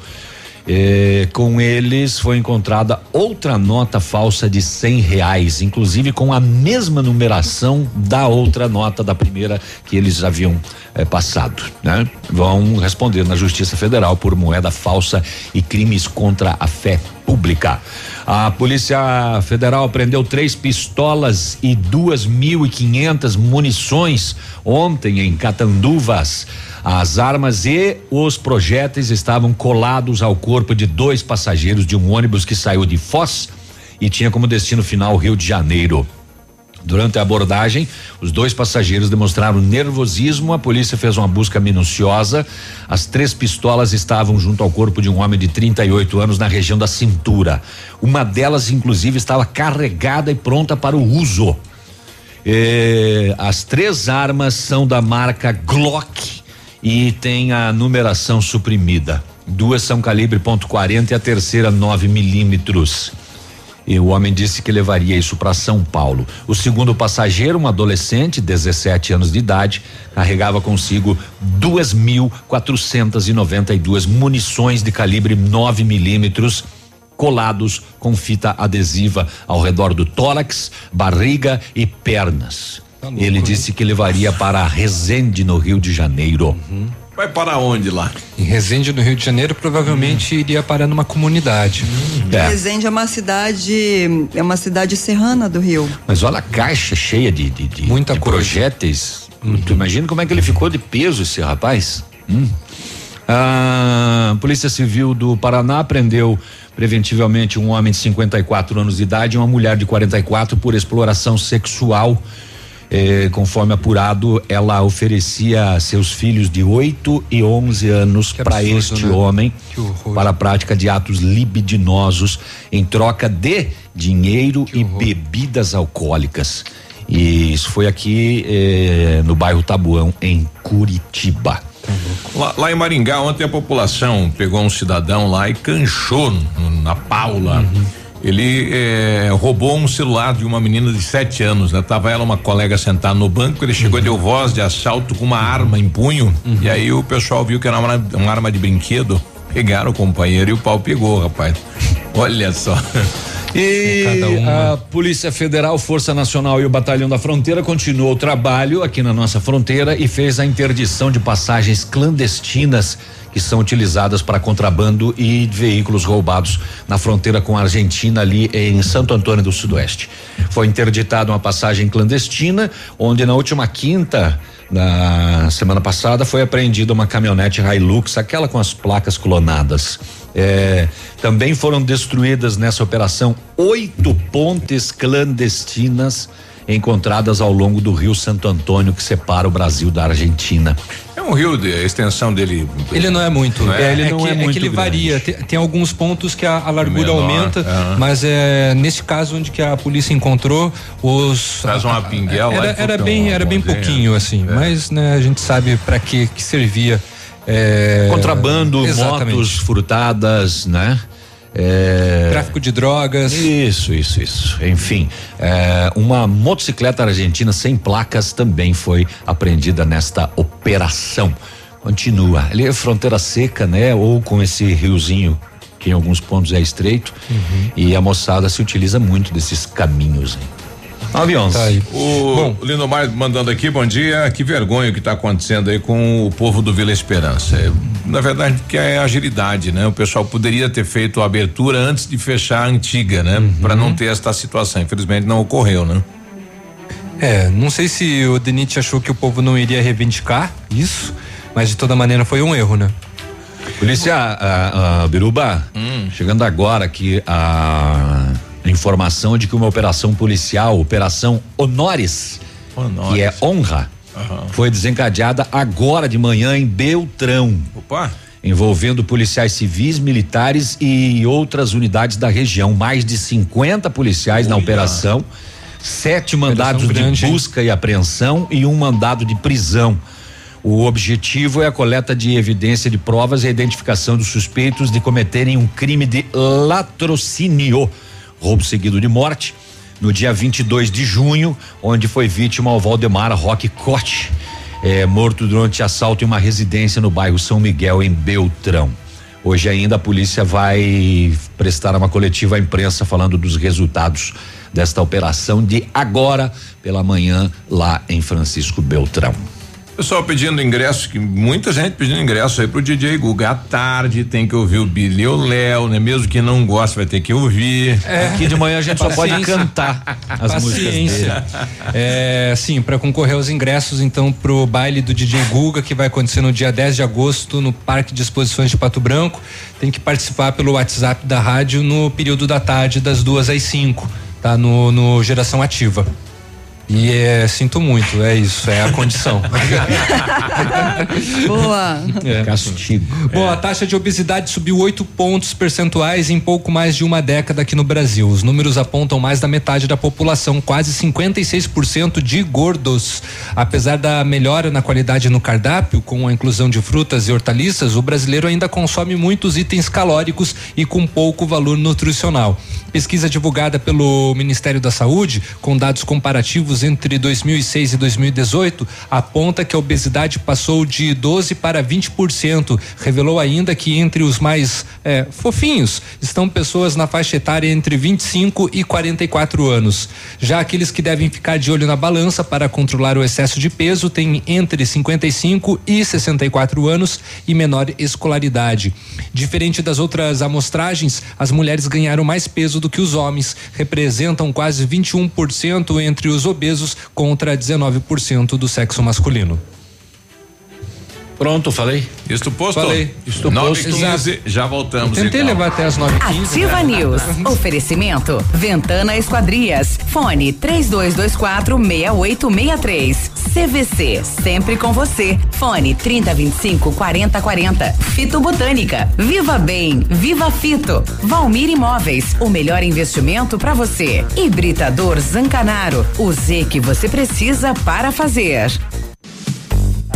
Eh, com eles foi encontrada outra nota falsa de cem reais, inclusive com a mesma numeração da outra nota da primeira que eles haviam eh, passado, né? Vão responder na Justiça Federal por moeda falsa e crimes contra a fé pública. A Polícia Federal prendeu três pistolas e duas mil e quinhentas munições ontem em Catanduvas. As armas e os projéteis estavam colados ao corpo de dois passageiros de um ônibus que saiu de Foz e tinha como destino final Rio de Janeiro. Durante a abordagem, os dois passageiros demonstraram nervosismo. A polícia fez uma busca minuciosa. As três pistolas estavam junto ao corpo de um homem de 38 anos na região da cintura. Uma delas, inclusive, estava carregada e pronta para o uso. Eh, as três armas são da marca Glock e tem a numeração suprimida. Duas são calibre ponto .40 e a terceira 9 milímetros. E o homem disse que levaria isso para São Paulo. O segundo passageiro, um adolescente, 17 anos de idade, carregava consigo 2.492 munições de calibre 9 milímetros colados com fita adesiva ao redor do tórax, barriga e pernas. Tá Ele disse que levaria para Resende, no Rio de Janeiro. Vai para onde lá? Em Resende, no Rio de Janeiro, provavelmente iria parar numa comunidade. Resende é uma cidade, é uma cidade serrana do Rio. Mas olha a caixa cheia de, de, de, Muita de coisa. projéteis. Tu imagina como é que ele ficou de peso, esse rapaz? Hum. A Polícia Civil do Paraná prendeu preventivamente um homem de 54 anos de idade e uma mulher de 44 por exploração sexual. Eh, conforme apurado, ela oferecia seus filhos de 8 e 11 anos para este né? homem para a prática de atos libidinosos em troca de dinheiro e bebidas alcoólicas. E isso foi aqui eh, no bairro Tabuão, em Curitiba. Lá, lá em Maringá, ontem a população pegou um cidadão lá e canchou na Paula. Ele eh, roubou um celular de uma menina de sete anos, né? Tava ela, uma colega sentada no banco, ele chegou e deu voz de assalto com uma arma em punho. E aí o pessoal viu que era uma, uma arma de brinquedo. Pegaram o companheiro e o pau pegou, rapaz. Olha só. E Cada uma. a Polícia Federal, Força Nacional e o Batalhão da Fronteira continuou o trabalho aqui na nossa fronteira e fez a interdição de passagens clandestinas são utilizadas para contrabando e veículos roubados na fronteira com a Argentina ali em Santo Antônio do Sudoeste. Foi interditada uma passagem clandestina, onde na última quinta na semana passada foi apreendida uma caminhonete Hilux, aquela com as placas clonadas. É, também foram destruídas nessa operação oito pontes clandestinas encontradas ao longo do rio Santo Antônio, que separa o Brasil da Argentina. É um rio de a extensão dele. Ele não é muito. Não é? ele não que, é muito que ele grande. varia. Tem, tem alguns pontos que a, a largura Menor, aumenta, aham. mas é nesse caso onde que a polícia encontrou os Faz uma pinguela era, era bem era bem pouquinho é. assim, É. mas né, a gente sabe para que que servia. é, Contrabando, exatamente. motos furtadas, né? É, Tráfico de drogas. Isso, isso, isso. Enfim, é, uma motocicleta argentina sem placas também foi apreendida nesta operação. Continua. Ali é fronteira seca, né? Ou com esse riozinho que em alguns pontos é estreito. Uhum. E a moçada se utiliza muito desses caminhos. Hein? 9 e 11. Tá aí. O Lindomar mandando aqui, bom dia. Que vergonha o que está acontecendo aí com o povo do Vila Esperança. É, na verdade, que é agilidade, né? O pessoal poderia ter feito a abertura antes de fechar a antiga, né? Uhum. Para não ter esta situação. Infelizmente não ocorreu, né? É, não sei se o Denit achou que o povo não iria reivindicar isso, mas de toda maneira foi um erro, né? Polícia a, a, Biruba, chegando agora aqui a informação de que uma operação policial, Operação Honores, que é honra, foi desencadeada agora de manhã em Beltrão. Opa! Envolvendo policiais civis, militares e outras unidades da região. Mais de 50 policiais na Olha. operação, sete mandados grande, de hein? busca e apreensão e um mandado de prisão. O objetivo é a coleta de evidência de provas e a identificação dos suspeitos de cometerem um crime de latrocínio, roubo seguido de morte, no dia 22 de junho, onde foi vítima o Valdemar Roque Cote, é, morto durante assalto em uma residência no bairro São Miguel, em Beltrão. Hoje ainda a polícia vai prestar uma coletiva à imprensa falando dos resultados desta operação de agora pela manhã lá em Francisco Beltrão. Pessoal pedindo ingresso, que muita gente pedindo ingresso aí pro DJ Guga. À tarde tem que ouvir o Billy e o Léo, né? Mesmo que não goste, vai ter que ouvir. É. Aqui de manhã a gente só pode cantar as Paciência. músicas dele. É, sim, para concorrer aos ingressos, então, pro baile do DJ Guga, que vai acontecer no dia 10 de agosto no Parque de Exposições de Pato Branco, tem que participar pelo WhatsApp da rádio no período da tarde, das duas às cinco, tá? No, no Geração Ativa. E é, sinto muito, é isso, é a condição. Boa. É. Castigo. Bom, a taxa de obesidade subiu 8 pontos percentuais em pouco mais de uma década aqui no Brasil. Os números apontam mais da metade da população, quase 56% de gordos. Apesar da melhora na qualidade no cardápio, com a inclusão de frutas e hortaliças, o brasileiro ainda consome muitos itens calóricos e com pouco valor nutricional. Pesquisa divulgada pelo Ministério da Saúde, com dados comparativos entre 2006 e 2018, aponta que a obesidade passou de 12 para 20%. Revelou ainda que entre os mais eh, fofinhos estão pessoas na faixa etária entre 25 e 44 anos. Já aqueles que devem ficar de olho na balança para controlar o excesso de peso têm entre 55 e 64 anos e menor escolaridade. Diferente das outras amostragens, as mulheres ganharam mais peso do que os homens, representam quase 21% entre os obesos contra 19% do sexo masculino. Pronto, falei. Isto posto? Falei. Isto 9 posto. 15, já voltamos. Tentei então. levar até as 9h15. Ativa News. Oferecimento. Ventana Esquadrias. Fone 3224 6863. CVC. Sempre com você. Fone 3025 4040. Fito Botânica. Viva Bem. Viva Fito. Valmir Imóveis. O melhor investimento para você. Hibridador Zancanaro. O Z que você precisa para fazer.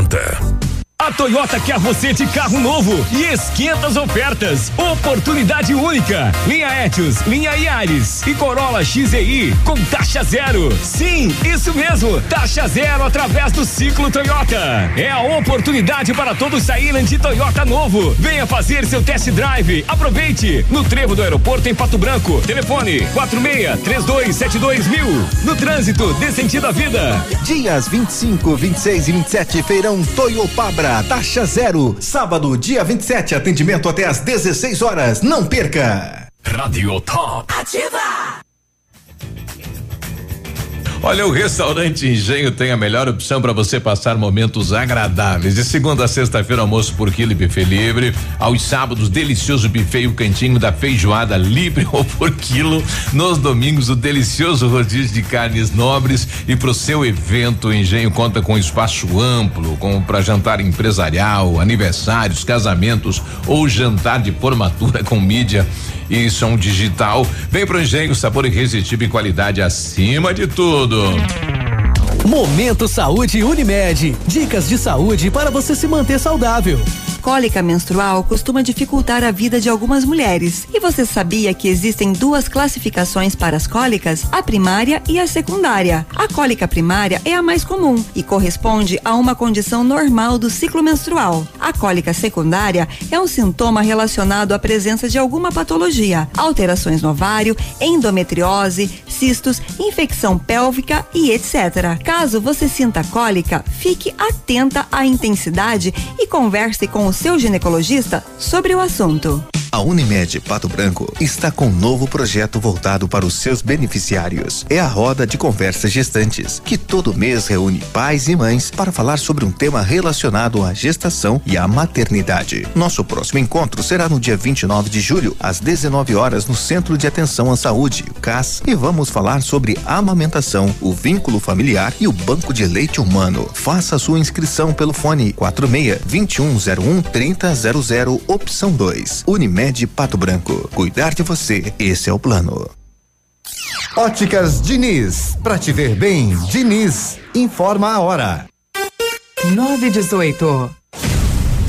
процента. A Toyota quer você de carro novo e esquenta as ofertas. Oportunidade única. Linha Etios, linha Yaris e Corolla XEI com taxa zero. Sim, isso mesmo. Taxa zero através do ciclo Toyota. É a oportunidade para todos saírem de Toyota novo. Venha fazer seu test drive. Aproveite. No trevo do aeroporto em Pato Branco. Telefone 46 3272 mil. No trânsito, dê sentido à vida. Dias 25, 26 e 27, feirão Toyopabra, taxa zero. Sábado, dia 27, atendimento até às 16 horas. Não perca! Radio Top. Ativa! Olha, o restaurante Engenho tem a melhor opção para você passar momentos agradáveis. De segunda a sexta-feira, almoço por quilo e buffet livre. Aos sábados, delicioso buffet e o cantinho da feijoada livre ou por quilo. Nos domingos, o delicioso rodízio de carnes nobres. E para o seu evento, o Engenho conta com espaço amplo, como para jantar empresarial, aniversários, casamentos ou jantar de formatura com mídia e som digital. Vem pro Engenho, sabor irresistível e qualidade acima de tudo. Momento Saúde Unimed. Dicas de saúde para você se manter saudável. Cólica menstrual costuma dificultar a vida de algumas mulheres. E você sabia que existem duas classificações para as cólicas? A primária e a secundária. A cólica primária é a mais comum e corresponde a uma condição normal do ciclo menstrual. A cólica secundária é um sintoma relacionado à presença de alguma patologia, alterações no ovário, endometriose, cistos, infecção pélvica e etc. Caso você sinta cólica, fique atenta à intensidade e converse com o seu ginecologista sobre o assunto. A Unimed Pato Branco está com um novo projeto voltado para os seus beneficiários. É a roda de conversas gestantes, que todo mês reúne pais e mães para falar sobre um tema relacionado à gestação e à maternidade. Nosso próximo encontro será no dia 29 de julho, às 19 horas, no Centro de Atenção à Saúde, CAS, e vamos falar sobre amamentação, o vínculo familiar e o banco de leite humano. Faça sua inscrição pelo fone 46 2101 3000 opção 2. Unimed Pato Branco. Cuidar de você, esse é o plano. Óticas Diniz, pra te ver bem, Diniz, informa a hora. 918.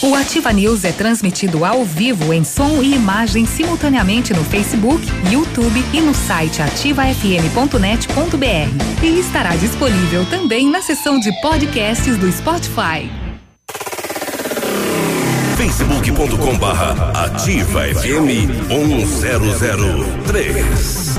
O Ativa News é transmitido ao vivo em som e imagem simultaneamente no Facebook, YouTube e no site ativafm.net.br. E estará disponível também na seção de podcasts do Spotify. facebook.com barra ativa FM 1003.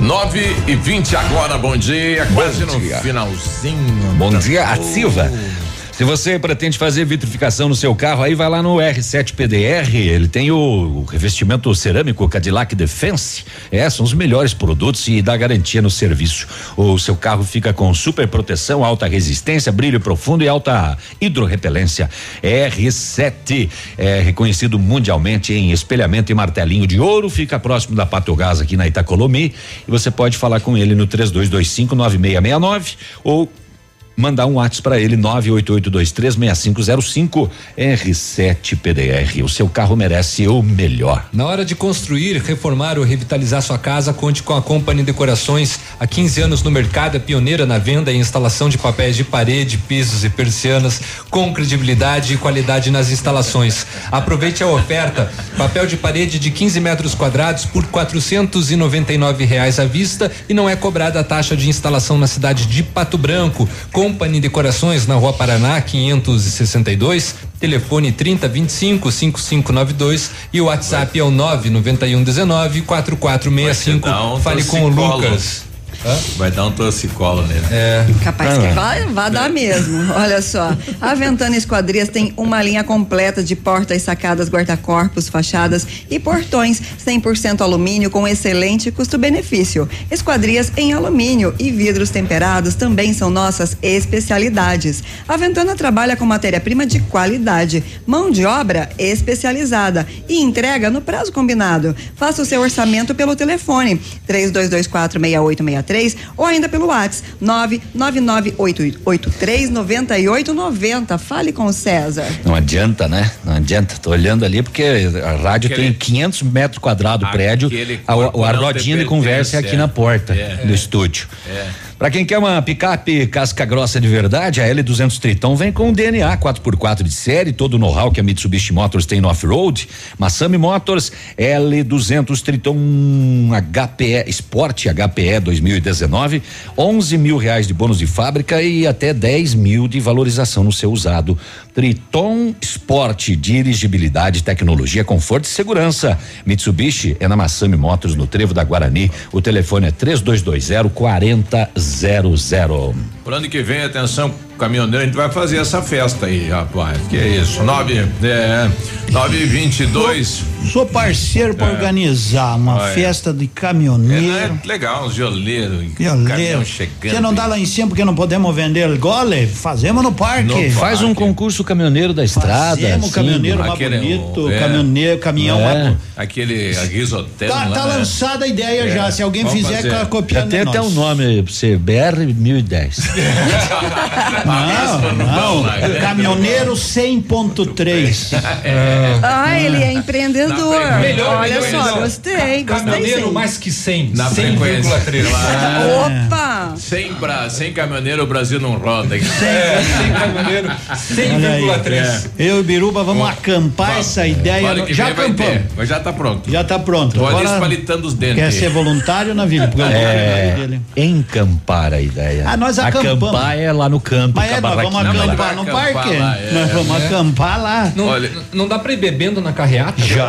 9 e 20 agora, bom dia. Quase no dia. finalzinho. Bom dia, ativa. Se você pretende fazer vitrificação no seu carro, aí vai lá no R7 PDR, ele tem o revestimento cerâmico Cadillac Defense. É, são os melhores produtos e dá garantia no serviço. O seu carro fica com super proteção, alta resistência, brilho profundo e alta hidrorrepelência. R7 é reconhecido mundialmente em espelhamento e martelinho de ouro, fica próximo da Patogás aqui na Itacolomi e você pode falar com ele no 3225 9669 ou mandar um WhatsApp para ele 988236505 R7 PDR. O seu carro merece o melhor. Na hora de construir, reformar ou revitalizar sua casa, conte com a Company Decorações. Há 15 anos no mercado, é pioneira na venda e instalação de papéis de parede, pisos e persianas, com credibilidade e qualidade nas instalações. Aproveite a oferta: papel de parede de 15 metros quadrados por 499 reais à vista e não é cobrada a taxa de instalação na cidade de Pato Branco. Company Decorações na Rua Paraná 562. Telefone 3025 5592 e o WhatsApp é o 99119 4465. Vai te dar um Fale com o. Lucas. Hã? Vai dar um torcicolo nele. É. Capaz que vai, vai dar mesmo. Olha só. A Ventana Esquadrias tem uma linha completa de portas, sacadas, guarda-corpos, fachadas e portões 100% alumínio com excelente custo-benefício. Esquadrias em alumínio e vidros temperados também são nossas especialidades. A Ventana trabalha com matéria-prima de qualidade, mão de obra especializada e entrega no prazo combinado. Faça o seu orçamento pelo telefone 32246863 ou ainda pelo WhatsApp 999839890. Fale com o César. Não adianta, né? Não adianta. Tô olhando ali porque a rádio Aquele- tem 500 metros quadrados o prédio. A, corpo a não rodinha te de conversa é aqui é. na porta É. do estúdio. É. Para quem quer uma picape casca grossa de verdade, a L200 Triton vem com DNA 4x4 de série, todo o know-how que a Mitsubishi Motors tem no off-road. Massami Motors L200 Triton HPE Sport HPE 2019, 11 mil reais de bônus de fábrica e até 10 mil de valorização no seu usado. Triton Sport, dirigibilidade, tecnologia, conforto e segurança. Mitsubishi é na Massami Motors, no Trevo da Guarani. O telefone é 3220 4000. Pro ano que vem, atenção, caminhoneiro, a gente vai fazer essa festa aí, rapaz. Que é isso? Nove, é, nove e vinte e dois. Sou parceiro para É. organizar uma Olha. festa de É, caminhoneiro. é legal, os violeiros, Violeiro. chegando. Você não dá lá em cima porque não podemos vender gole? Fazemos no parque. No Faz um concurso caminhoneiro da estrada. Fazemos assim, caminhoneiro mais Aquele, bonito, é. caminhoneiro, caminhão É. mais Aquele risotel Tá, lá, tá né? lançada a ideia É, já. Se alguém vamos fizer, fazer. co- copia Já tem de até nós. um nome aí pra você, BR 1010. Não, não. Caminhoneiro 100.3. Ah, ele é empreendedor. Frequência. Olha Melhor, só, melhor. gostei, gostei Caminhoneiro sim. mais que 100. Na frequência. 100,3. Opa! Sem, bra, sem caminhoneiro o Brasil não roda. É, 100 caminhoneiro, Olha aí. 100,3. Eu e Biruba vamos acampar essa ideia. No- Já acampamos. ter, mas já tá pronto. Já tá pronto. Tô ali Agora espalitando os dentes. quer ser voluntário na vida? Porque eu vou É, encampar a ideia. Ah, nós acampamos. Acampar é lá no campo. Mas com a é, nós vamos acampar no acampar parque. lá, é. Nós vamos É. acampar lá. Não, Olha- não dá pra ir bebendo na carreata? Já.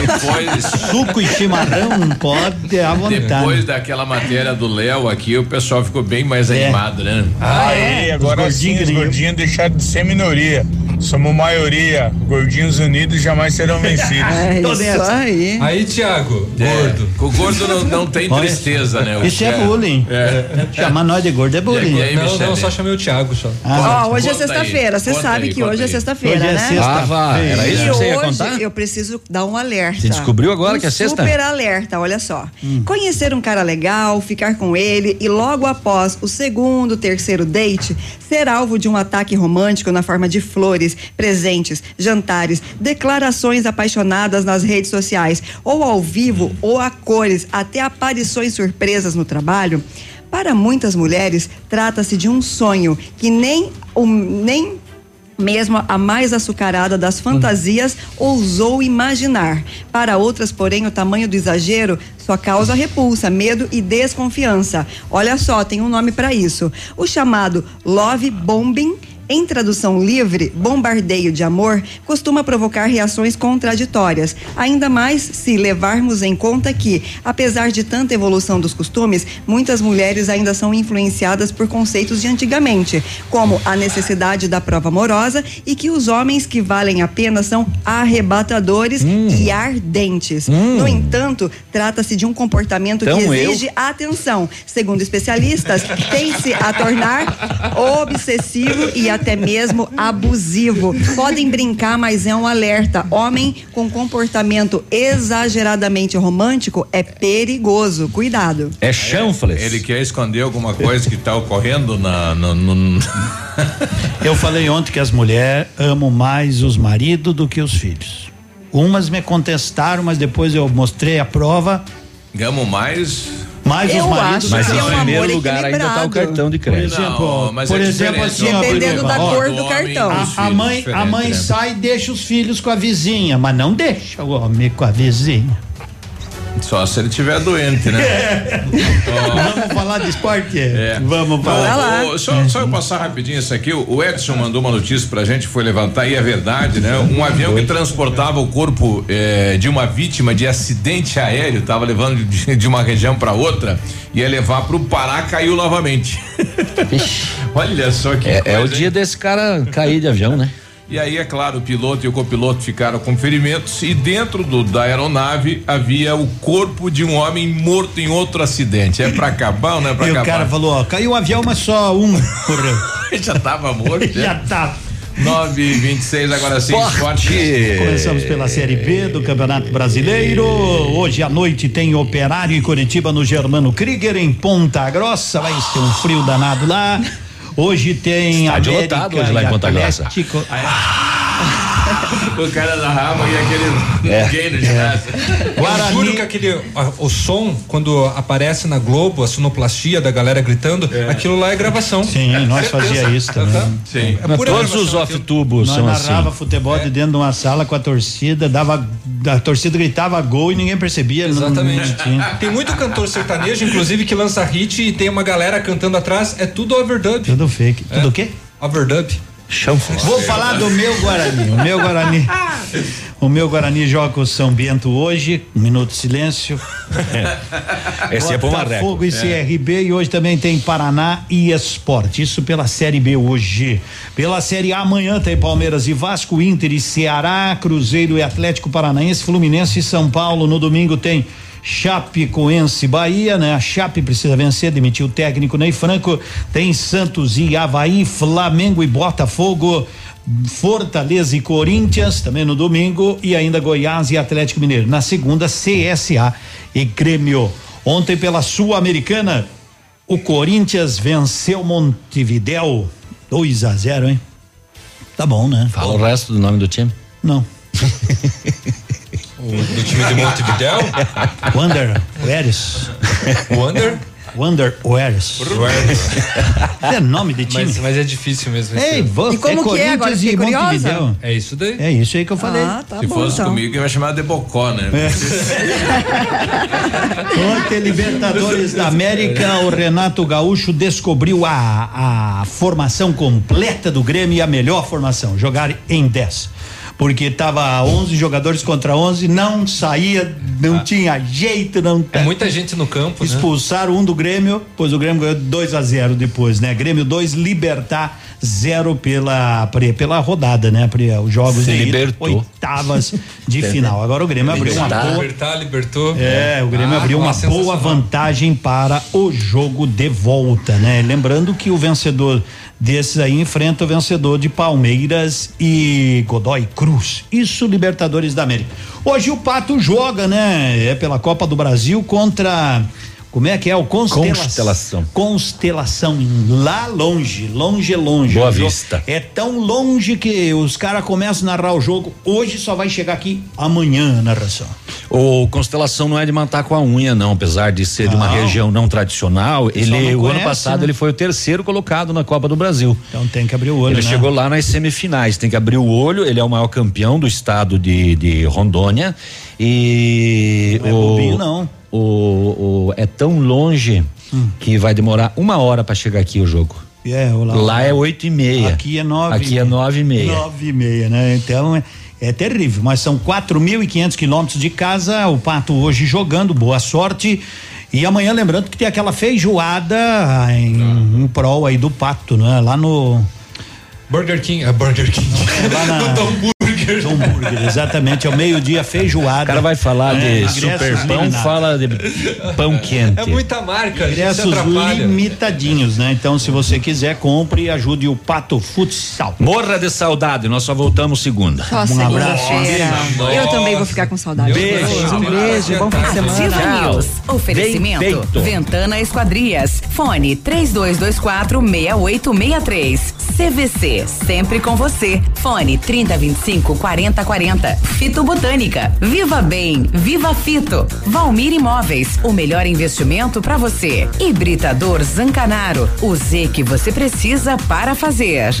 Depois, Suco e chimarrão pode à vontade. depois daquela matéria do Léo aqui, o pessoal ficou bem mais É. animado, né? Aí, agora Os sim, gordinhos os ganham. gordinhos deixaram de ser minoria. Somos maioria. Gordinhos unidos jamais serão vencidos. É Tô isso aí. Aí, Thiago, É, gordo. O gordo não, não tem tristeza, né? Isso é bullying. É. Chamar nós de gordo é bullying. E aí, Não, Michele? não, só chamei o Thiago só. Ah, Ó, hoje é sexta-feira. Você sabe aí, que hoje é aí. sexta-feira, Hoje é né? sexta. Ah, era isso E que você ia hoje contar? eu preciso dar um alerta. Você descobriu agora um que é sexta? Hum. Super alerta, olha só. Conhecer um cara legal, ficar com ele e logo após o segundo, terceiro date, ser alvo de um ataque romântico na forma de flores, presentes, jantares, declarações apaixonadas nas redes sociais, ou ao vivo ou a cores, até aparições surpresas no trabalho. Para muitas mulheres, trata-se de um sonho que nem, nem mesmo a mais açucarada das fantasias ousou imaginar. Para outras, porém, o tamanho do exagero só causa repulsa, medo e desconfiança. Olha só, tem um nome para isso. O chamado love bombing em tradução livre, bombardeio de amor costuma provocar reações contraditórias, ainda mais se levarmos em conta que, apesar de tanta evolução dos costumes, muitas mulheres ainda são influenciadas por conceitos de antigamente, como a necessidade da prova amorosa e que os homens que valem a pena são arrebatadores e ardentes. No entanto, trata-se de um comportamento Então, que eu- exige atenção. Segundo especialistas, tem-se a tornar obsessivo e até mesmo abusivo. Podem brincar, mas é um alerta. Homem com comportamento exageradamente romântico é perigoso. Cuidado. É chanfles. Ele quer esconder alguma coisa que está ocorrendo na, no, no- Eu falei ontem que as mulheres amam mais os maridos do que os filhos. Umas me contestaram, mas depois eu mostrei a prova. Gamo mais. Mais Eu os maridos. Mas em é um primeiro lugar ainda tá o cartão de Por crédito. exemplo, Não, mas por é exemplo, assim, ó, Dependendo Biruba, da ó, cor do cartão. A, a mãe, a mãe né? sai e deixa os filhos com a vizinha, mas não deixa o homem com a vizinha. Só se ele tiver doente, né? Vamos falar de esporte? É. Vamos falar. O- só, só eu passar rapidinho isso aqui. O Edson mandou uma notícia pra gente, foi levantar, e é verdade, né? Um avião que transportava o corpo eh, de uma vítima de acidente aéreo, tava levando de, de uma região pra outra, ia levar pro Pará, caiu novamente. Olha só que É, é o coisa, dia hein? desse cara cair de avião, né? E aí, é claro, o piloto e o copiloto ficaram com ferimentos e dentro do, da aeronave havia o corpo de um homem morto em outro acidente. É pra acabar ou não é pra E o acabar? cara falou, ó, caiu o avião, mas só um. Já tava morto. Já tá. 9 e 26 agora sim, esporte. Começamos pela Série B do Campeonato Brasileiro. Hoje à noite tem Operário e Curitiba no Germano Krieger em Ponta Grossa. Vai ser um frio danado lá. Hoje tem Estádio América lotado hoje lá em Ponta Grossa. Atlético. O cara da raba e aquele É. gay no ginásio. Eu juro que aquele, o som, quando aparece na Globo, a sonoplastia da galera gritando, aquilo lá é gravação. Sim, nós Certeza. fazia isso também. Sim. É Todos gravação os off-tubos Nós são assim. narrava futebol de dentro de uma sala com a torcida, dava, a torcida gritava gol e ninguém percebia. não- Exatamente. não tinha. Tem muito cantor sertanejo, inclusive, que lança hit e tem uma galera cantando atrás, é tudo overdub. Tudo fake. Tudo o quê? Overdub. Vou falar do meu Guarani. O meu Guarani. O meu Guarani joga com o São Bento hoje. Um minuto de silêncio. Esse é bom. Botafogo e CRB e hoje também tem Paraná e Esporte. Isso pela Série B hoje. Pela Série A amanhã tem Palmeiras e Vasco, Inter e Ceará, Cruzeiro e Atlético Paranaense, Fluminense e São Paulo. No domingo tem Chapecoense Bahia, né? A Chape precisa vencer, demitiu o técnico Ney Franco. Tem Santos e Havaí, Flamengo e Botafogo. Fortaleza e Corinthians, também no domingo, e ainda Goiás e Atlético Mineiro. Na segunda, CSA e Grêmio. Ontem, pela Sul-Americana, o Corinthians venceu Montevidéu 2 a 0 hein? Tá bom, né? Fala o resto do nome do time. Não. O, do time de Montevidéu? Wander Oeres. Wander? Wander Oeres. É nome de time. Mas, mas é difícil mesmo. Ei, você E como é que é? Agora Corinthians fiquei e curiosa. É isso daí. É isso aí que eu falei. Ah, tá Se bom fosse então. comigo, eu ia chamar de Bocó, né? Ontem, Libertadores da América, o Renato Gaúcho descobriu a, a formação completa do Grêmio e a melhor formação, jogar em 10. Porque tava 11 jogadores contra 11, não saía, não tinha jeito, não É muita gente no campo, né? Expulsaram um do Grêmio, pois o Grêmio ganhou 2 a 0 depois, né? Grêmio 2, Libertar 0 pela, pela rodada, né? Os jogos Se de ida, oitavas de final. Agora o Grêmio abriu uma boa. Libertar, libertou. É, o Grêmio Ah, abriu uma boa vantagem para o jogo de volta, né? Lembrando que o vencedor desses aí enfrenta o vencedor de Palmeiras e Godoy Cruz. Isso, Libertadores da América. Hoje o Pato joga, né? É pela Copa do Brasil contra. Como é que é? O Constelação. Constelação. Constelação, lá longe, longe, longe. Boa Vista. É tão longe que os caras começam a narrar o jogo. Hoje só vai chegar aqui amanhã a narração. O Constelação não é de matar com a unha, não, apesar de ser de uma Não. região não tradicional. Ele, não o ano passado, né? ele foi o terceiro colocado na Copa do Brasil. Então tem que abrir o olho, Ele né? chegou lá nas semifinais, tem que abrir o olho. Ele é o maior campeão do estado de, de Rondônia. E. Não é o, bobinho, não. O, o- é tão longe Hum. que vai demorar uma hora para chegar aqui o jogo. É, lá, Lá é oito e meia. Aqui é nove. Aqui é nove e meia. Nove e meia, né? Então é, é terrível, mas são 4.500 quilômetros de casa. O Pato hoje jogando, boa sorte. E amanhã, lembrando que tem aquela feijoada em, em prol aí do Pato, né? Lá no. Burger King. É Burger King. Lá na. Do Dom Burger. Dom Burger, exatamente. É o meio-dia feijoada. O cara vai falar É, de super pão, fala de pão quente. É muita marca, Ingressos limitadinhos, né? Então, se você quiser, compre e ajude o Pato Futsal. Morra de saudade, nós só voltamos segunda. Nossa, Um abraço. Nossa. Eu também vou ficar com saudade. Beijo. Um beijo, bom fim de semana. News. Oferecimento. Feito. Ventana Esquadrias. Fone 3224 6863. CVC. Sempre com você. Fone 3025 4040. Fito Botânica. Viva Bem. Viva Fito. Valmir Imóveis. O melhor investimento para você. Hibridador Zancanaro. O Z que você precisa para fazer.